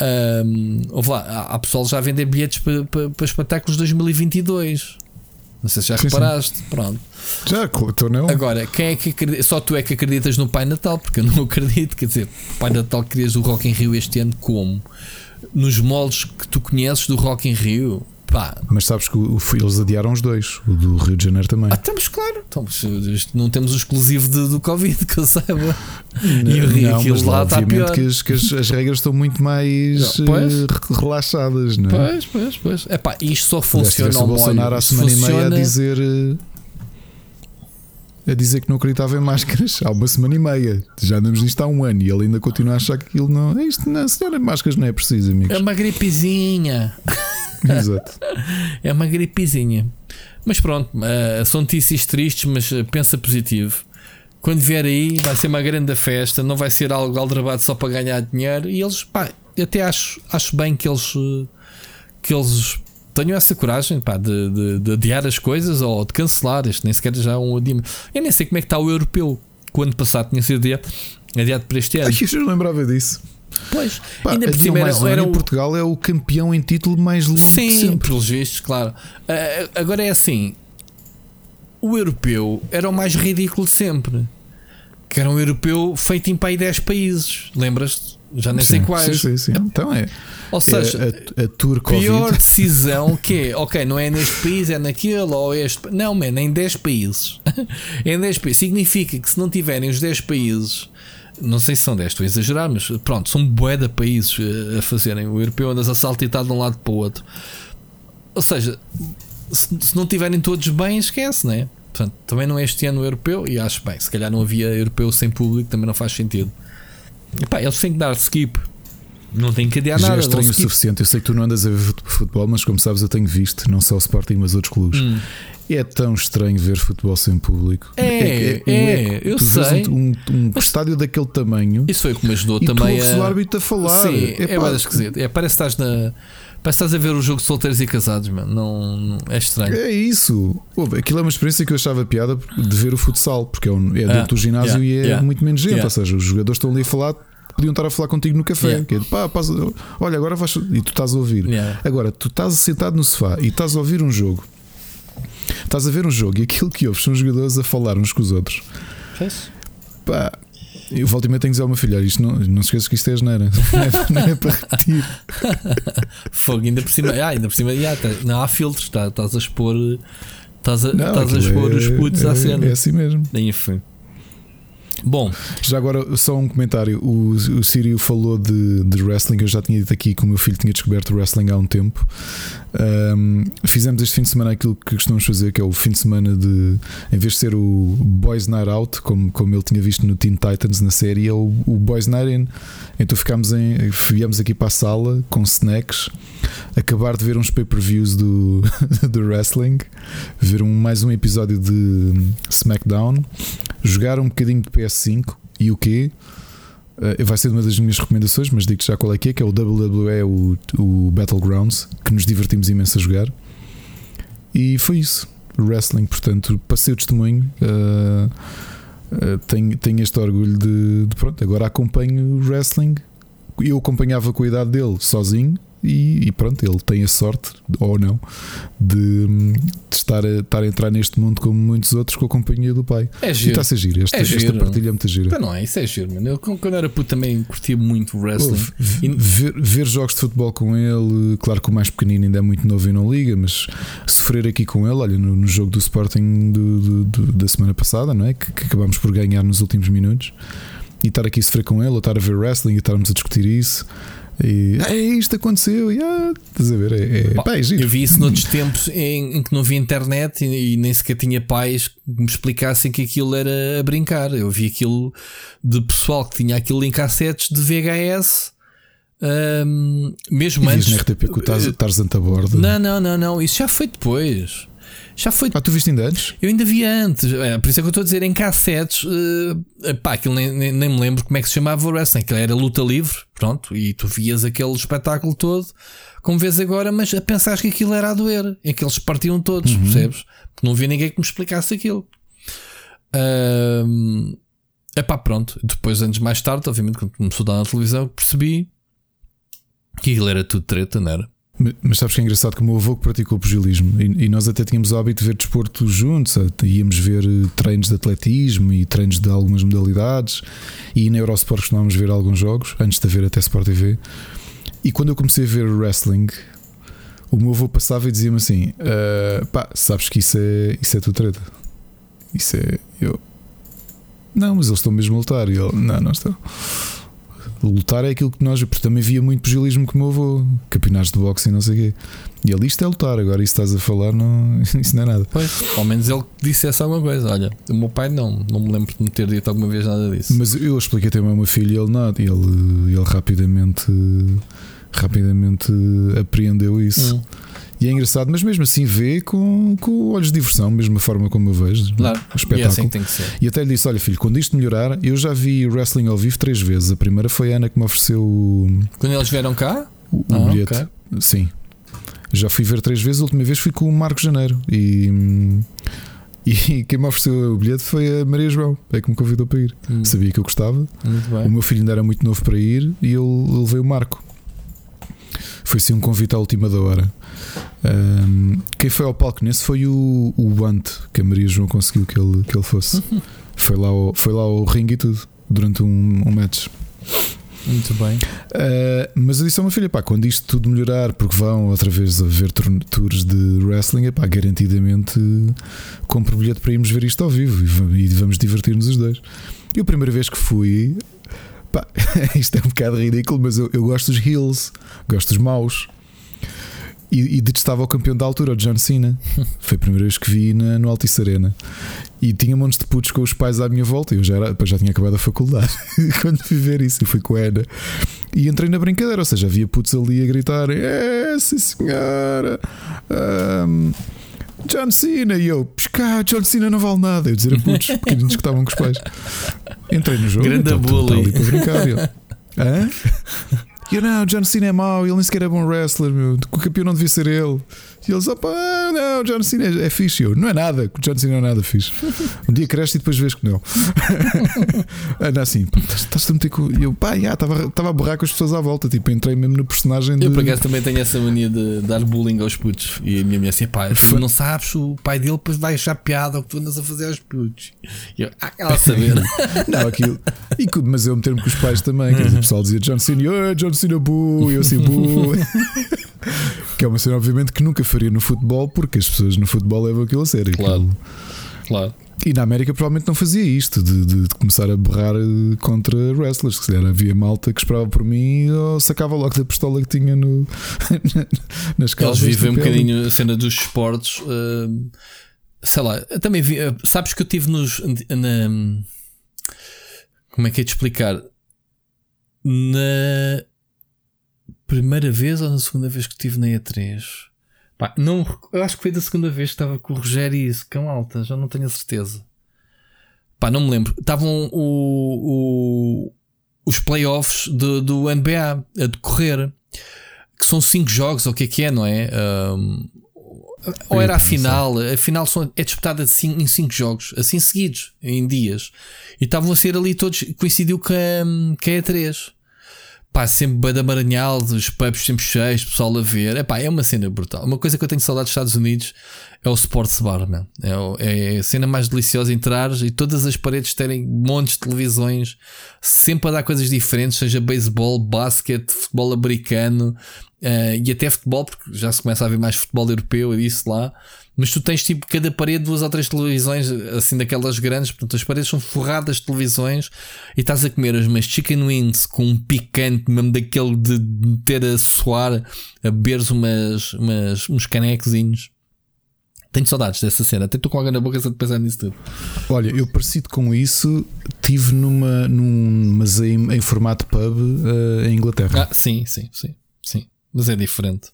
Ahm, houve lá, há, há pessoal já a vender bilhetes para, para, para espetáculos 2022. Não sei se já
Sim, sim.
reparaste. Pronto.
Já, estou não.
Agora, quem é que acredita? Só tu é que acreditas no Pai Natal, porque eu não acredito. Quer dizer, Pai Natal querias o Rock in Rio este ano como? Nos moldes que tu conheces do Rock in Rio? Pá,
Mas sabes que o- eles adiaram os dois, o do Rio de Janeiro também.
ah, estamos claro. Estamos, isto não temos o exclusivo de- do Covid, que eu saiba. E o Rio,
não, mas
lá
lá,
está
obviamente
pior.
que, as, que as- as regras estão muito mais
Não, pois.
eh, relaxadas, não é?
Pois, pois, pois. Epá, isto só funciona ao
o Bolsonaro há
Se
semana e meia a
funciona-
dizer eh, a dizer que não acreditava em máscaras há uma semana e meia. Já andamos nisto há um ano e ele ainda continua a achar que aquilo não. é Isto, não, senhora, máscaras não é preciso, amigos.
É uma gripezinha.
Exato.
É uma gripezinha. Mas pronto, eh, são notícias tristes, mas eh, pensa positivo. Quando vier aí, vai ser uma grande festa, não vai ser algo aldrabado só para ganhar dinheiro. E eles, pá, eu até acho, acho bem que eles, eh, que eles tenham essa coragem pá, de, de, de adiar as coisas ou de cancelar. Este nem sequer já é um adiamento. Eu nem sei como é que está o europeu. Que o ano passado tinha sido adiado, adiado para este ano.
Ai, eu não lembrava disso.
Pois,
Pá,
ainda por cima era, era o-
Portugal é o campeão em título mais longo de
Sim,
sempre.
pelos vistos, claro. Ah, agora é assim: o europeu era o mais ridículo de sempre. Que era um europeu feito em pai 10 países. Lembras-te? Já nem sei
Sim,
quais.
Sim, sim, sim. Então é.
Ou seja,
é a, a Tour Covid.
pior decisão que é, ok, não é neste país, é naquele ou este. Não, man, é em 10 países. é em 10 países. Significa que se não tiverem os 10 países, não sei se são 10, estou a exagerar, mas pronto, são bué de países eh, a fazerem. O europeu andas a saltitar de um lado para o outro. ou seja, se, se não tiverem todos bem, esquece, né? Portanto, também não é este ano europeu e acho bem, se calhar não havia europeu sem público, também não faz sentido. E eles têm que dar skip. Não tem que adiar
Já
nada.
é estranho o
skip.
suficiente. Eu sei que tu não andas a ver fut- futebol, mas como sabes, eu tenho visto, não só o Sporting, mas outros clubes.
Hum.
É tão estranho ver futebol sem público.
É,
o
é,
eco.
eu
tu vês
sei.
Um, um- um estádio daquele tamanho
Isso foi o que me ajudou
e tu
também
ouves
a.
o árbitro a falar.
Sim, é
Epá,
bem esquisito. É, parece que estás na. Parece estás a ver o jogo de solteiros e casados, mano. Não, não- é estranho.
É isso. Ouve, aquilo é uma experiência que eu achava piada de ver o futsal, porque é, um- é dentro
Ah,
do ginásio
yeah,
e é
yeah,
muito menos gente.
yeah.
Ou seja, os jogadores estão ali a falar, podiam estar a falar contigo no café.
Yeah.
Que é, pá, olha, agora vais. E tu estás a ouvir.
Yeah.
Agora, tu estás sentado no sofá e estás a ouvir um jogo. Estás a ver um jogo e aquilo que ouves são os jogadores a falar uns com os outros. Pá, eu volto e meia tenho que dizer ao meu filho: isto não, não se esqueças que isto é asneira. Não é, não é para repetir.
Fogo, ainda por cima. Ah, ainda por cima. Tá- não há filtros, tá- estás a expor. Estás a,
Não,
estás a expor
é-
os putos à
é-
cena.
É assim mesmo.
Enfim. Bom,
Já agora, só um comentário. O, o Sírio falou de, de wrestling. Eu já tinha dito aqui que o meu filho tinha descoberto wrestling há um tempo. Ahm, fizemos este fim de semana aquilo que costumamos fazer, que é o fim de semana de. Em vez de ser o Boys Night Out, como, como ele tinha visto no Teen Titans na série, é o, o Boys Night In. Então ficámos em, viemos aqui para a sala com snacks, acabar de ver uns pay-per-views do, do wrestling, ver um, mais um episódio de SmackDown, jogar um bocadinho de PS5 e o quê? Eh, vai ser uma das minhas recomendações, mas digo já qual é que é, que é o WWE, o, o Battlegrounds, que nos divertimos imenso a jogar. E foi isso. Wrestling, portanto, passei o testemunho. eh, eh, tenho, tenho este orgulho de, de pronto, agora acompanho o wrestling. Eu acompanhava com a idade dele sozinho e, e pronto, ele tem a sorte, ou não, de, de estar, a, estar a entrar neste mundo como muitos outros com a companhia do pai.
é
E
giro.
está a ser giro. Esta,
É
esta
giro.
partilha é muito gira.
Não é? Isso é giro, mano. Eu, quando era puto, também curtia muito o wrestling.
Ouve,
E-
ver, ver jogos de futebol com ele, claro que o mais pequenino ainda é muito novo e não liga, mas sofrer aqui com ele, olha, no, no jogo do Sporting do- do- do- da semana passada, não é? Que, que acabámos por ganhar nos últimos minutos, e estar aqui a sofrer com ele, ou estar a ver wrestling e estarmos a discutir isso. E é isto aconteceu, e ah, estás a ver? É, é,
Pá,
pá, é
eu vi isso noutros tempos em, em que não havia internet e, e nem sequer tinha pais que me explicassem que aquilo era a brincar. Eu vi aquilo de pessoal que tinha aquilo em cassetes de VHS, ahm, mesmo
E
antes.
na RTP que o Tarzan a bordo.
Não, não, não, não. Isso já foi depois. Já foi
Ah, tu viste ainda antes?
Eu ainda vi antes, é, por isso é que eu estou a dizer em cassetes. eh, pá, aquilo nem, nem, nem me lembro como é que se chamava o wrestling. Aquilo era luta livre, pronto, e tu vias aquele espetáculo todo, como vês agora, mas a pensar que aquilo era a doer, em que eles partiam todos, percebes? Porque não havia ninguém que me explicasse aquilo. É pá, pronto. Depois, anos mais tarde, obviamente, quando começou a dar na televisão, percebi que aquilo era tudo treta, não era?
Mas- sabes que é engraçado que o meu avô que praticou pugilismo e, e nós até tínhamos o hábito de ver desporto juntos, íamos ver eh, treinos de atletismo e treinos de algumas modalidades e na Eurosport costumávamos ver alguns jogos antes de haver até Sport TV. E quando eu comecei a ver wrestling, o meu avô passava e dizia-me assim: "Ah, pá, sabes que isso é, isso é tua treta. Isso é. Eu. Não, mas eles estão mesmo a lutar. E ele: Não, não estão. Lutar é aquilo que nós. Porque também via muito pugilismo com o meu avô, campeonatos de boxe e não sei o quê. E ele: Isto é lutar. Agora, isso estás a falar, não, isso não é nada.
Pois, ao menos ele dissesse alguma coisa. Olha, o meu pai não, não me lembro de me ter dito alguma vez nada disso.
Mas eu expliquei também ao meu filho e ele e Ele, ele rapidamente. Rapidamente apreendeu isso.
Hum,
E é engraçado, mas mesmo assim vê com, com olhos de diversão, mesma forma como eu vejo.
claro,
O
e é
espetáculo.
assim que tem que ser.
E até lhe disse: Olha, filho, quando isto melhorar, eu já vi wrestling ao vivo três vezes. A primeira foi a Ana que me ofereceu o,
Quando eles vieram cá,
o
Ah,
bilhete.
ok.
Sim. Já fui ver três vezes. A última vez fui com o Marco Janeiro. E, e quem me ofereceu o bilhete foi a Maria João, é que me convidou para ir.
Hum,
Sabia que eu gostava. O meu filho ainda era muito novo para ir e eu levei o Marco. Foi assim um convite à última da hora. Hum, quem foi ao palco nesse foi o, o Bante, que a Maria João conseguiu que ele, que ele fosse. Foi lá, ao, foi lá ao ringue e tudo, durante um, um match.
Muito bem.
Uh, mas eu disse ao meu filho: pá, quando isto tudo melhorar, porque vão outra vez a ver tours de wrestling, epá, garantidamente compro bilhete para irmos ver isto ao vivo e e vamos divertir-nos os dois. E a primeira vez que fui, pá, isto é um bocado ridículo, mas eu, eu gosto dos heels, gosto dos maus. E, e detestava o campeão da altura, o John Cena. Foi a primeira vez que vi na, no Altice Arena. E tinha montes de putos com os pais à minha volta. Eu já, era, já tinha acabado a faculdade quando fui ver isso. E fui com a Ana. E entrei na brincadeira. Ou seja, havia putos ali a gritar: É, sim senhora. Ahm, John Cena. E eu, pescar, John Cena não vale nada. Eu dizer a putos pequeninos que estavam com os pais. Entrei no jogo.
Grande
então,
bully.
tá ali para brincar. Eu, Hã? E eu, não, John Cena é mau, ele nem sequer é bom wrestler, meu. O campeão não devia ser ele. E eles, opa, não, John Cena é, é fixe. Eu, não é nada, o John Cena não é nada fixe. Um dia cresce e depois vês que não. Anda assim, estás-te a meter com. E eu, pá, estava a borrar com as pessoas à volta. Tipo, entrei mesmo no personagem de.
Eu por acaso também tenho essa mania de dar bullying aos putos. E a minha mulher assim, pá, tu não sabes, o pai dele depois vai achar piada o que tu andas a fazer aos putos. E eu, ah, ela saber.
Não, aquilo. E, mas eu meter-me com os pais também. Quer dizer, o pessoal dizia John Cena, "Ah, John Cena, bu, e eu assim, bu. que é uma cena, obviamente, que nunca faria no futebol, porque as pessoas no futebol levam aquilo a sério.
Claro.
Aquilo-
claro.
E na América provavelmente não fazia isto de, de- de começar a berrar eh, contra wrestlers. Se calhar havia malta que esperava por mim ou sacava logo da pistola que tinha no, nas
Eles
calças.
vivem um bocadinho a cena dos esportes. hum, sei lá, também vi. eh, Sabes que eu tive nos. Na, como é que é de explicar? Na primeira vez ou na segunda vez que estive na E3? Pá, não, eu acho que foi da segunda vez que estava com o Rogério e isso, cão alta, já não tenho a certeza. Pá, não me lembro. Estavam o, o- os playoffs do, do NBA a decorrer que são cinco jogos, ou o que é que é, não é? Um, ou era a final, a final são- é disputada de em cinco jogos, assim seguidos, em dias, e estavam a ser ali todos, coincidiu com a, com a E3. Pá, sempre bem da Maranhal, os pubs sempre cheios, pessoal a ver. Epá, é uma cena brutal. Uma coisa que eu tenho saudade dos Estados Unidos é o Sports Bar, man. É, é a cena mais deliciosa entrar e todas as paredes terem montes de televisões, sempre a dar coisas diferentes, seja beisebol, basquete, futebol americano eh, e até futebol, porque já se começa a ver mais futebol europeu e isso lá. Mas tu tens tipo cada parede duas ou três televisões, assim daquelas grandes, portanto as paredes são forradas de televisões e estás a comer as umas chicken wings com um picante, mesmo daquele de meter a suar, a beberes umas, umas, uns canecozinhos. Tenho saudades dessa cena, até estou com água na boca só de pensar nisso tudo.
Olha, eu parecido com isso, tive numa, num, mas em, em formato pub eh, em Inglaterra.
Ah, sim, sim, sim, sim. Mas é diferente.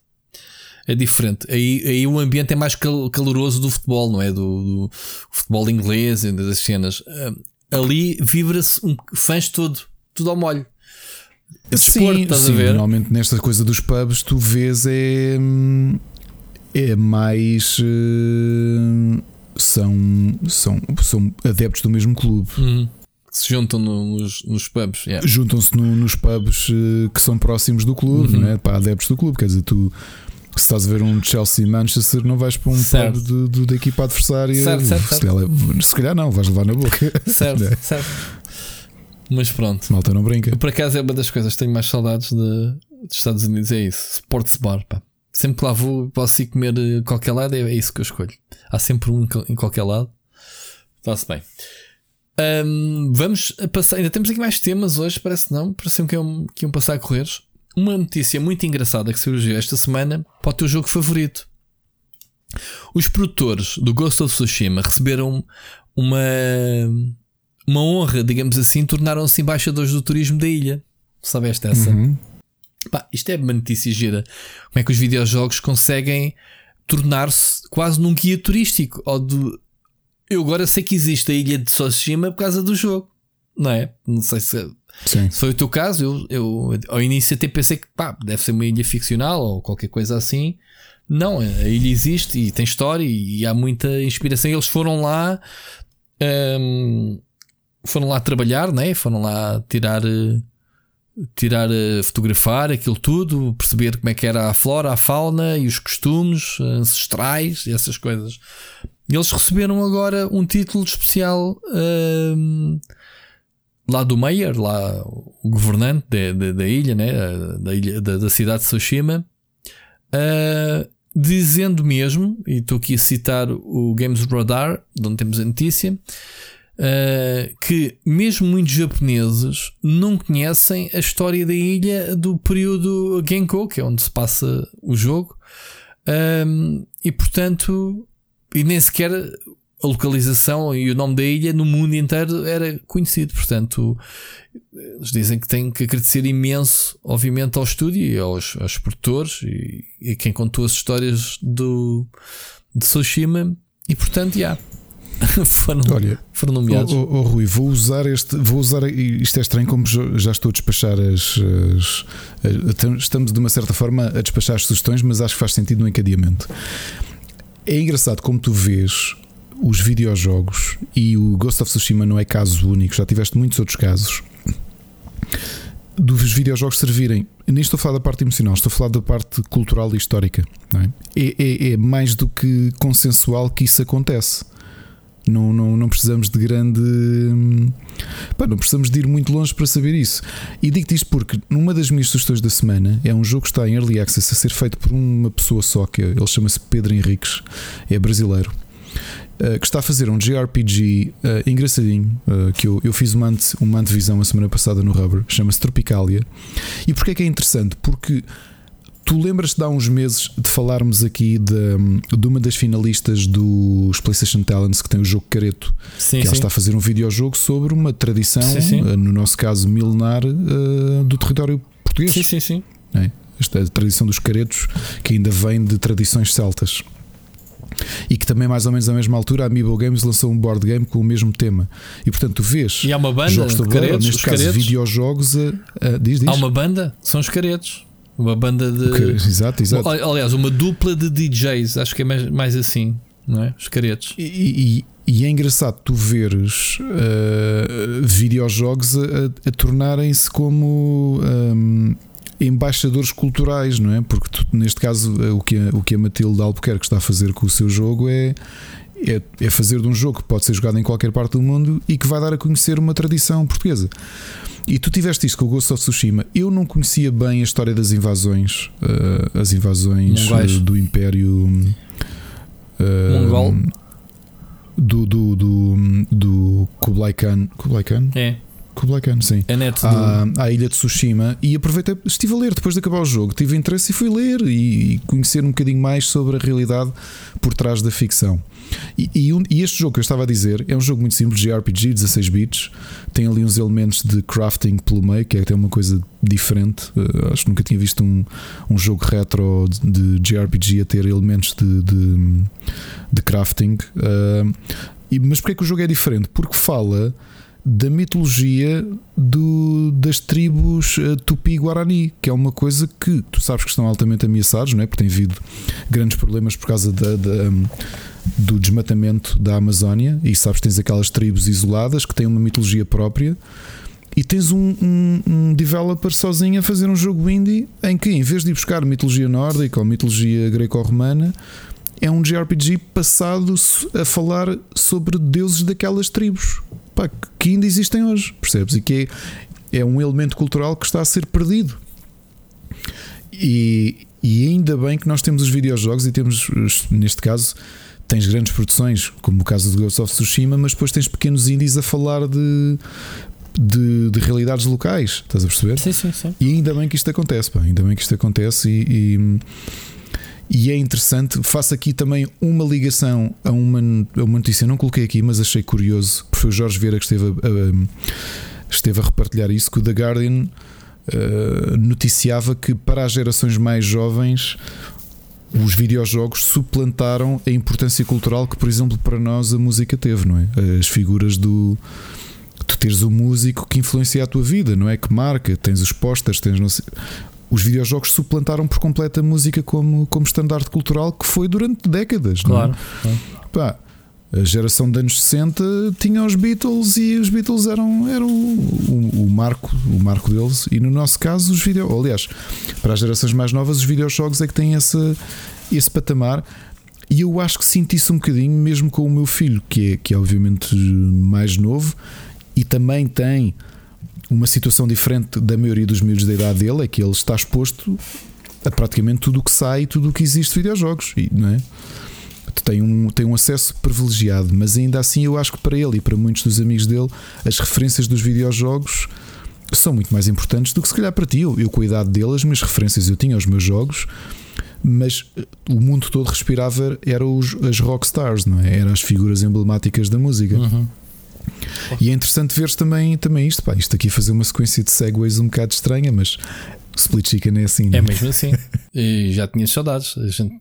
É diferente. Aí, aí o ambiente é mais cal- caloroso do futebol, não é? Do, do futebol inglês e das cenas. Ah, ali vibra-se um fãs todo, tudo ao molho. Estás a ver?
Normalmente nesta coisa dos pubs tu vês é, hum, é mais eh, são, são, são adeptos do mesmo clube.
Uhum. Se juntam no- nos, nos pubs. yeah.
Juntam-se no- nos pubs eh, que são próximos do clube,
Uhum.
não é? Para adeptos do clube. Quer dizer, tu se estás a ver um Chelsea Manchester, não vais para um
Certo.
pub do- da equipa adversária.
Certo, certo,
se. Calhar, leva- se calhar não, vais levar na boca.
Certo,
é?
certo. Mas pronto.
Malta não brinca.
Por acaso é uma das coisas que tenho mais saudades de, dos Estados Unidos, é isso. Sports bar, pá. Sempre que lá vou, posso ir comer eh, qualquer lado, é, é isso que eu escolho. Há sempre um em qual- em qualquer lado. Está-se bem. Ahm, vamos passar. Ainda temos aqui mais temas hoje, parece não. Parece que iam, que iam passar a correr. Uma notícia muito engraçada que surgiu esta semana para o teu jogo favorito. Os produtores do Ghost of Tsushima receberam uma, uma honra, digamos assim, tornaram-se embaixadores do turismo da ilha. Sabeste essa?
Uhum.
Pá, isto é uma notícia gira. Como é que os videojogos conseguem tornar-se quase num guia turístico? Ou do... Eu agora sei que existe a ilha de Tsushima por causa do jogo, não é? Não sei se,
Sim.
se foi o teu caso. Eu, eu ao início até pensei que pá, deve ser uma ilha ficcional ou qualquer coisa assim. Não, a ilha existe e tem história e há muita inspiração. Eles foram lá, hum, foram lá trabalhar, né? foram lá tirar, tirar, eh, fotografar aquilo tudo, perceber como é que era a flora, a fauna e os costumes ancestrais e essas coisas. Eles receberam agora um título especial hum, lá do Mayor, lá o governante da, ilha, né? da, ilha da, da cidade de Tsushima, uh, dizendo mesmo, e estou aqui a citar o Games Radar, de onde temos a notícia, uh, que mesmo muitos japoneses não conhecem a história da ilha do período Genko, que é onde se passa o jogo. E portanto, e nem sequer a localização e o nome da ilha no mundo inteiro era conhecido. Portanto, eles dizem que tem que agradecer imenso, obviamente, ao estúdio e aos, aos produtores e, e quem contou as histórias do, de Tsushima. E portanto, já. Yeah. foram, Olha, foram nomeados.
Oh, oh, oh, Rui, vou usar este. Vou usar. Isto é estranho, como já estou a despachar as, as, as, Estamos de uma certa forma a despachar as sugestões, mas acho que faz sentido no encadeamento. É engraçado como tu vês os videojogos e o Ghost of Tsushima não é caso único, já tiveste muitos outros casos dos videojogos servirem. Nem estou a falar da parte emocional, estou a falar da parte cultural e histórica. É? É, é? é? mais do que consensual que isso acontece. Não, não, não precisamos de grande. Pá, não precisamos de ir muito longe para saber isso. E digo-te isto porque numa das minhas sugestões da semana é um jogo que está em early access a ser feito por uma pessoa só, que é, ele chama-se Pedro Henriques, é brasileiro. Uh, que está a fazer um JRPG uh, engraçadinho. Uh, que eu, eu fiz uma, ante, uma antevisão a semana passada no Rubber, chama-se Tropicalia. E porquê é que é interessante? Porque Tu lembras-te de há uns meses de falarmos aqui de, de uma das finalistas dos PlayStation Talents que tem o jogo Careto, sim, que ela está a fazer um videojogo sobre uma tradição, sim, eh, no nosso caso milenar, do território português.
Sim, sim, sim.
É? Esta é a tradição dos caretos que ainda vem de tradições celtas. E que também, mais ou menos à mesma altura, a Amiibo Games lançou um board game com o mesmo tema. E portanto, tu vês
e há uma banda
jogos de tabuleiro, neste caso, caretos. videojogos. A, a, diz, diz.
Há uma banda, são os caretos. Uma banda de. Okay,
exato, exato.
Aliás, uma dupla de DJs, acho que é mais, mais assim, não é? Os caretos.
E, e, e é engraçado tu veres uh, videojogos a, a tornarem-se como um, embaixadores culturais, não é? Porque tu, neste caso o que, a, o que a Matilde Albuquerque está a fazer com o seu jogo é, é, é fazer de um jogo que pode ser jogado em qualquer parte do mundo e que vai dar a conhecer uma tradição portuguesa. E tu tiveste isto com o Ghost of Tsushima. Eu não conhecia bem a história das invasões, uh, as invasões uh, do Império
uh, Mongol.
Do, do, do, do Kublai Khan. Kublai Khan?
É.
Khan, sim.
A net
do... à, à ilha de Tsushima e aproveitei, estive a ler depois de acabar o jogo, tive interesse e fui ler e, e conhecer um bocadinho mais sobre a realidade por trás da ficção. E, e, um, e, este jogo que eu estava a dizer é um jogo muito simples de RPG, 16 bits, tem ali uns elementos de crafting pelo meio, que é até uma coisa diferente. Uh, acho que nunca tinha visto um, um jogo retro de, de JRPG a ter elementos de, de, de crafting. Uh, e, mas porquê é que o jogo é diferente? Porque fala da mitologia do, das tribos uh, Tupi-Guarani, que é uma coisa que tu sabes que estão altamente ameaçados, não é? porque tem havido grandes problemas por causa da, da, do desmatamento da Amazónia. E sabes, tens aquelas tribos isoladas que têm uma mitologia própria. E tens um, um, um developer sozinho a fazer um jogo indie em que, em vez de ir buscar mitologia nórdica ou mitologia greco-romana, é um JRPG passado a falar sobre deuses daquelas tribos pá, que ainda existem hoje, percebes? E que é, é um elemento cultural que está a ser perdido. E, e ainda bem que nós temos os videojogos e temos, neste caso, tens grandes produções, como o caso do Ghost of Tsushima, mas depois tens pequenos indies a falar de, de, de, realidades locais, estás a perceber?
Sim, sim, sim.
E ainda bem que isto acontece, pá, ainda bem que isto acontece e, e e é interessante, faço aqui também uma ligação a uma, a uma notícia, não coloquei aqui, mas achei curioso, porque foi o Jorge Vieira que esteve a, a esteve a repartilhar isso, que o The Guardian uh, noticiava que para as gerações mais jovens os videojogos suplantaram a importância cultural que, por exemplo, para nós a música teve, não é? As figuras do. Tu teres o músico que influencia a tua vida, não é? Que marca, tens os posters, tens não sei os videojogos suplantaram por completo a música como, como estandarte cultural que foi durante décadas.
Claro.
Não é? Pá, a geração dos anos 60 tinha os Beatles e os Beatles eram, eram o, o, o marco, o marco deles. E no nosso caso, os vídeos. Aliás, para as gerações mais novas, os videojogos é que têm esse, esse patamar. E eu acho que sinto isso um bocadinho, mesmo com o meu filho, que é, que é obviamente mais novo e também tem uma situação diferente da maioria dos miúdos da idade dele é que ele está exposto a praticamente tudo o que sai tudo o que existe de videojogos, não é? Tem um, tem um acesso privilegiado, mas ainda assim eu acho que para ele e para muitos dos amigos dele as referências dos videojogos são muito mais importantes do que se calhar para ti. Eu, eu com a idade dele, as minhas referências eu tinha aos meus jogos mas eh, o mundo todo respirava era os, as rockstars, não é? Eram as figuras emblemáticas da música.
Uhum.
E é interessante ver também, também isto. Pá, isto aqui fazer uma sequência de segues um bocado estranha, mas Split Chicken é assim.
É
não
mesmo assim. E já tinha saudades. A gente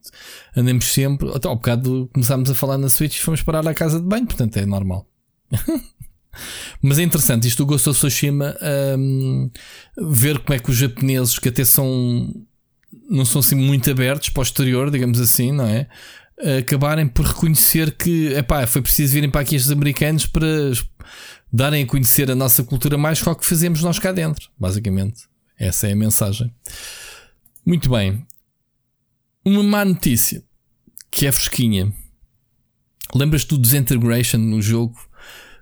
andamos sempre. Até ao bocado começámos a falar na Switch e fomos parar à casa de banho, portanto é normal. Mas é interessante isto do Ghost of Tsushima hum, ver como é que os japoneses que até são não são assim muito abertos para o exterior, digamos assim, não é? Acabarem por reconhecer que epá, foi preciso virem para aqui estes americanos para darem a conhecer a nossa cultura mais que o que fazemos nós cá dentro, basicamente. Essa é a mensagem. Muito bem. Uma má notícia que é fresquinha. Lembras-te do Disintegration no jogo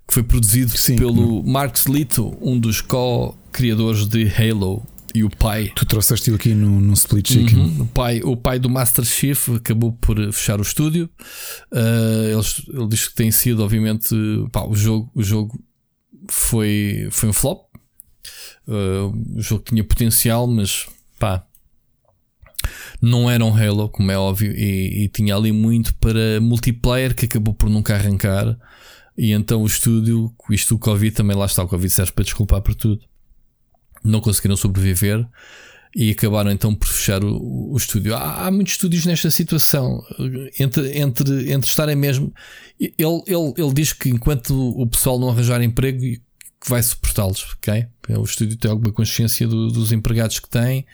que foi produzido
Sim.
pelo Mark Slito, um dos co-criadores de Halo e o pai.
Tu trouxeste-o aqui no, no Split Chicken.
Uhum. O, pai, o pai do Master Chief acabou por fechar o estúdio. Uh, eles, ele diz que tem sido, obviamente, pá, o jogo, o jogo foi, foi um flop. Uh, o jogo tinha potencial, mas pá, não era um Halo, como é óbvio, e, e tinha ali muito para multiplayer que acabou por nunca arrancar. E então o estúdio, isto o Covid também lá está, o Covid serve para desculpar por tudo. Não conseguiram sobreviver e acabaram então por fechar o, o estúdio. Há, há, muitos estúdios nesta situação, entre, entre, entre estarem mesmo. Ele, ele, ele diz que enquanto o pessoal não arranjar emprego, que vai suportá-los, ok? O estúdio tem alguma consciência do, dos empregados que tem,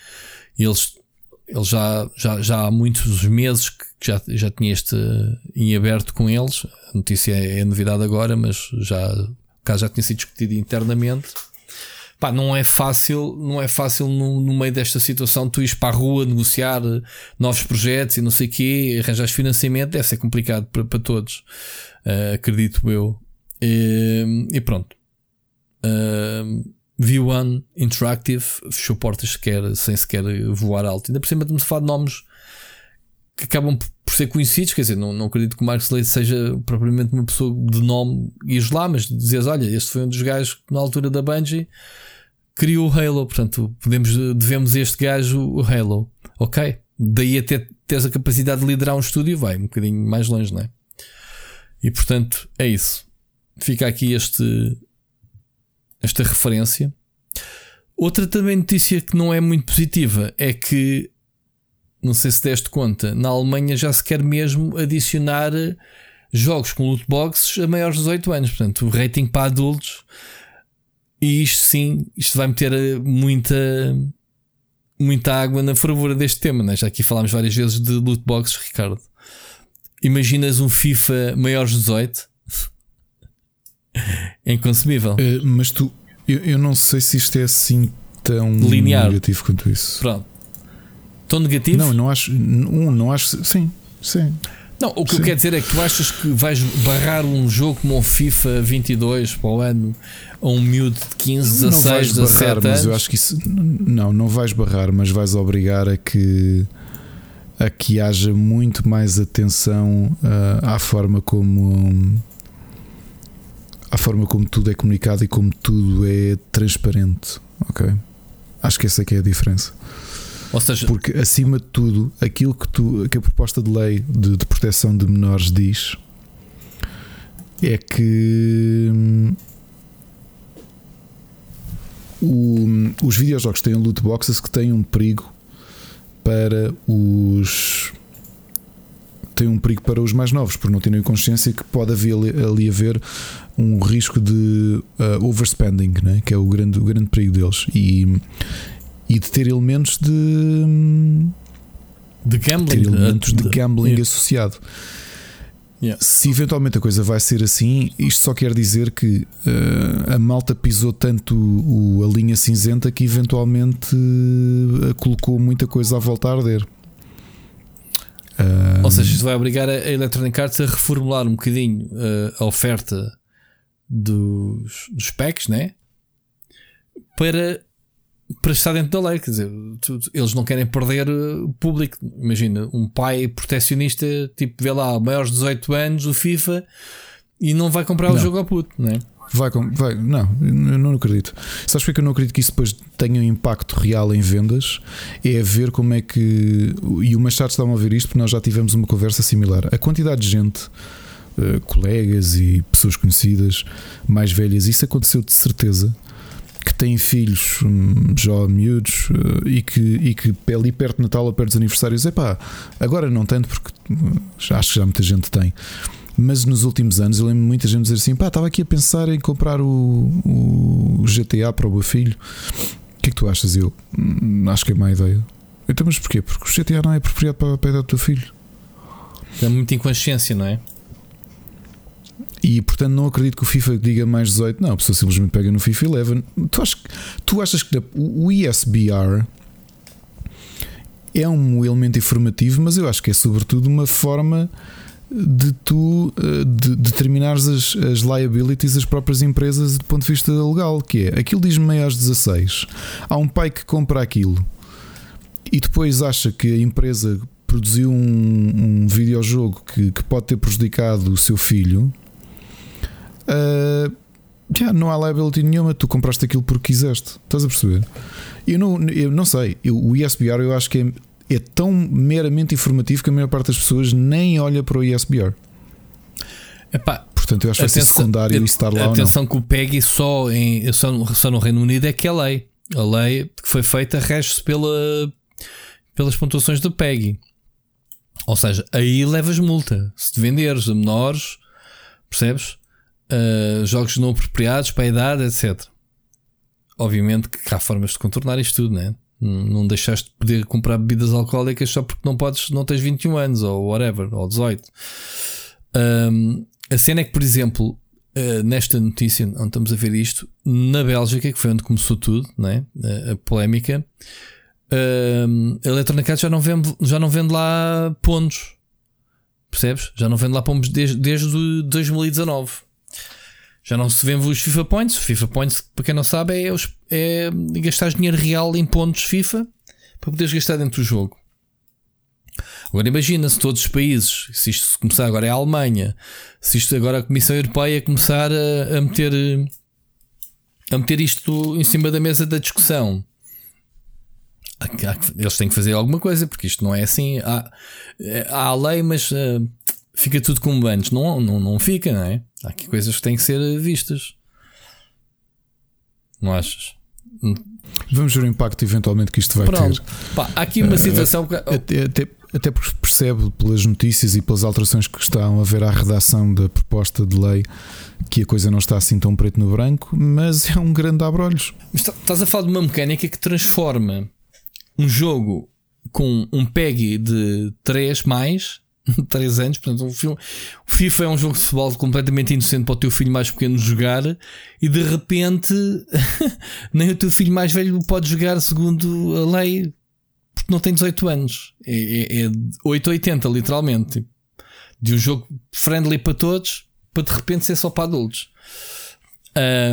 e eles, eles já, já, já há muitos meses que já, já tinha este em aberto com eles. A notícia é, é novidade agora, mas já, o caso já tinha sido discutido internamente. Pá, não é fácil, não é fácil no, no, meio desta situação tu ires para a rua negociar novos projetos e não sei o quê, arranjar financiamento, deve ser complicado para, para todos, uh, acredito eu. E, e pronto. Uh, V1 Interactive fechou portas sequer, sem sequer voar alto. Ainda por cima estamos a falar de nomes que acabam por ser conhecidos, quer dizer, não, não acredito que o Mark Slade seja propriamente uma pessoa de nome ires lá, mas dizes, olha, este foi um dos gajos que na altura da Bungie criou o Halo, portanto, podemos, devemos a este gajo o Halo. Ok? Daí até teres a capacidade de liderar um estúdio, vai um bocadinho mais longe, não é? E portanto, é isso. Fica aqui este esta referência. Outra também notícia que não é muito positiva é que, não sei se deste conta, na Alemanha já se quer mesmo adicionar jogos com loot boxes a maiores de 18 anos. Portanto, o rating para adultos. E isto sim, isto vai meter muita, muita água na fervura deste tema. Né? Já aqui falámos várias vezes de loot boxes, Ricardo. Imaginas um FIFA maiores de 18? é inconsumível.
Uh, mas tu, eu, eu, não sei se isto é assim tão
Linear.
negativo quanto isso.
Pronto. Tão negativo?
Não, não acho. Um, não acho. Sim, sim.
Não, o que
Sim.
eu quero dizer é que tu achas que vais barrar um jogo como o FIFA 22 para o ano a um miúdo de 15, 16,
não vais
17
barrar,
anos?
Mas eu acho que isso. Não, não vais barrar, mas vais obrigar a que. A que haja muito mais atenção uh, à forma como à forma como tudo é comunicado e como tudo é transparente, ok? Acho que essa é que é a diferença.
Ou seja,
Porque acima de tudo, aquilo que, tu, que a proposta de lei de, de proteção de menores diz é que hum, o, os videojogos têm loot boxes que têm um perigo para os tem um perigo para os mais novos, por não terem consciência que pode haver ali, ali haver um risco de uh, overspending, né? que é o grande, o grande perigo deles, e, e de ter elementos de,
de gambling,
elementos de gambling
Yeah.
associado.
Yeah.
Se eventualmente a coisa vai ser assim, isto só quer dizer que uh, a malta pisou tanto o- a linha cinzenta que eventualmente uh, colocou muita coisa à volta a arder. Uh,
Ou seja, isto vai obrigar a a Electronic Arts a reformular um bocadinho uh, a oferta dos, dos packs, né? Para, para estar dentro da lei. Quer dizer, eles não querem perder uh, público. Imagina, um pai proteccionista, tipo, vê lá, maiores de 18 anos, o FIFA, e não vai comprar o
Não.
jogo ao puto, né?
Vai, com- vai, não, eu não acredito. Sabes porque é que eu não acredito que isso depois tenha um impacto real em vendas? É ver como é que. E o Machado está a ver isto, porque nós já tivemos uma conversa similar. A quantidade de gente, eh, colegas e pessoas conhecidas, mais velhas, isso aconteceu de certeza. Que têm filhos hum, já miúdos eh, e, que, e que ali perto de Natal ou perto dos aniversários, epá, agora não tanto, porque hum, acho que já muita gente tem. Mas nos últimos anos eu lembro muita gente dizer assim: pá, estava aqui a pensar em comprar o, o GTA para o meu filho. O que é que tu achas? Eu "Hum, acho que é má ideia. Então, mas porquê? Porque o GTA não é apropriado para, a idade do teu filho.
É muita inconsciência, não é?
E portanto não acredito que o FIFA diga mais 18. Não, a pessoa simplesmente pega no FIFA e leva. Tu, achas, tu achas que o ISBR é um elemento informativo, mas eu acho que é sobretudo uma forma de tu eh, de, determinares as, as liabilities das próprias empresas do ponto de vista legal, que é aquilo diz maiores 16. Há um pai que compra aquilo e depois acha que a empresa produziu um, um videojogo que, que pode ter prejudicado o seu filho. Ah, já não há liability nenhuma, tu compraste aquilo porque quiseste. Estás a perceber? Eu não, eu não sei. Eu- o ISBR eu acho que é, é tão meramente informativo que a maior parte das pessoas nem olha para o ISBR.
Epá,
Portanto, eu acho que vai ser secundário estar lá.
Atenção que o PEGI só, em, só, no, só no Reino Unido é que é lei. A lei que foi feita rege-se pela, pelas pontuações do PEGI. Ou seja, aí levas multa. Se te venderes a menores, percebes? Uh, jogos não apropriados para a idade, etc. Obviamente que há formas de contornar isto tudo, né? Não deixaste de poder comprar bebidas alcoólicas só porque não podes, não tens 21 anos ou whatever, ou 18. Um, a cena é que, por exemplo, uh, nesta notícia onde estamos a ver isto, na Bélgica, que foi onde começou tudo, né? a, a polémica, um, a Electronic já não vende, já não vende lá pontos. Percebes? Já não vende lá pontos desde, desde 2019. Já não se vende os FIFA Points. O FIFA Points, para quem não sabe, é, os, é gastar dinheiro real em pontos FIFA para poderes gastar dentro do jogo. Agora imagina se todos os países, se isto começar agora é a Alemanha, se isto agora a Comissão Europeia começar a, a meter a meter isto em cima da mesa da discussão. Eles têm que fazer alguma coisa, porque isto não é assim. Há, há a lei, mas ah, fica tudo como antes. Não, não, não fica, não é? Há aqui coisas que têm que ser vistas. Não achas?
Vamos ver o impacto eventualmente que isto vai
Pronto.
ter.
Pá, há aqui uma situação que.
Até, até, até porque percebe pelas notícias e pelas alterações que estão a haver à redação da proposta de lei que a coisa não está assim tão preto no branco, mas é um grande abrolhos.
Mas tá- estás a falar de uma mecânica que transforma um jogo com um PEGI de 3 mais 3 anos, portanto, um filme, o FIFA é um jogo de futebol completamente inocente para o teu filho mais pequeno jogar e de repente nem o teu filho mais velho pode jogar segundo a lei porque não tem 18 anos. É, é, é 880, literalmente. De um jogo friendly para todos para de repente ser só para adultos.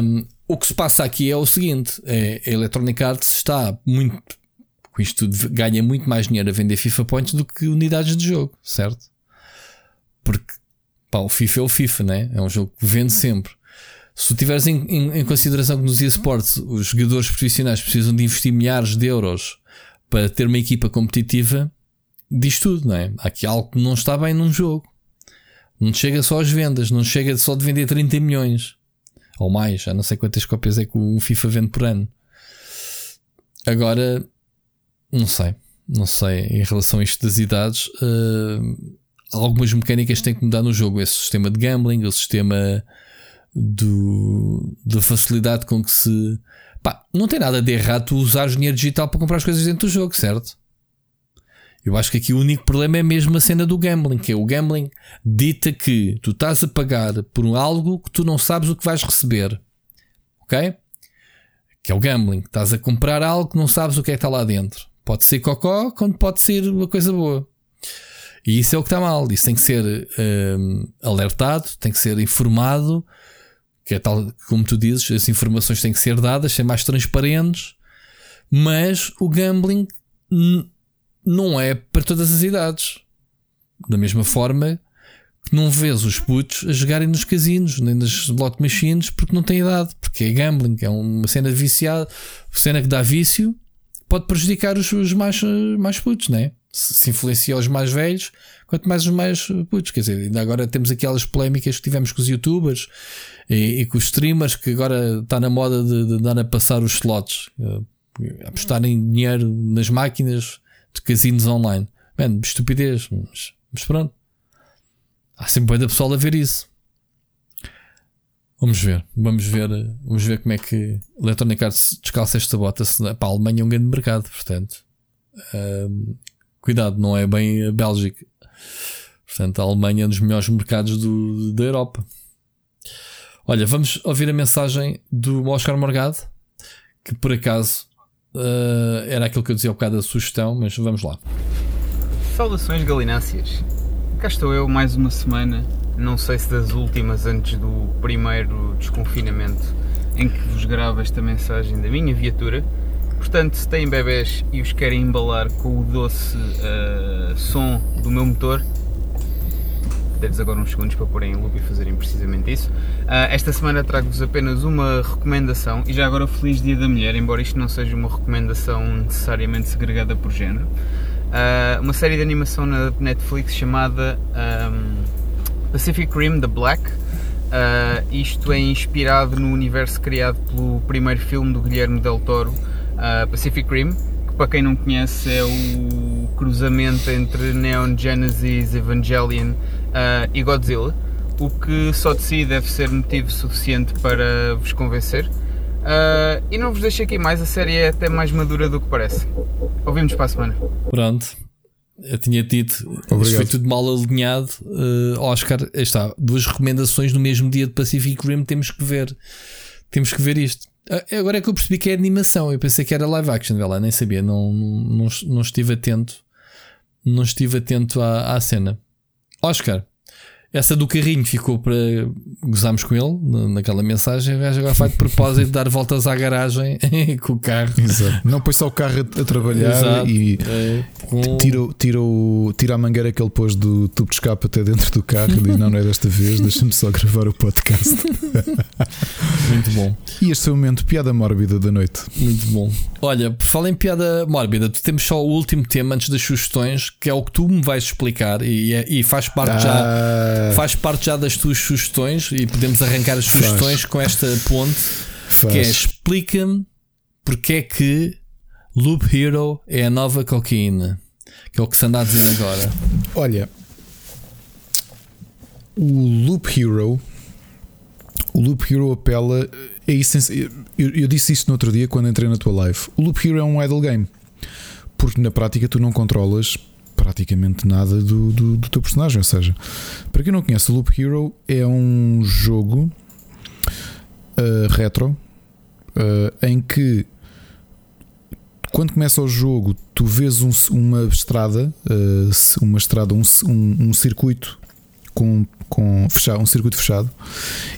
Um, o que se passa aqui é o seguinte: é, a Electronic Arts está muito. Isto ganha muito mais dinheiro a vender FIFA Points do que unidades de jogo, certo? Porque pá, o FIFA é o FIFA, né? é um jogo que vende sempre. Se tu tiveres em, em- em consideração que nos eSports os jogadores profissionais precisam de investir milhares de euros para ter uma equipa competitiva, diz tudo, não é? Há aqui algo que não está bem num jogo. Não chega só às vendas, não chega só de vender 30 milhões ou mais, já não sei quantas cópias é que o FIFA vende por ano. Agora, não sei, não sei, em relação a isto das idades, eh, algumas mecânicas têm que mudar no jogo. Esse sistema de gambling, o sistema do, da facilidade com que se. Pá, não tem nada de errado tu usares dinheiro digital para comprar as coisas dentro do jogo, certo? Eu acho que aqui o único problema é mesmo a cena do gambling, que é o gambling dita que tu estás a pagar por algo que tu não sabes o que vais receber. Ok? Que é o gambling. Estás a comprar algo que não sabes o que é que está lá dentro. Pode ser cocó, quando pode ser uma coisa boa. E isso é o que está mal. Isso tem que ser hum, alertado, tem que ser informado. Que é tal, como tu dizes, as informações têm que ser dadas, ser mais transparentes. Mas o gambling não é para todas as idades. Da mesma forma que não vês os putos a jogarem nos casinos, nem nas slot machines, porque não têm idade, porque é gambling, é uma cena viciada, cena que dá vício, pode prejudicar os, os mais, mais putos, né? Se, se influencia os mais velhos, quanto mais os mais putos. Quer dizer, ainda agora temos aquelas polémicas que tivemos com os youtubers e, e com os streamers, que agora está na moda de, de dar a passar os slots, eh, apostarem dinheiro nas máquinas de casinos online. Mano, estupidez, mas, mas pronto. Há sempre bem da pessoal a ver isso. Vamos ver, vamos ver, vamos ver como é que Electronic Arts descalça esta bota. Para a Alemanha é um grande mercado, portanto, cuidado, não é bem a Bélgica. Portanto, a Alemanha é um dos melhores mercados do, da Europa. Olha, vamos ouvir a mensagem do Oscar Morgado, que por acaso uh, era aquilo que eu dizia ao bocado da sugestão, mas vamos lá.
Saudações galináceas. Cá estou eu mais uma semana, não sei se das últimas antes do primeiro desconfinamento em que vos gravo esta mensagem da minha viatura. Portanto, se têm bebés e os querem embalar com o doce uh, som do meu motor, dê-lhes agora uns segundos para porem em loop e fazerem precisamente isso. Uh, esta semana trago-vos apenas uma recomendação, e já agora Feliz Dia da Mulher, embora isto não seja uma recomendação necessariamente segregada por género uh, uma série de animação na Netflix chamada um, Pacific Rim The Black. Uh, isto é inspirado no universo criado pelo primeiro filme do Guilherme Del Toro, uh, Pacific Rim, que para quem não conhece é o cruzamento entre Neon Genesis Evangelion e Godzilla, o que só de si deve ser motivo suficiente para vos convencer. Uh, e não vos deixo aqui mais, a série é até mais madura do que parece. Ouvimos para a semana.
Pronto. Eu tinha dito, Obrigado. isto foi tudo mal alinhado. Uh, Oscar, está, duas recomendações no mesmo dia de Pacific Rim, temos que ver. Temos que ver isto. Uh, agora é que eu percebi que é animação. Eu pensei que era live action, lá, nem sabia, não, não, não estive atento. Não estive atento à, à cena. Oscar, essa do carrinho ficou para gozarmos com ele naquela mensagem. O gajo agora faz de propósito dar voltas à garagem com o carro.
Exato. Não põe só o carro a, trabalhar Exato. e é, com... tira, tira, o, tira a mangueira que ele pôs do tubo de escape até dentro do carro e diz: Não, não é desta vez, deixa-me só gravar o podcast.
Muito bom.
E este é o momento piada mórbida da noite.
Muito bom. Olha, por falar em piada mórbida, temos só o último tema antes das sugestões, que é o que tu me vais explicar e, e faz parte ah. já Faz parte já das tuas sugestões e podemos arrancar as sugestões Faz. com esta ponte Faz. que é explica-me porque é que Loop Hero é a nova cocaína. Que é o que se anda a dizer agora.
Olha, o Loop Hero. O Loop Hero apela. É. Eu, eu disse isto no outro dia quando entrei na tua live. O Loop Hero é um idle game. Porque na prática tu não controlas praticamente nada do, do, do, teu personagem. Ou seja, para quem não conhece, o Loop Hero é um jogo uh, retro uh, em que quando começa o jogo tu vês um, uma estrada, uh, uma estrada, um, um, um circuito com, com fechado, um circuito fechado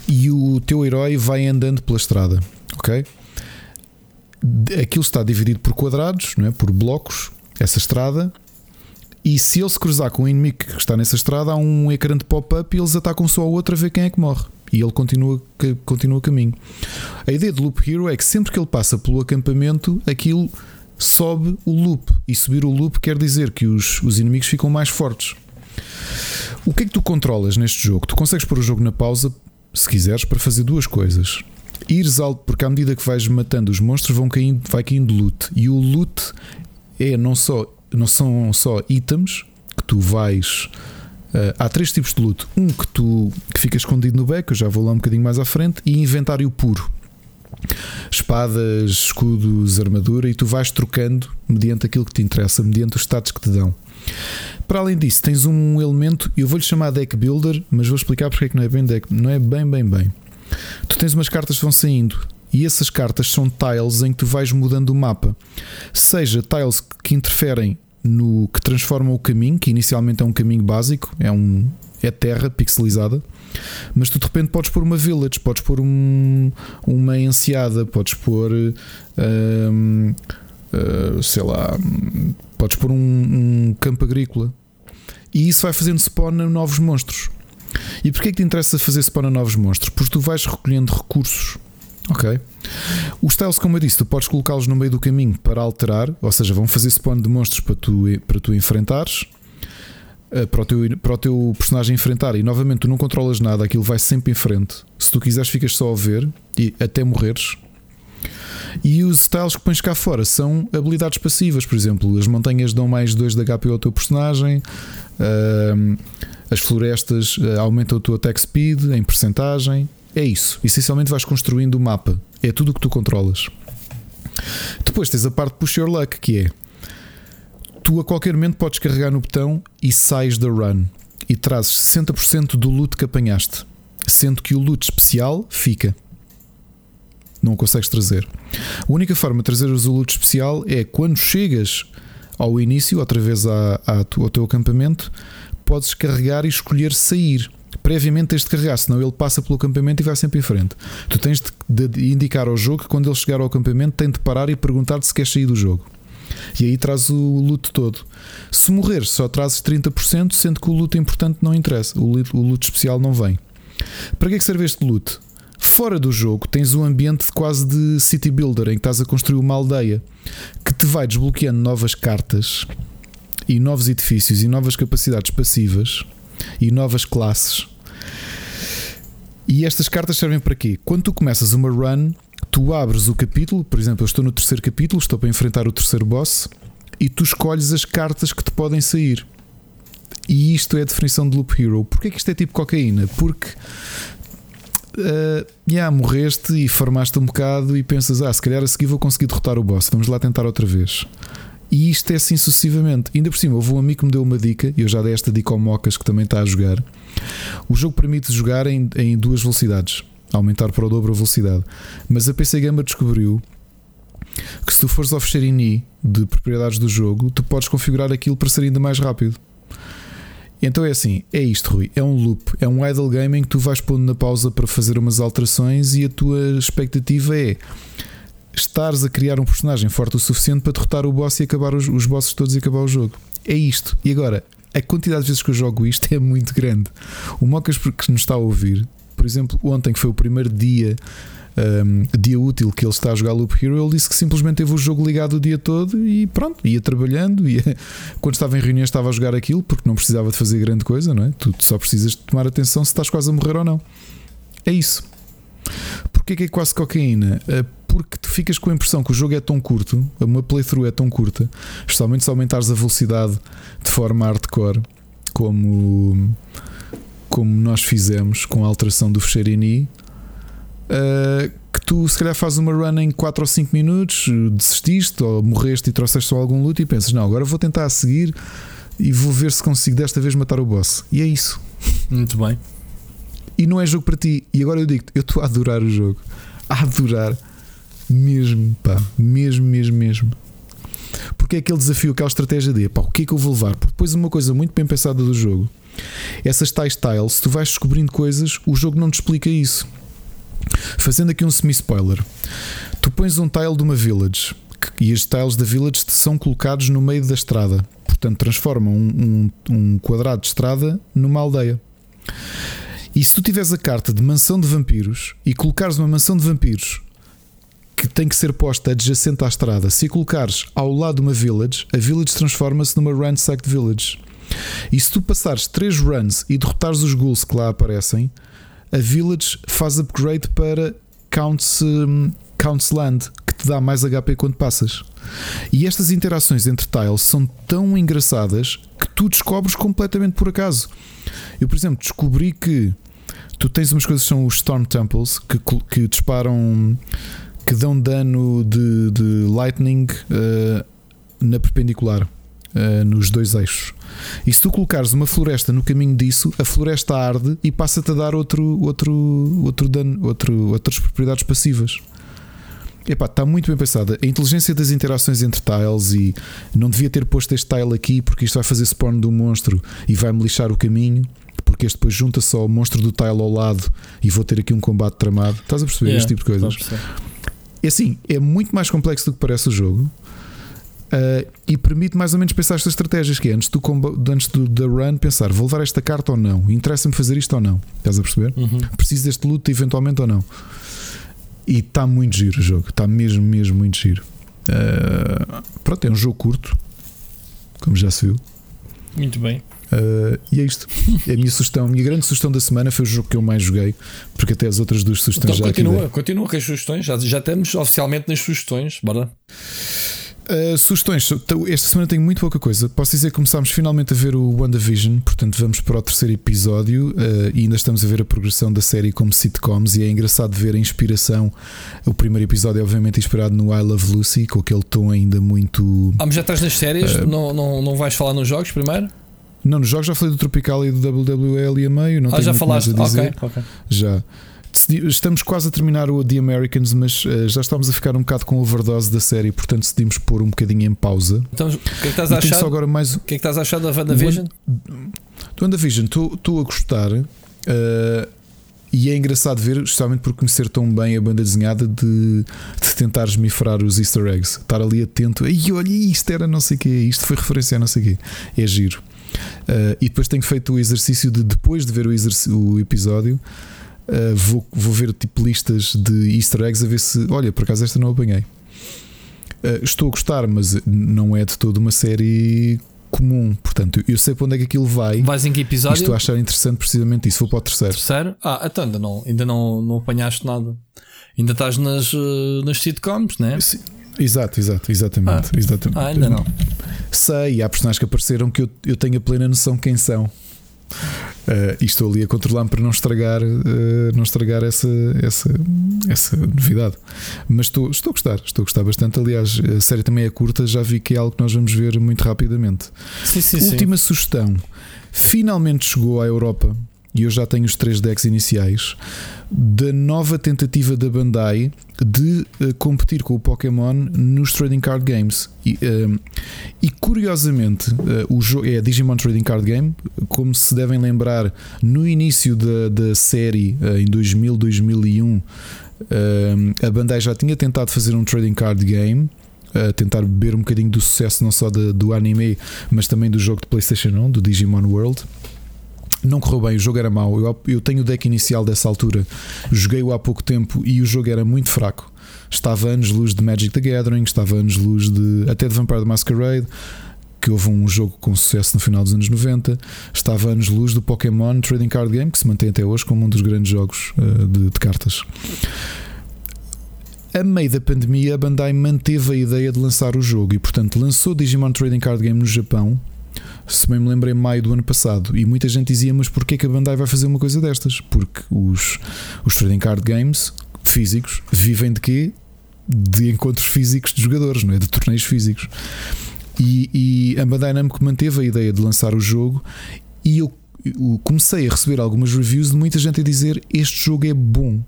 e o teu herói vai andando pela estrada, ok? Aquilo está dividido por quadrados, não é? por blocos, essa estrada, e se ele se cruzar com o inimigo que está nessa estrada, há um ecrã de pop-up e eles atacam só o outro a ver quem é que morre. E ele continua, continua caminho. A ideia do Loop Hero é que sempre que ele passa pelo acampamento, aquilo sobe o loop. E subir o loop quer dizer que os, os inimigos ficam mais fortes. O que é que tu controlas neste jogo? Tu consegues pôr o jogo na pausa, se quiseres, para fazer duas coisas. Ires alto, porque à medida que vais matando os monstros, vão caindo, vai caindo loot. E o loot é não só não são só itens que tu vais. Uh, há três tipos de loot. Um que tu que fica escondido no beco, eu já vou lá um bocadinho mais à frente, e inventário puro. Espadas, escudos, armadura, e tu vais trocando mediante aquilo que te interessa, mediante os status que te dão. Para além disso, tens um elemento, eu vou-lhe chamar deck builder, mas vou explicar porque é que não é bem deck, não é bem, bem, bem. Tu tens umas cartas que vão saindo e essas cartas são tiles em que tu vais mudando o mapa. Seja tiles que interferem no que transformam o caminho, que inicialmente é um caminho básico, é um é terra pixelizada, mas tu de repente podes pôr uma village, podes pôr um, uma enseada, podes pôr um, uh, sei lá, podes pôr um, um campo agrícola e isso vai fazendo spawn a novos monstros. E porquê é que te interessa fazer spawn a novos monstros? Porque tu vais recolhendo recursos. Ok? Os tiles, como eu disse, tu podes colocá-los no meio do caminho para alterar, ou seja, vão fazer spawn de monstros para tu, para tu enfrentares, eh, para o, teu, para o teu personagem enfrentar. E novamente, tu não controlas nada, aquilo vai sempre em frente. Se tu quiseres, ficas só a ver e até morreres. E os styles que pões cá fora são habilidades passivas, por exemplo, as montanhas dão mais 2 de HP ao teu personagem, ehm, as florestas eh, aumentam a tua attack speed em percentagem. É isso. Essencialmente vais construindo o mapa. É tudo o que tu controlas. Depois tens a parte push your luck, que é tu a qualquer momento podes carregar no botão e sais da run e trazes 60% do loot que apanhaste, sendo que o loot especial fica. Não o consegues trazer. A única forma de trazer o loot especial é quando chegas ao início, outra vez à, à, ao teu acampamento, podes carregar e escolher sair. Previamente tens de carregar, senão ele passa pelo acampamento e vai sempre em frente. Tu tens de indicar ao jogo que quando ele chegar ao acampamento tem de parar e perguntar-te se quer sair do jogo. E aí traz o loot todo. Se morrer, só trazes 30%, sendo que o loot importante não interessa. O loot, o especial não vem. Para que é que serve este loot? Fora do jogo tens um ambiente quase de city builder em que estás a construir uma aldeia que te vai desbloqueando novas cartas e novos edifícios e novas capacidades passivas e novas classes. E estas cartas servem para quê? Quando tu começas uma run, tu abres o capítulo, por exemplo, eu estou no terceiro capítulo, estou para enfrentar o terceiro boss, e tu escolhes as cartas que te podem sair. E isto é a definição de Loop Hero. Porquê que isto é tipo cocaína? Porque uh, yeah, morreste e farmaste um bocado e pensas, ah, se calhar a seguir vou conseguir derrotar o boss, vamos lá tentar outra vez. E isto é assim sucessivamente. Ainda por cima, houve um amigo que me deu uma dica, e eu já dei esta dica ao Mocas que também está a jogar. O jogo permite jogar em, em duas velocidades, aumentar para o dobro a velocidade. Mas a PC Gamer descobriu que se tu fores ao fecherini de propriedades do jogo, tu podes configurar aquilo para ser ainda mais rápido. Então é assim, é isto, Rui. É um loop, é um idle game em que tu vais pondo na pausa para fazer umas alterações e a tua expectativa é estares a criar um personagem forte o suficiente para derrotar o boss e acabar os, os bosses todos e acabar o jogo. É isto. E agora, a quantidade de vezes que eu jogo isto é muito grande. O Mocas que nos está a ouvir, por exemplo, ontem que foi o primeiro dia. Um, dia útil que ele está a jogar Loop Hero, ele disse que simplesmente teve o jogo ligado o dia todo e pronto, ia trabalhando. Ia, quando estava em reunião, estava a jogar aquilo porque não precisava de fazer grande coisa, não é? Tu só precisas de tomar atenção se estás quase a morrer ou não. É isso. Porquê que é quase cocaína? Uh, porque tu ficas com a impressão que o jogo é tão curto, uma playthrough é tão curta, especialmente se aumentares a velocidade de forma hardcore, como, como nós fizemos com a alteração do Fecherini, uh, que tu se calhar fazes uma run em 4 ou 5 minutos, desististe ou morreste e trouxeste só algum loot e pensas, não, agora vou tentar a seguir e vou ver se consigo desta vez matar o boss. E é isso.
Muito bem.
E não é jogo para ti. E agora eu digo eu estou a adorar o jogo. A adorar. Mesmo, pá, mesmo, mesmo, mesmo. Porque é aquele desafio, aquela estratégia de pá, o que é que eu vou levar? Porque depois uma coisa muito bem pensada do jogo, essas tais tiles, se tu vais descobrindo coisas, o jogo não te explica isso. Fazendo aqui um semi-spoiler, tu pões um tile de uma village e as tiles da village são colocados no meio da estrada, portanto transformam um, um, um quadrado de estrada numa aldeia. E se tu tiveres a carta de mansão de vampiros e colocares uma mansão de vampiros que tem que ser posta adjacente à estrada, se a colocares ao lado de uma village, a village transforma-se numa ransacked village. E se tu passares 3 runs e derrotares os ghouls que lá aparecem, a village faz upgrade para Counts, um, Counts Land, que te dá mais HP quando passas. E estas interações entre tiles são tão engraçadas que tu descobres completamente por acaso. Eu, por exemplo, descobri que tu tens umas coisas que são os Storm Temples que, que disparam que dão dano de, de lightning uh, na perpendicular, uh, nos dois eixos. E se tu colocares uma floresta no caminho disso, a floresta arde e passa-te a dar outro, outro, outro dano, outro, outras propriedades passivas. Epá, está muito bem pensada. A inteligência das interações entre tiles e não devia ter posto este tile aqui porque isto vai fazer spawn do monstro e vai-me lixar o caminho. Porque este depois junta só o monstro do tile ao lado e vou ter aqui um combate tramado. Estás a perceber yeah, este tipo de coisas? É assim, é muito mais complexo do que parece o jogo. Uh, e permite mais ou menos pensar estas estratégias que é antes, do, antes do, da run pensar vou levar esta carta ou não interessa-me fazer isto ou não estás a perceber?
Uhum.
preciso deste luto eventualmente ou não e está muito giro o jogo está mesmo mesmo muito giro uh, pronto é um jogo curto como já se viu
Muito bem.
Uh, e é isto. É a minha sugestão, a minha grande sugestão da semana foi o jogo que eu mais joguei, porque até as outras duas sugestões
Então
já
continua, continua com as sugestões. Já, já estamos oficialmente nas sugestões. Bora.
Uh, sugestões, Então, esta semana tenho muito pouca coisa. Posso dizer que começámos finalmente a ver o WandaVision, portanto vamos para o terceiro episódio uh, e ainda estamos a ver a progressão da série como sitcoms. E é engraçado ver a inspiração. O primeiro episódio, é obviamente, inspirado no I Love Lucy, com aquele tom ainda muito.
Ah, mas já estás nas séries?
Uh,
não, não, não vais falar nos jogos primeiro?
Não, nos jogos já falei do Tropical e do WWE ali a meio. Não
ah, já falaste.
a dizer.
Ok.
Já. Estamos quase a terminar o The Americans, mas eh, já estamos a ficar um bocado com overdose da série, portanto decidimos pôr um bocadinho em pausa.
Então, o que é que estás
E
a achar? O
agora mais.
que é que estás a achar da WandaVision?
Do WandaVision, estou a gostar. eh, e é engraçado ver, justamente por conhecer tão bem a banda desenhada, de, de tentar esmifrar os easter eggs. Estar ali atento. Ei, olha, isto era não sei o quê, isto foi referência a não sei o quê. É giro. Eh, e depois tenho feito o exercício de, depois de ver o, o episódio, eh, vou, vou ver tipo listas de easter eggs a ver se, olha, por acaso esta não apanhei. Eh, estou a gostar, mas não é de toda uma série comum. Portanto, eu sei para onde é que aquilo vai.
Vais em que episódio?
estou a achar interessante precisamente isso. Vou para o terceiro.
Terceiro? Ah, então ainda não, ainda não, não apanhaste nada. Ainda estás nas, nas sitcoms, né?
Sim, Exato, exato, exatamente. exatamente.
Ah, ainda não.
Sei, há personagens que apareceram que eu, eu tenho a plena noção quem são. Eh, e estou ali a controlar-me para não estragar, eh, não estragar essa, essa, essa novidade. Mas estou, estou a gostar, estou a gostar bastante. Aliás, a série também é curta, já vi que é algo que nós vamos ver muito rapidamente.
Sim, sim, sim.
Última sugestão: finalmente chegou à Europa e eu já tenho os três decks iniciais da nova tentativa da Bandai de eh, competir com o Pokémon nos trading card games. E, ehm, e curiosamente, eh, o jogo é Digimon Trading Card Game, como se devem lembrar, no início da, da série, em 2000, 2001. ehm, a Bandai já tinha tentado fazer um trading card game a tentar beber um bocadinho do sucesso não só da- do anime, mas também do jogo de PlayStation 1, do Digimon World. Não correu bem, o jogo era mau. Eu, eu tenho o deck inicial dessa altura, joguei-o há pouco tempo e o jogo era muito fraco. Estava a anos-luz de Magic the Gathering, estava a anos-luz de até de Vampire the Masquerade, que houve um jogo com sucesso no final dos anos 90. Estava a anos-luz do Pokémon Trading Card Game, que se mantém até hoje como um dos grandes jogos eh, de, de cartas. A meio da pandemia, a Bandai manteve a ideia de lançar o jogo e, portanto, lançou Digimon Trading Card Game no Japão. Se bem me lembro, em maio do ano passado. E muita gente dizia: Mas porquê que a Bandai vai fazer uma coisa destas? Porque os, os Trading Card Games físicos vivem de quê? De encontros físicos de jogadores, não é? De torneios físicos. E, e a Bandai Namco manteve a ideia de lançar o jogo. E eu, eu comecei a receber algumas reviews de muita gente a dizer: Este jogo é bom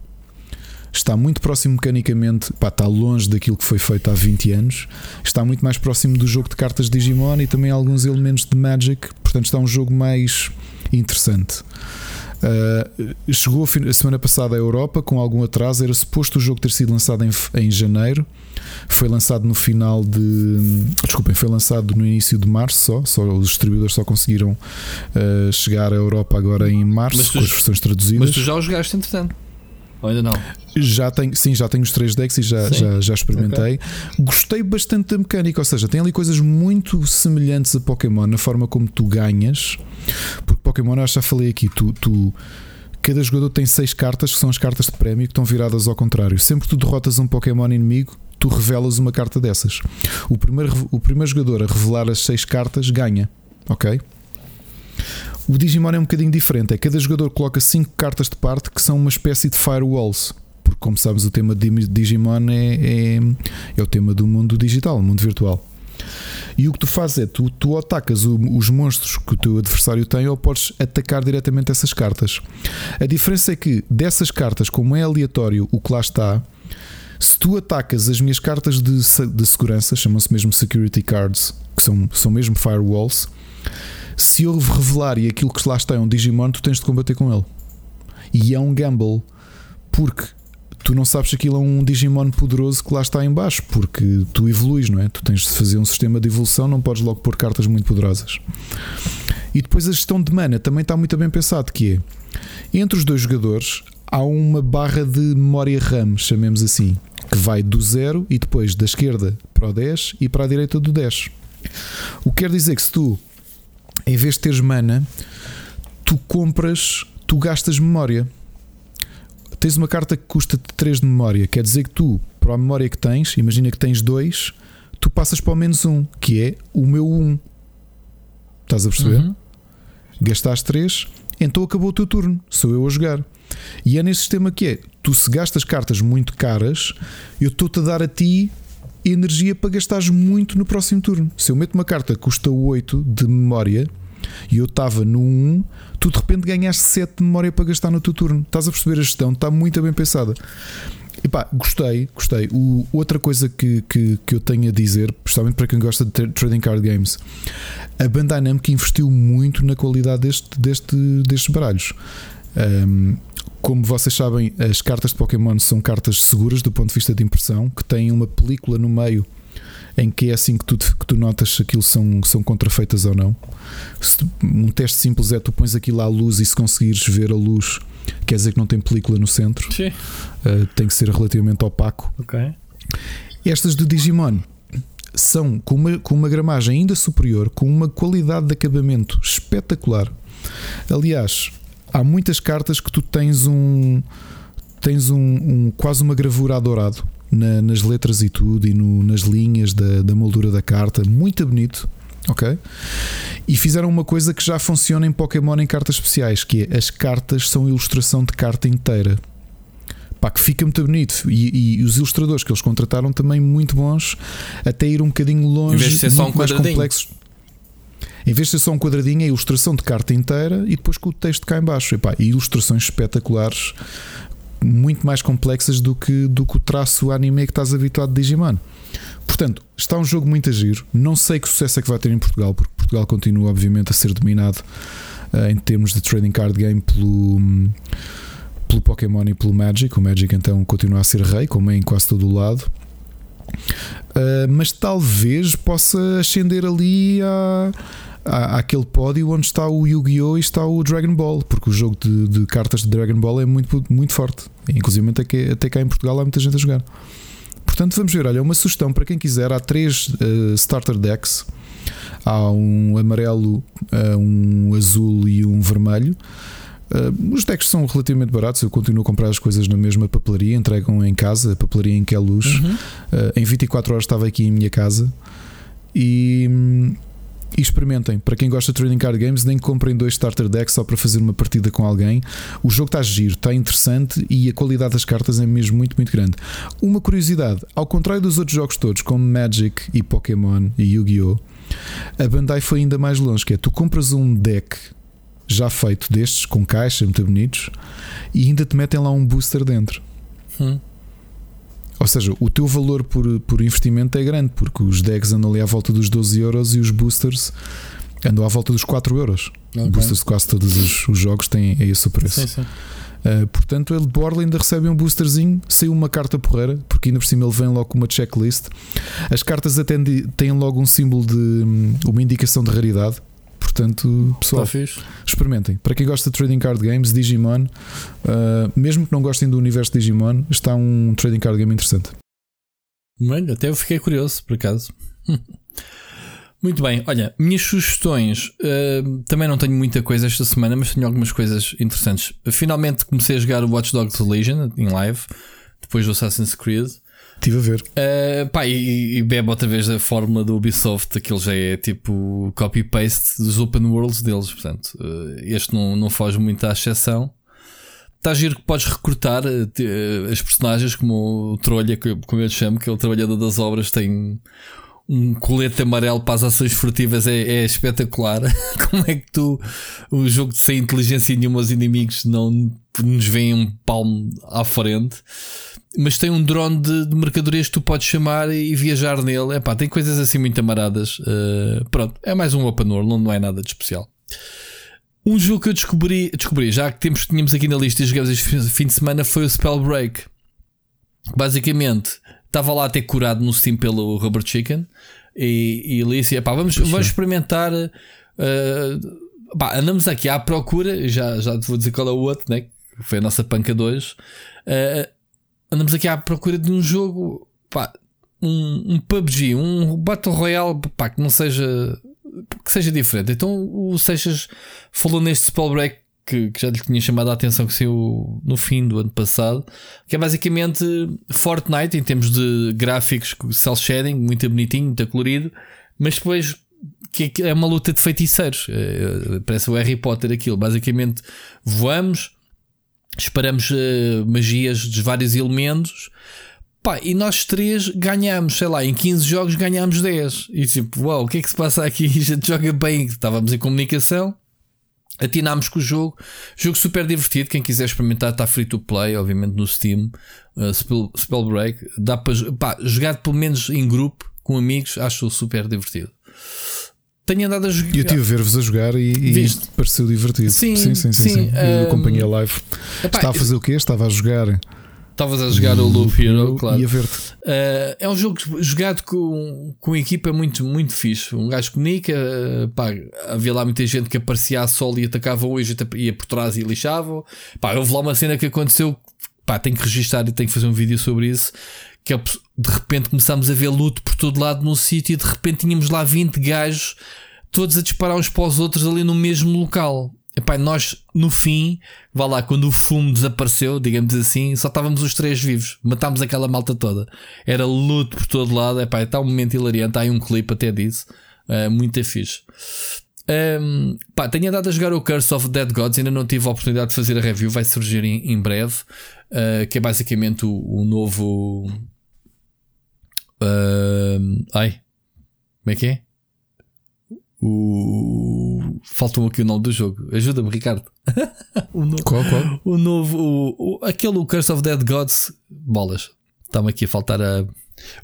está muito próximo mecanicamente, pá, está longe daquilo que foi feito há 20 anos, está muito mais próximo do jogo de cartas de Digimon e também alguns elementos de Magic, portanto está um jogo mais interessante. Uh, chegou a semana passada à Europa com algum atraso, era suposto o jogo ter sido lançado em, em janeiro, foi lançado no final de. Desculpem, foi lançado no início de março só, só os distribuidores só conseguiram uh, chegar à Europa agora em março
tu-
com as versões traduzidas.
Mas tu já o jogaste entretanto. Ou ainda não?
Já tenho, sim, já tenho os três decks e já,
Sim.
já, já experimentei. Gostei bastante da mecânica, ou seja, tem ali coisas muito semelhantes a Pokémon na forma como tu ganhas. Porque Pokémon, eu já falei aqui, tu, tu- cada jogador tem seis cartas que são as cartas de prémio que estão viradas ao contrário. Sempre que tu derrotas um Pokémon inimigo, tu revelas uma carta dessas. O primeiro, o primeiro jogador a revelar as seis cartas ganha, ok? O Digimon é um bocadinho diferente. É cada jogador coloca 5 cartas de parte que são uma espécie de firewalls. Porque, como sabes, o tema de Digimon é, é, é o tema do mundo digital, o mundo virtual. E o que tu fazes é tu, tu atacas o- os monstros que o teu adversário tem ou podes atacar diretamente essas cartas. A diferença é que dessas cartas, como é aleatório o que lá está, se tu atacas as minhas cartas de, de segurança, chamam-se mesmo security cards, que são, são mesmo firewalls, se eu revelar e aquilo que lá está é um Digimon, tu tens de combater com ele. E é um gamble, porque tu não sabes se aquilo é um Digimon poderoso que lá está em baixo, porque tu evoluís, não é? Tu tens de fazer um sistema de evolução, não podes logo pôr cartas muito poderosas. E depois a gestão de mana também está muito bem pensado, que é entre os dois jogadores há uma barra de memória RAM, chamemos assim, que vai do 0 e depois da esquerda para o 10 e para a direita do 10. O que quer dizer que se tu, em vez de teres mana, tu compras, tu gastas memória. Tens uma carta que custa 3 de memória, quer dizer que tu, para a memória que tens, imagina que tens 2, tu passas para o menos 1, que é o meu 1. Estás a perceber?
Uhum.
Gastaste 3, então acabou o teu turno, sou eu a jogar. E é nesse sistema que é: tu se gastas cartas muito caras, eu estou-te a dar a ti energia para gastares muito no próximo turno. Se eu meto uma carta que custa 8 de memória e eu estava no 1, tu de repente ganhaste 7 de memória para gastar no teu turno. Estás a perceber a gestão? Está muito bem pensada. E pá, gostei, gostei. O, outra coisa que, que, que eu tenho a dizer, principalmente para quem gosta de tra- trading card games, a Bandai Namco investiu muito na qualidade deste, deste, destes baralhos. Um, como vocês sabem, as cartas de Pokémon são cartas seguras do ponto de vista de impressão, que têm uma película no meio em que é assim que tu, que tu notas se aquilo são, são contrafeitas ou não. Se um teste simples é tu pões aquilo à luz e se conseguires ver a luz, quer dizer que não tem película no centro. Uh, tem que ser relativamente opaco.
Ok.
Estas do Digimon são com uma, com uma gramagem ainda superior, com uma qualidade de acabamento espetacular. Aliás, há muitas cartas que tu tens um tens um, um- quase uma gravura a dourado na- nas letras e tudo e no- nas linhas da, da moldura da carta, muito bonito. Ok? E fizeram uma coisa que já funciona em Pokémon em cartas especiais, que é as cartas são ilustração de carta inteira. Pá, que fica muito bonito. E, e os ilustradores que eles contrataram também muito bons, até ir um bocadinho longe,
Em vez de ser só um
mais complexos. Em vez de ser só um quadradinho, é ilustração de carta inteira e depois com o texto cá em baixo. E, e ilustrações espetaculares, muito mais complexas do que, do que o traço anime que estás habituado de Digimon. Portanto, está um jogo muito a giro. Não sei que sucesso é que vai ter em Portugal, porque Portugal continua, obviamente, a ser dominado eh, em termos de trading card game pelo, pelo Pokémon e pelo Magic. O Magic então continua a ser rei, como é em quase todo o lado. Uh, mas talvez possa ascender ali a, a- àquele pódio onde está o Yu-Gi-Oh! e está o Dragon Ball, porque o jogo de, de cartas de Dragon Ball é muito, muito forte. Inclusive até, que- até cá em Portugal há muita gente a jogar. Portanto, vamos ver. Olha, uma sugestão para quem quiser: há três uh, starter decks. Há um amarelo, uh, um azul e um vermelho. Uh, os decks são relativamente baratos. Eu continuo a comprar as coisas na mesma papelaria, entregam em casa, a papelaria em que é luz.
Uhum.
Uh, em 24 horas estava aqui em minha casa e, hum, e experimentem. Para quem gosta de trading card games, nem comprem dois starter decks só para fazer uma partida com alguém. O jogo está giro, está interessante e a qualidade das cartas é mesmo muito, muito grande. Uma curiosidade: ao contrário dos outros jogos todos, como Magic e Pokémon e Yu-Gi-Oh!, a Bandai foi ainda mais longe. Que é tu compras um deck já feito destes, com caixa, muito bonitos, e ainda te metem lá um booster dentro.
Hum.
Ou seja, o teu valor por, por investimento é grande, porque os decks andam ali à volta dos 12 euros e os boosters andam à volta dos 4 euros.
Ok.
Boosters de quase todos os, os jogos têm é esse o preço.
Sim, sim.
Uh, portanto, ele de borla ainda recebe um boosterzinho, saiu uma carta porreira, porque ainda por cima ele vem logo com uma checklist. As cartas até têm logo um símbolo de hum, uma indicação de raridade. Portanto, pessoal,
fixe.
experimentem. Para quem gosta de trading card games, Digimon, uh, mesmo que não gostem do universo de Digimon, está um trading card game interessante.
Bem, até eu fiquei curioso, por acaso. Muito bem, olha, minhas sugestões. eh, também não tenho muita coisa esta semana, mas tenho algumas coisas interessantes. Finalmente comecei a jogar o Watch Dogs Legion em live, depois do Assassin's Creed.
Estive a ver.
Eh, pá, e, e bebe outra vez a fórmula do Ubisoft, aquilo já é tipo copy-paste dos open worlds deles. Portanto, eh, este não, não foge muito à exceção. Está giro que podes recrutar eh, as personagens, como o Trolha, como eu lhe chamo, que é o trabalhador das obras, tem um colete amarelo para as ações furtivas, é, é espetacular. como é que tu, um jogo sem inteligência nenhuma, os inimigos não nos veem um palmo à frente mas tem um drone de, de mercadorias que tu podes chamar e viajar nele. Epá, tem coisas assim muito amaradas. Uh, pronto, é mais um open world, não, não é nada de especial. Um jogo que eu descobri, descobri já que temos, tínhamos aqui na lista e jogamos este fim- de semana foi o Spellbreak. basicamente estava lá até curado no Steam pelo Robert Chicken e, e ele disse: pá, vamos, vamos experimentar. Uh, pá, andamos aqui à procura, já, já te vou dizer qual é o outro, né? que foi a nossa panca 2. Uh, andamos aqui à procura de um jogo, pá, um, um PUBG, um Battle Royale pá, que não seja que seja diferente. Então o Seixas falou neste Spellbreak que, que já lhe tinha chamado a atenção que saiu no fim do ano passado, que é basicamente Fortnite em termos de gráficos, cel shading, muito bonitinho, muito colorido, mas depois que é uma luta de feiticeiros. É, parece o Harry Potter aquilo. Basicamente voamos, esperamos uh, magias de vários elementos. Pá, e nós três ganhamos, sei lá, em 15 jogos ganhamos 10. E tipo, uau, o que é que se passa aqui? A gente joga bem. Estávamos em comunicação, atinámos com o jogo. Jogo super divertido. Quem quiser experimentar, está free to play, obviamente no Steam. Uh, Spell, Spellbreak. Dá para jogar pelo menos em grupo, com amigos, acho super divertido. Tenho andado a jogar.
Eu tive a ver-vos a jogar e, e pareceu divertido.
Sim,
sim, sim. sim, sim. Eu acompanhei a live. Epá, Estava a fazer o quê? Estava a jogar.
Estavas a jogar o Loop Hero, claro.
E a ver-te.
Uh, é um jogo jogado com, com equipa muito, muito fixe. Um gajo comunica, uh, pá, havia lá muita gente que aparecia a sol e atacava hoje, ia por trás e lixava. Pá, houve lá uma cena que aconteceu, pá, tenho que registrar e tenho que fazer um vídeo sobre isso. Que é, de repente começámos a ver luto por todo lado no sítio e de repente tínhamos lá 20 gajos todos a disparar uns para os outros ali no mesmo local. Epá, nós no fim, vá lá, quando o fumo desapareceu, digamos assim, só estávamos os três vivos, matámos aquela malta toda. Era luto por todo lado. Epá, está um momento hilariante. Há aí um clipe até disso, uh, muito fixe. Um, pá, tenho andado a jogar o Curse of Dead Gods, ainda não tive a oportunidade de fazer a review, vai surgir em, em breve. Uh, que é basicamente o, o novo. Uh, ai, como é que é? O. Faltou aqui o nome do jogo. Ajuda-me, Ricardo.
o novo, qual, qual?
O novo. O, o, aquele o Curse of Dead Gods. Bolas. Está-me aqui a faltar a.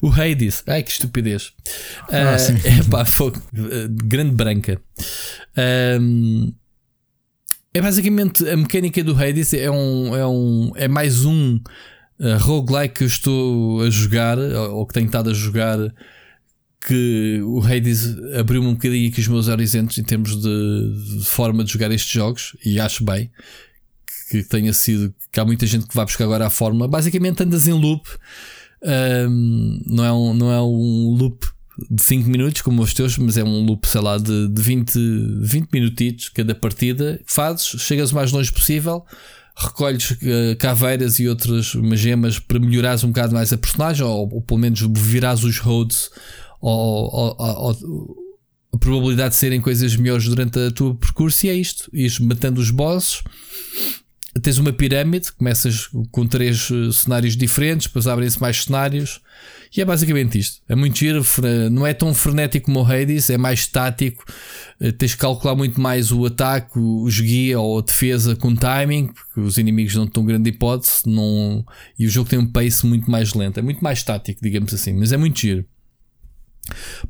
O Hades. Ai que estupidez. Ah, uh, sim. É pá, fogo. Grande branca. Um, é basicamente a mecânica do Hades. É, um, é, um, é mais um uh, roguelike que eu estou a jogar. Ou que tenho estado a jogar que o Hades abriu-me um bocadinho aqui os meus horizontes em termos de, de, forma de jogar estes jogos e acho bem que tenha sido que há muita gente que vai buscar agora a forma. Basicamente andas em loop, um, não, é um, não é um loop de 5 minutos como os teus, mas é um loop, sei lá, de, de 20, 20 minutitos cada partida. Fazes, chegas o mais longe possível, recolhes uh, caveiras e outras gemas para melhorares um bocado mais a personagem, ou, ou pelo menos virás os roads ou, ou, ou, a probabilidade de serem coisas melhores durante a tua percurso e é isto. Ires matando os bosses. Tens uma pirâmide, começas com três eh, cenários diferentes, depois abrem-se mais cenários. E é basicamente isto. É muito giro, não é tão frenético como o Hades, é mais estático. Eh, tens que calcular muito mais o ataque, o guia ou a defesa com timing, porque os inimigos não tão grande hipótese. Não... E o jogo tem um pace muito mais lento. É muito mais estático, digamos assim, mas é muito giro.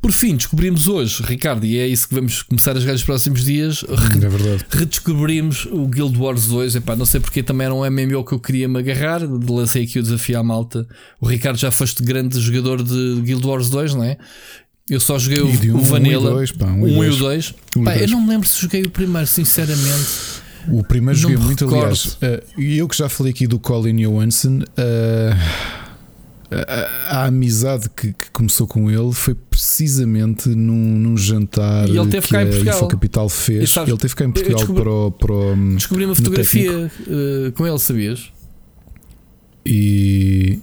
Por fim, descobrimos hoje, Ricardo, e é isso que vamos começar a jogar nos próximos dias.
Re é verdade.
Redescobrimos o Guild Wars 2. Epá, não sei porque também era um MMO que eu queria me agarrar. Lancei aqui o desafio à malta. O Ricardo já foste grande jogador de Guild Wars 2, não é? Eu só joguei o,
um,
o Vanilla.
1 um
e o 2. Um eu não me lembro se joguei o primeiro, sinceramente.
O primeiro joguei muito, recordo. aliás. Uh, eu que já falei aqui do Colin Johansson. Uh, a, a, amizade que, que, começou com ele foi precisamente num, num jantar
e ele teve
que
cá
a Infocapital fez. Sabes, ele teve cá em Portugal descobri, para o. Para o
descobri uma fotografia uh, com ele, sabias?
E.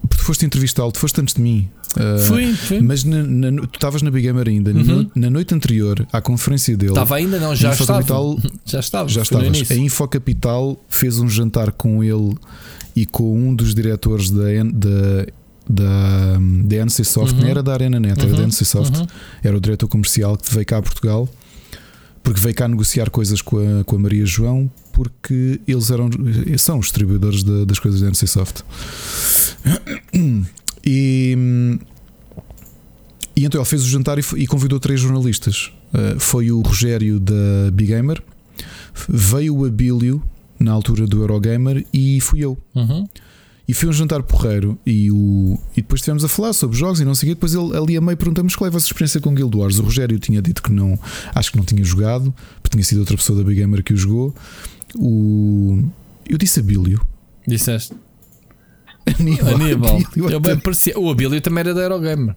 Porque tu foste entrevistá-lo, tu foste antes de mim.
Uh, fui, fui.
Mas na, na, tu estavas na Big Gamer ainda. Uhum. Na, na, noite anterior à conferência dele.
Estava ainda, não, já estava. já estava.
Já estavas. A Infocapital fez um jantar com ele e com um dos diretores da, da, da, da NC Soft, uhum. não era da Arena Net, era uhum. da NC Soft, uhum. era o diretor comercial que veio cá a Portugal, porque veio cá negociar coisas com a, com a Maria João, porque eles eram, são os distribuidores de, das coisas da NC Soft. E, e então ele fez o jantar e, e convidou três jornalistas. Uh, foi o Rogério da Big Gamer, veio o Abílio na altura do Eurogamer e fui eu.
Uhum.
E foi um jantar porreiro e, o, e depois estivemos a falar sobre jogos e não sei o quê. Depois ele ali a meio perguntamos qual é a vossa experiência com Guild Wars. O Rogério tinha dito que não, acho que não tinha jogado, porque tinha sido outra pessoa da Big Gamer que o jogou. O, eu disse Abílio.
Disseste.
Aníbal.
Aníbal.
Abílio,
Eu bem parecia. O Abílio também era da Eurogamer.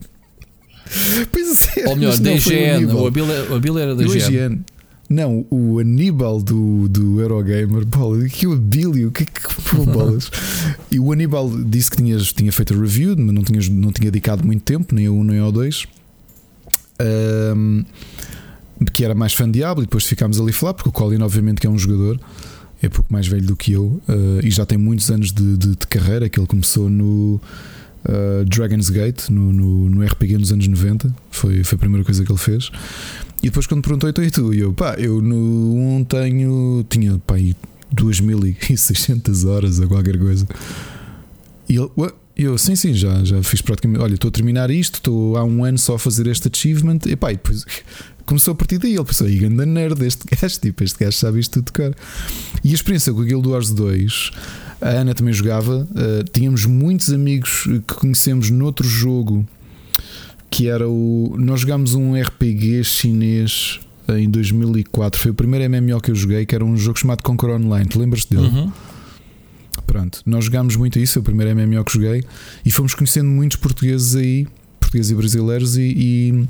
Pois é,
Ou melhor, da IGN. O Abílio, o Abílio era da IGN.
Não, o Aníbal do, do Eurogamer, bola, que o Abílio, o que que foram bolas? e o Aníbal disse que tinhas, tinha feito a review, mas não, tinhas, não tinha dedicado muito tempo, nem ao 1 nem ao 2. Ahm, que era mais fã de Diablo, e depois ficámos ali a falar, porque o Colin, obviamente, que é um jogador, é pouco mais velho do que eu, ah, e já tem muitos anos de, de- de carreira, que ele começou no. ah, Dragon's Gate no, no, no RPG nos anos 90 foi, foi a primeira coisa que ele fez e depois quando perguntou então e tu? E eu, pá, eu no 1 tenho. Tinha pá, aí 2600 horas a qualquer coisa. E ele, eu, sim, sim, já, já fiz praticamente. Olha, estou a terminar isto, estou há um ano só a fazer este achievement. E pá, e depois começou a partir daí. Ele pensou, e ganda nerd este gajo, tipo, este gajo sabe isto tudo cara. E a experiência com o Guild Wars 2, a Ana também jogava. eh, tínhamos muitos amigos que conhecemos noutro jogo que era o. Nós jogámos um RPG chinês em 2004. Foi o primeiro MMO que eu joguei, que era um jogo chamado Conquer Online. Te lembras-te dele?
Uhum.
Pronto, nós jogámos muito isso. Foi o primeiro MMO que joguei e fomos conhecendo muitos portugueses aí, portugueses e brasileiros. E, e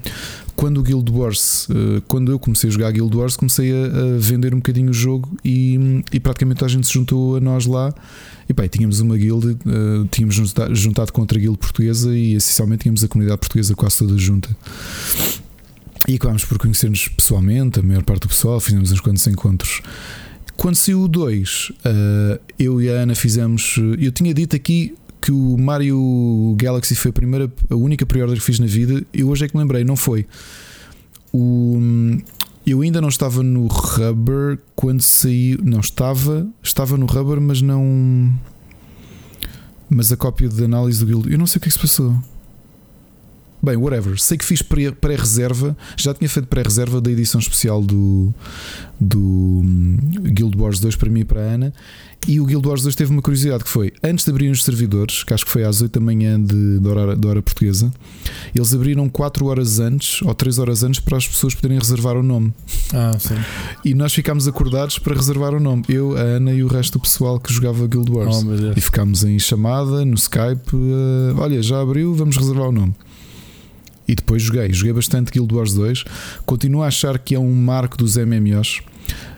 quando o Guild Wars, eh, quando eu comecei a jogar Guild Wars, comecei a, a vender um bocadinho o jogo e, e praticamente a gente se juntou a nós lá. E pá, tínhamos uma guild, eh, tínhamos junta- juntado com outra guild portuguesa e essencialmente tínhamos a comunidade portuguesa quase toda junta. E acabámos por conhecer-nos pessoalmente, a maior parte do pessoal, fizemos uns quantos encontros. Quando saiu o 2, eh, eu e a Ana fizemos. Eu tinha dito aqui que o Mario Galaxy foi a primeira, a única pre-order que fiz na vida. Eu hoje é que me lembrei, não foi. O, eu ainda não estava no Rubber quando saiu. Não estava, estava no Rubber, mas não. Mas a cópia de análise do Guild. Eu não sei o que é que se passou. Bem, whatever. Sei que fiz pré- pré-reserva. já tinha feito pré-reserva da edição especial do, do hum, Guild Wars 2 para mim e para a Ana. E o Guild Wars 2 teve uma curiosidade que foi antes de abrirem os servidores, que acho que foi às 8 da manhã de, de, hora, de hora portuguesa, eles abriram 4 horas antes ou 3 horas antes para as pessoas poderem reservar o nome.
Ah, sim.
E nós ficámos acordados para reservar o nome. Eu, a Ana e o resto do pessoal que jogava Guild Wars.
Oh, meu Deus.
E ficámos em chamada no Skype. eh, olha, já abriu, vamos reservar o nome. E depois joguei. Joguei bastante Guild Wars 2. Continuo a achar que é um marco dos MMOs.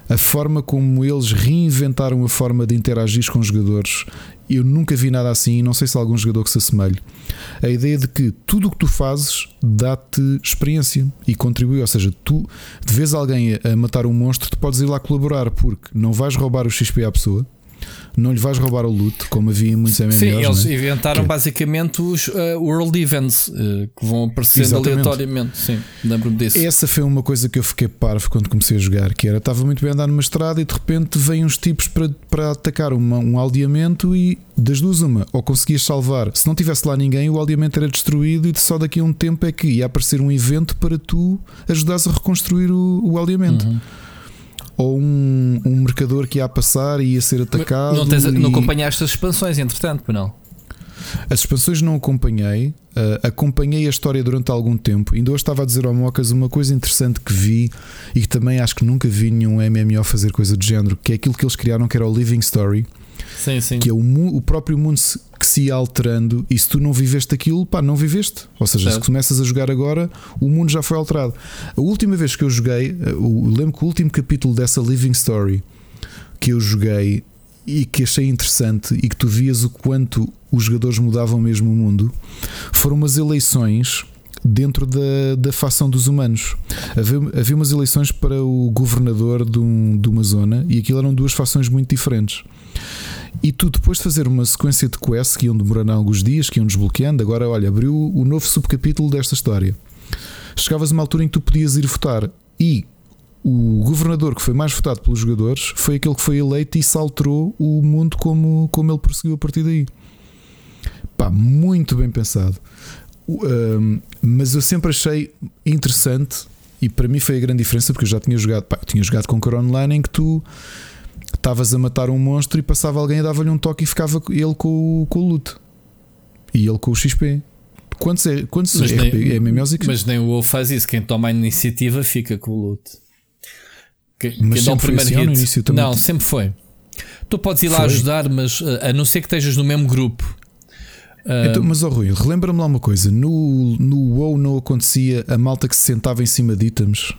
A forma como eles reinventaram a forma de interagir com os jogadores. Eu nunca vi nada assim e não sei se há algum jogador que se assemelhe. A ideia de que tudo o que tu fazes dá-te experiência e contribui. Ou seja, tu de vez alguém a matar um monstro, tu podes ir lá colaborar porque não vais roubar o XP à pessoa, não lhe vais roubar o loot, como havia em muitos MMOs.
Sim, eles
não é?
inventaram
Que-
basicamente os uh, World Events uh, que vão aparecendo
Exatamente.
aleatoriamente. Sim, lembro-me disso.
Essa foi uma coisa que eu fiquei parvo quando comecei a jogar, que era estava muito bem a andar numa estrada e de repente vêm uns tipos para, para atacar uma- um aldeamento e das duas uma, ou conseguias salvar, se não tivesse lá ninguém, o aldeamento era destruído e só daqui a um tempo é que ia aparecer um evento para tu ajudares a reconstruir o, o aldeamento.
Uhum.
Ou um, um mercador que ia a passar e ia ser atacado.
Não, tens, não
e-
acompanhaste as expansões, entretanto, não?
As expansões não acompanhei, ah, acompanhei a história durante algum tempo. Ainda hoje estava a dizer ao Mocas uma coisa interessante que vi e que também acho que nunca vi nenhum MMO fazer coisa do género, que é aquilo que eles criaram, que era o Living Story,
Sim, sim.
que é o, o próprio mundo se- que se ia alterando e se tu não viveste aquilo, pá, não viveste. Ou seja,
Certo.
se começas a jogar agora, o mundo já foi alterado. A última vez que eu joguei, ah, o- lembro que o último capítulo dessa Living Story que eu joguei e que achei interessante e que tu vias o quanto os jogadores mudavam mesmo o mundo foram umas eleições dentro da, da facção dos humanos. Havia, havia umas eleições para o governador de, um- de uma zona e aquilo eram duas fações muito diferentes. E tu, depois de fazer uma sequência de quests que iam demorando alguns dias, que iam desbloqueando, agora, olha, abriu o novo subcapítulo desta história. Chegavas a uma altura em que tu podias ir votar e o governador que foi mais votado pelos jogadores foi aquele que foi eleito e isso alterou o mundo como, como ele prosseguiu a partir daí. Pá, muito bem pensado. Ahm, mas eu sempre achei interessante e para mim foi a grande diferença porque eu já tinha jogado, pá, tinha jogado com Online em que tu estavas a matar um monstro e passava alguém e dava-lhe um toque e ficava ele com, o- com o loot. E ele com o XP. Quantos é, quantos
Mas
é,
nem-
é MMOs e que-
Mas nem o WoW faz isso. Quem toma a iniciativa fica com o loot. Que-
Mas
quem dá o
sempre
primeiro
assim,
hit. Não, sempre foi. Tu podes ir lá
Foi?
ajudar, mas uh, a não ser que estejas no mesmo grupo. Uh,
Então, mas, ó Rui, relembra-me lá uma coisa: no, no WoW não acontecia a malta que se sentava em cima de itens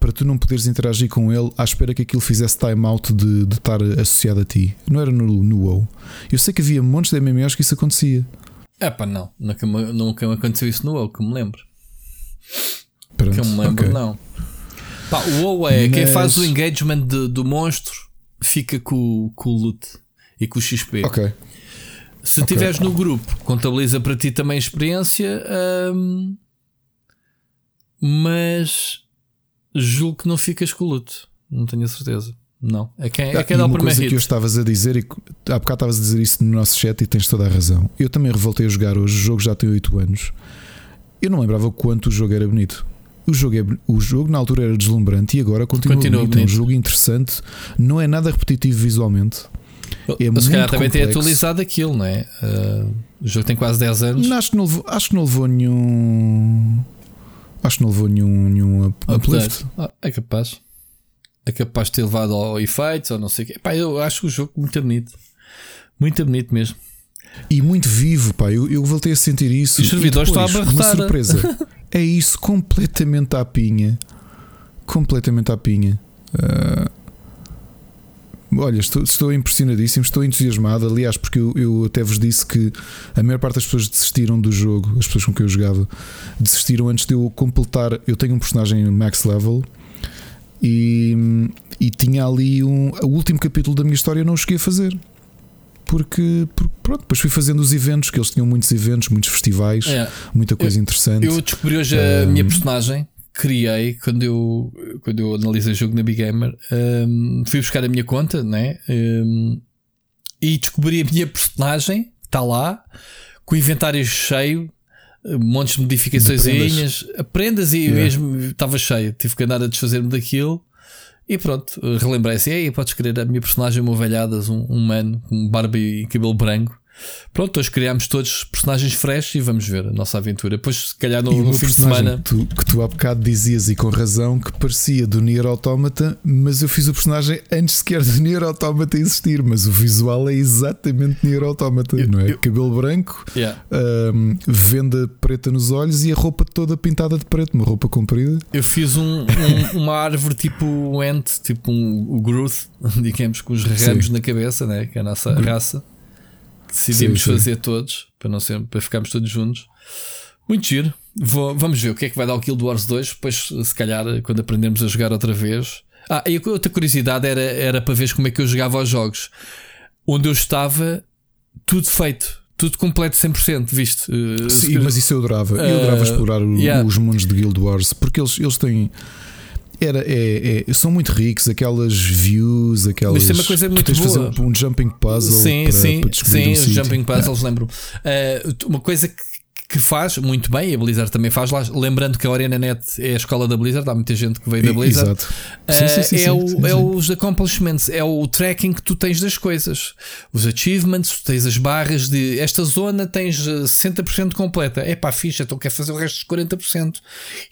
para tu não poderes interagir com ele à espera que aquilo fizesse timeout de, de estar associado a ti. Não era no, no WoW. Eu sei que havia montes de MMOs que isso acontecia.
é pá, não. Nunca nunca aconteceu isso no WoW, que me lembro.
Pronto,
Que eu me lembro,
ok.
não. Pá, o WoW é quem
Mas-
faz o engagement de- do monstro fica com, com o loot e com o XP.
Ok.
Se
Ok.
estiveres no grupo, contabiliza para ti também a experiência, hum, mas julgo que não ficas com o loot. Não tenho a certeza. Não. É quem, é quem dá o primeiro
coisa
hit.
que eu estavas a dizer, e há bocado estavas a dizer isso no nosso chat e tens toda a razão. Eu também revoltei a jogar hoje, o jogo já tem 8 anos. Eu não lembrava o quanto o jogo era bonito. O jogo, é, o jogo na altura era deslumbrante e agora continua,
Continua
bonito. É um jogo interessante, não é nada repetitivo visualmente. é
Mas se calhar
muito
também tem atualizado aquilo, não é? Uh, o jogo tem quase 10 anos.
Acho, que não levou, acho que não levou nenhum. Acho que não levou nenhum, nenhum up- uplift.
Ah, é capaz. É capaz de ter levado ao efeitos ou não sei o quê. Pá, eu acho o jogo muito bonito. Muito bonito mesmo.
E muito vivo, pá. Eu, eu voltei a sentir isso.
E os servidores estão a
Uma surpresa. é isso, completamente à pinha. Completamente à pinha. Ah, olha, estou, estou impressionadíssimo, estou entusiasmado. Aliás, porque eu, eu até vos disse que a maior parte das pessoas desistiram do jogo, as pessoas com quem eu jogava, desistiram antes de eu completar. Eu tenho um personagem max level. E, e tinha ali um. O último capítulo da minha história eu não o cheguei a fazer porque, porque, pronto, depois fui fazendo os eventos, que eles tinham muitos eventos, muitos festivais,
É.
muita coisa interessante.
Eu descobri hoje a
Um,
minha personagem. Criei quando eu, quando eu analisei o jogo na Big Gamer. um, fui buscar a minha conta, né? Um, e descobri a minha personagem. Está lá, com o inventário cheio, montes de modificações, prendas e
Yeah.
mesmo estava cheio. Tive que andar a desfazer-me daquilo. E pronto, relembrei assim: Ei, podes querer a minha personagem, uma velhadas, um, um mano com barba e cabelo branco. Pronto, hoje criámos todos personagens fresh e vamos ver a nossa aventura. Depois, se calhar, no, no fim de semana.
Que tu, que tu há bocado dizias e com razão que parecia do Nier Automata, mas eu fiz o personagem antes sequer do Nier Automata existir. Mas o visual é exatamente Nier Automata,
Eu-
não é?
eu-
Cabelo branco,
Yeah.
hum, venda preta nos olhos e a roupa toda pintada de preto, uma roupa comprida.
Eu fiz um, um- uma árvore tipo um ant, tipo um, o Groot, digamos, com os ramos
Sim.
na cabeça, né? que é a nossa raça. Decidimos
Sim, sim.
fazer todos para, não ser, para ficarmos todos juntos. Muito giro. Vou- vamos ver o que é que vai dar o Guild Wars 2. Depois, se calhar, quando aprendermos a jogar outra vez. Ah, e a outra curiosidade era, era para ver como é que eu jogava aos jogos. Onde eu estava, tudo feito, tudo completo 100%, viste? Uh,
Sim, mas isso eu adorava. Eu adorava
Uh,
explorar
yeah.
os mundos de Guild Wars porque eles, eles têm. Era, é, é- são muito ricos, aquelas views, aquelas.
Mas isso é uma coisa
tu
muito
tens de
boa.
fazer um, um jumping puzzle
sim,
para,
sim,
para
sim,
um
os
sítio.
jumping puzzles, lembro. uma coisa que, que faz muito bem, e a Blizzard também faz lá, lembrando que a ArenaNet é a escola da Blizzard, há muita gente que veio da Blizzard.
Exato.
Uh,
Sim, sim, sim,
é, o- é os accomplishments, é o tracking que tu tens das coisas, os achievements, tu tens as barras de esta zona tens uh, 60% completa. É pá, ficha, então quer fazer o resto dos 40%.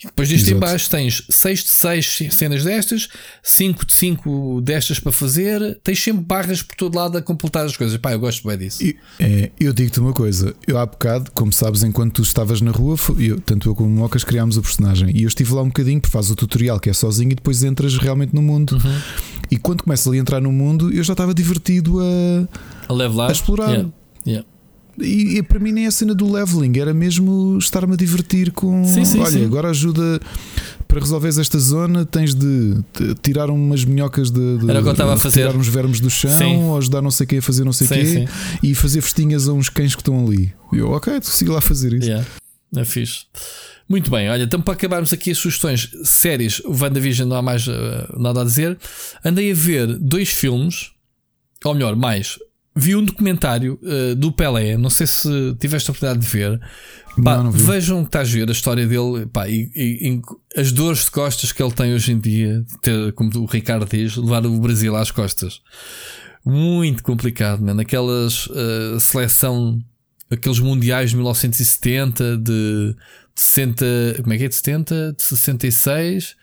E depois disto em baixo tens 6 de 6 cenas destas, 5 de 5 destas para fazer, tens sempre barras por todo lado a completar as coisas. Pá, eu gosto bem disso.
E, é, eu digo-te uma coisa, eu há bocado, como sabes, enquanto tu estavas na rua, eu, tanto eu como o Mocas criámos o personagem e eu estive lá um bocadinho, porque faz o tutorial que é sozinho e depois entras realmente no mundo.
Uhum.
E quando começas ali a entrar no mundo, eu já estava divertido a.
A levelar.
A explorar.
Yeah, yeah.
E, e para mim nem é a cena do leveling, era mesmo estar-me a divertir com.
Sim, sim,
Olha,
sim.
agora ajuda para resolveres esta zona, tens de tirar umas minhocas de, de-
Era o que eu estava a fazer.
tirar uns vermes do chão,
Sim.
ou ajudar não sei quem a fazer não sei o
Sim,
quê,
sim.
e fazer festinhas a uns cães que estão ali. E eu, ok, siga lá fazer isso.
Yeah, é fixe. Muito bem, olha, então para acabarmos aqui as sugestões séries, o WandaVision não há mais eh, nada a dizer. Andei a ver dois filmes, ou melhor, mais. Vi um documentário uh, do Pelé, não sei se tiveste a oportunidade de ver. Pá,
Não, não
vejam que estás a ver a história dele pá, e, e- e as dores de costas que ele tem hoje em dia, de ter, como o Ricardo diz, levar o Brasil às costas. Muito complicado, mano. Aquelas uh, seleção, aqueles mundiais de 1970, de 60, como é que é? De 70, de 66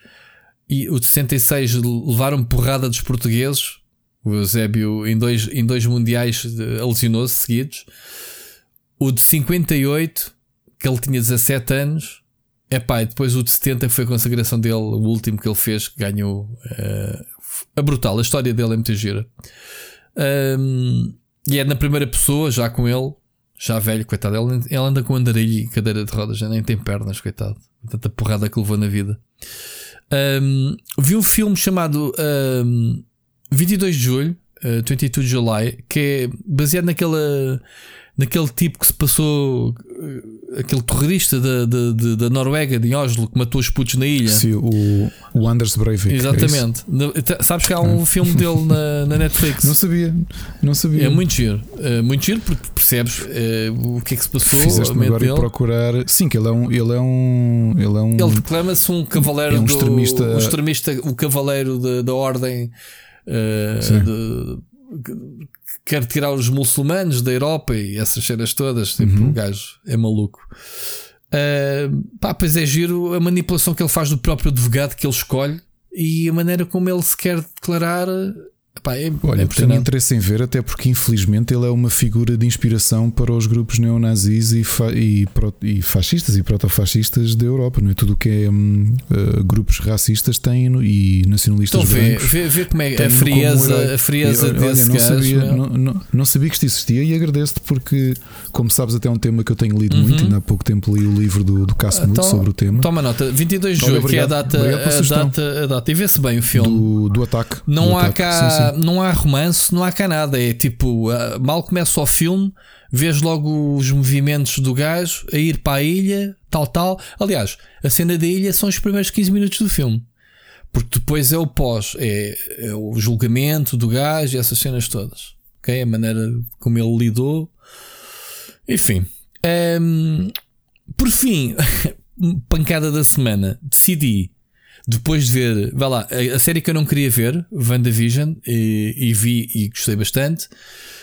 e o de 66 levaram porrada dos portugueses. O Eusébio em dois, em dois mundiais alucinou-se seguidos. O de 58, que ele tinha 17 anos. É e depois o de 70 foi a consagração dele, o último que ele fez, que ganhou. eh, a brutal, a história dele é muito gira. Ahm, e é na primeira pessoa, já com ele, já velho, coitado. Ele, ele anda com andarilho e cadeira de rodas, já nem tem pernas, coitado. Tanta porrada que levou na vida. Um, vi um filme chamado um, 22 de Julho, uh, 22 de July, que é baseado naquela, naquele tipo que se passou, uh, aquele terrorista da, da, da- Noruega, de Oslo, que matou os putos na ilha.
Sim, o, o Anders Breivik. é?
Exatamente. T- sabes que há um filme dele na, na Netflix.
Não sabia, não sabia.
É muito giro, uh, muito giro porque percebes o que é que se passou.
Fizeste-me agora
dele.
procurar. Sim, que ele é um. Ele é um. Ele é um.
Ele declama-se um cavaleiro
é um
do,
extremista-
um extremista, o cavaleiro da ordem eh, de- quer tirar os muçulmanos da Europa e essas cenas todas. Tipo,
Uhum.
o gajo é maluco. Eh, pá, pois é giro a manipulação que ele faz do próprio advogado que ele escolhe e a maneira como ele se quer declarar. Pá, é, é
Olha, tenho
impressionante.
interesse em ver, até porque infelizmente ele é uma figura de inspiração para os grupos neonazis e, fa- e, e fascistas e protofascistas da Europa, não é? Tudo o que é hum, uh, grupos racistas têm e nacionalistas
Então vê,
brancos.
vê, vê como é a frieza, a frieza
E, olha,
desse
não, sabia,
meu.
não, não- não sabia que isto existia e agradeço-te porque, como sabes, até é um tema que eu tenho lido
Uhum.
muito. Ainda há pouco tempo li o livro do, do Cássio
Então,
sobre o tema
Toma nota, 22 de
Olha,
julho, que é a data, a data, a data. E vê-se bem o filme.
do, do ataque.
Não
do
há
ataque.
cá,
Sim, sim.
Não há romance, não há cá nada. É tipo, ah, mal começa o filme, vês logo os movimentos do gajo a ir para a ilha, tal, tal. Aliás, a cena da ilha são os primeiros 15 minutos do filme. Porque depois é o pós, é, é o julgamento do gajo e essas cenas todas. Ok? A maneira como ele lidou. Enfim. Ehm, por fim, pancada da semana, decidi depois de ver, vai lá, a, a série que eu não queria ver, WandaVision, e, e vi e gostei bastante.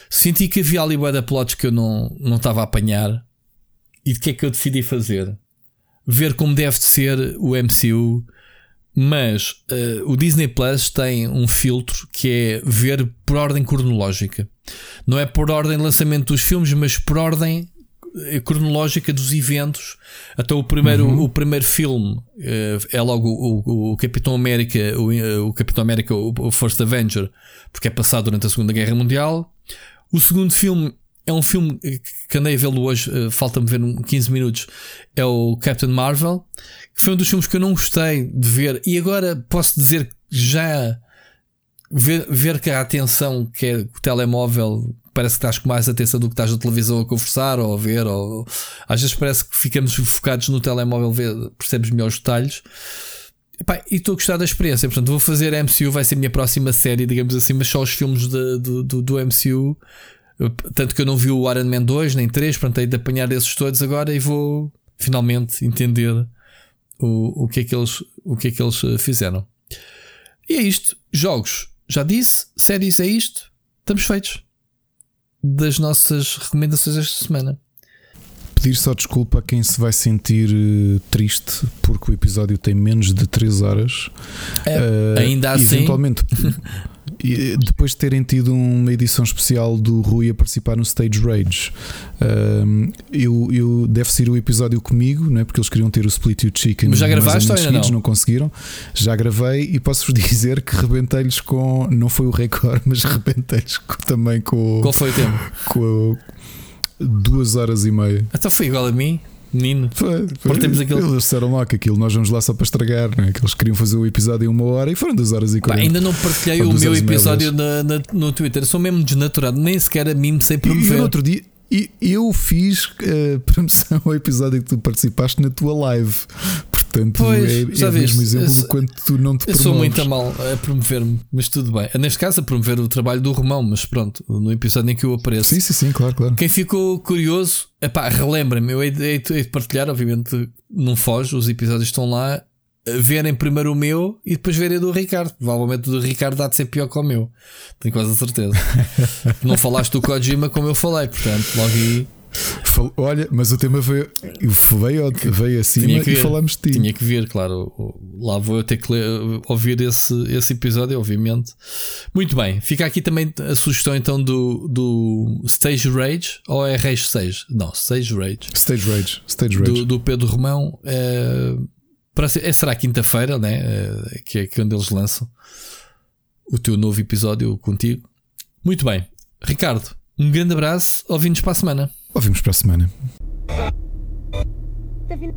Senti que havia ali de plots que eu não não estava a apanhar. E de que é que eu decidi fazer? Ver como deve de ser o MCU, mas eh, o Disney Plus tem um filtro que é ver por ordem cronológica. Não é por ordem de lançamento dos filmes, mas por ordem cronológica dos eventos. Até o primeiro, o primeiro filme eh, é logo o, o- Capitão América, o, eh, o Capitão América, o, First Avenger, porque é passado durante a Segunda Guerra Mundial. O segundo filme é um filme que andei a vê-lo hoje, eh, falta-me ver um 15 minutos. É o Captain Marvel, que foi um dos filmes que eu não gostei de ver, e agora posso dizer que já ver, ver que a atenção que é o telemóvel parece que estás com mais atenção do que estás na televisão a conversar ou a ver, ou às vezes parece que ficamos focados no telemóvel, ver, percebes melhor os detalhes. E estou a gostar da experiência, portanto vou fazer MCU, vai ser a minha próxima série, digamos assim, mas só os filmes de- do, do, do MCU. Tanto que eu não vi o Iron Man 2 nem 3, portanto hei de apanhar esses todos agora e vou finalmente entender o, o, que, é que eles, o que é que eles eh, fizeram. E é isto. Jogos, já disse. Séries é isto. Estamos feitos. Das nossas recomendações esta semana.
Pedir só desculpa a quem se vai sentir eh, triste porque o episódio tem menos de 3 horas.
É,
Eh,
ainda assim-
Eventualmente, depois de terem tido uma edição especial do Rui a participar no Stage Rage, ehm, eu, eu deve ser o episódio comigo, não é? porque eles queriam ter o Split You Chicken.
Mas já gravaste ou ainda
seguidos,
não?
não conseguiram. Já gravei e posso-vos dizer que rebentei-lhes com. Não foi o recorde, mas rebentei-lhes também com,
Qual foi o tempo?
com duas horas e meia.
Então foi igual a mim, menino.
Foi, foi.
Partemos aquele-
Eles disseram lá que aquilo nós vamos lá só para estragar, não é? que eles queriam fazer o episódio em uma hora e foram duas horas e quarenta.
ainda não partilhei o meu episódio na, na- no Twitter. Sou mesmo desnaturado. Nem sequer a mim me sei
E, e
promover.
no outro dia e eu fiz eh, promoção ao episódio que tu participaste na tua live. Portanto,
Pois,
é, é mesmo exemplo
eu
do
sou-
quanto tu não te
Eu sou muito a
promoves.
mal a promover-me, mas tudo bem. Neste caso, a promover o trabalho do Romão, mas pronto, no episódio em que eu apareço.
Sim, sim, sim, claro, claro.
Quem ficou curioso, epá, relembra-me, eu hei de, hei de- de partilhar, obviamente não foge, os episódios estão lá, verem primeiro o meu e depois verem o do Ricardo. Provavelmente o do Ricardo há de ser pior que o meu, tenho quase a certeza. não falaste do Kojima como eu falei, portanto, logo aí
Olha, mas o tema veio, veio, veio acima
tinha que
e
ver.
falámos de ti.
Tinha que vir, claro. Lá vou eu ter que ler- ouvir esse, esse episódio, obviamente. Muito bem, fica aqui também a sugestão então do, do Stage Rage ou é Rage Stage? Não, Stage Rage.
Stage Rage. Stage Rage.
do, do Pedro Romão. eh, para é, será quinta-feira, né? Eh, que é quando eles lançam o teu novo episódio contigo. Muito bem, Ricardo, um grande abraço. Ouvimos para a semana.
Ouvimos para a semana.
David.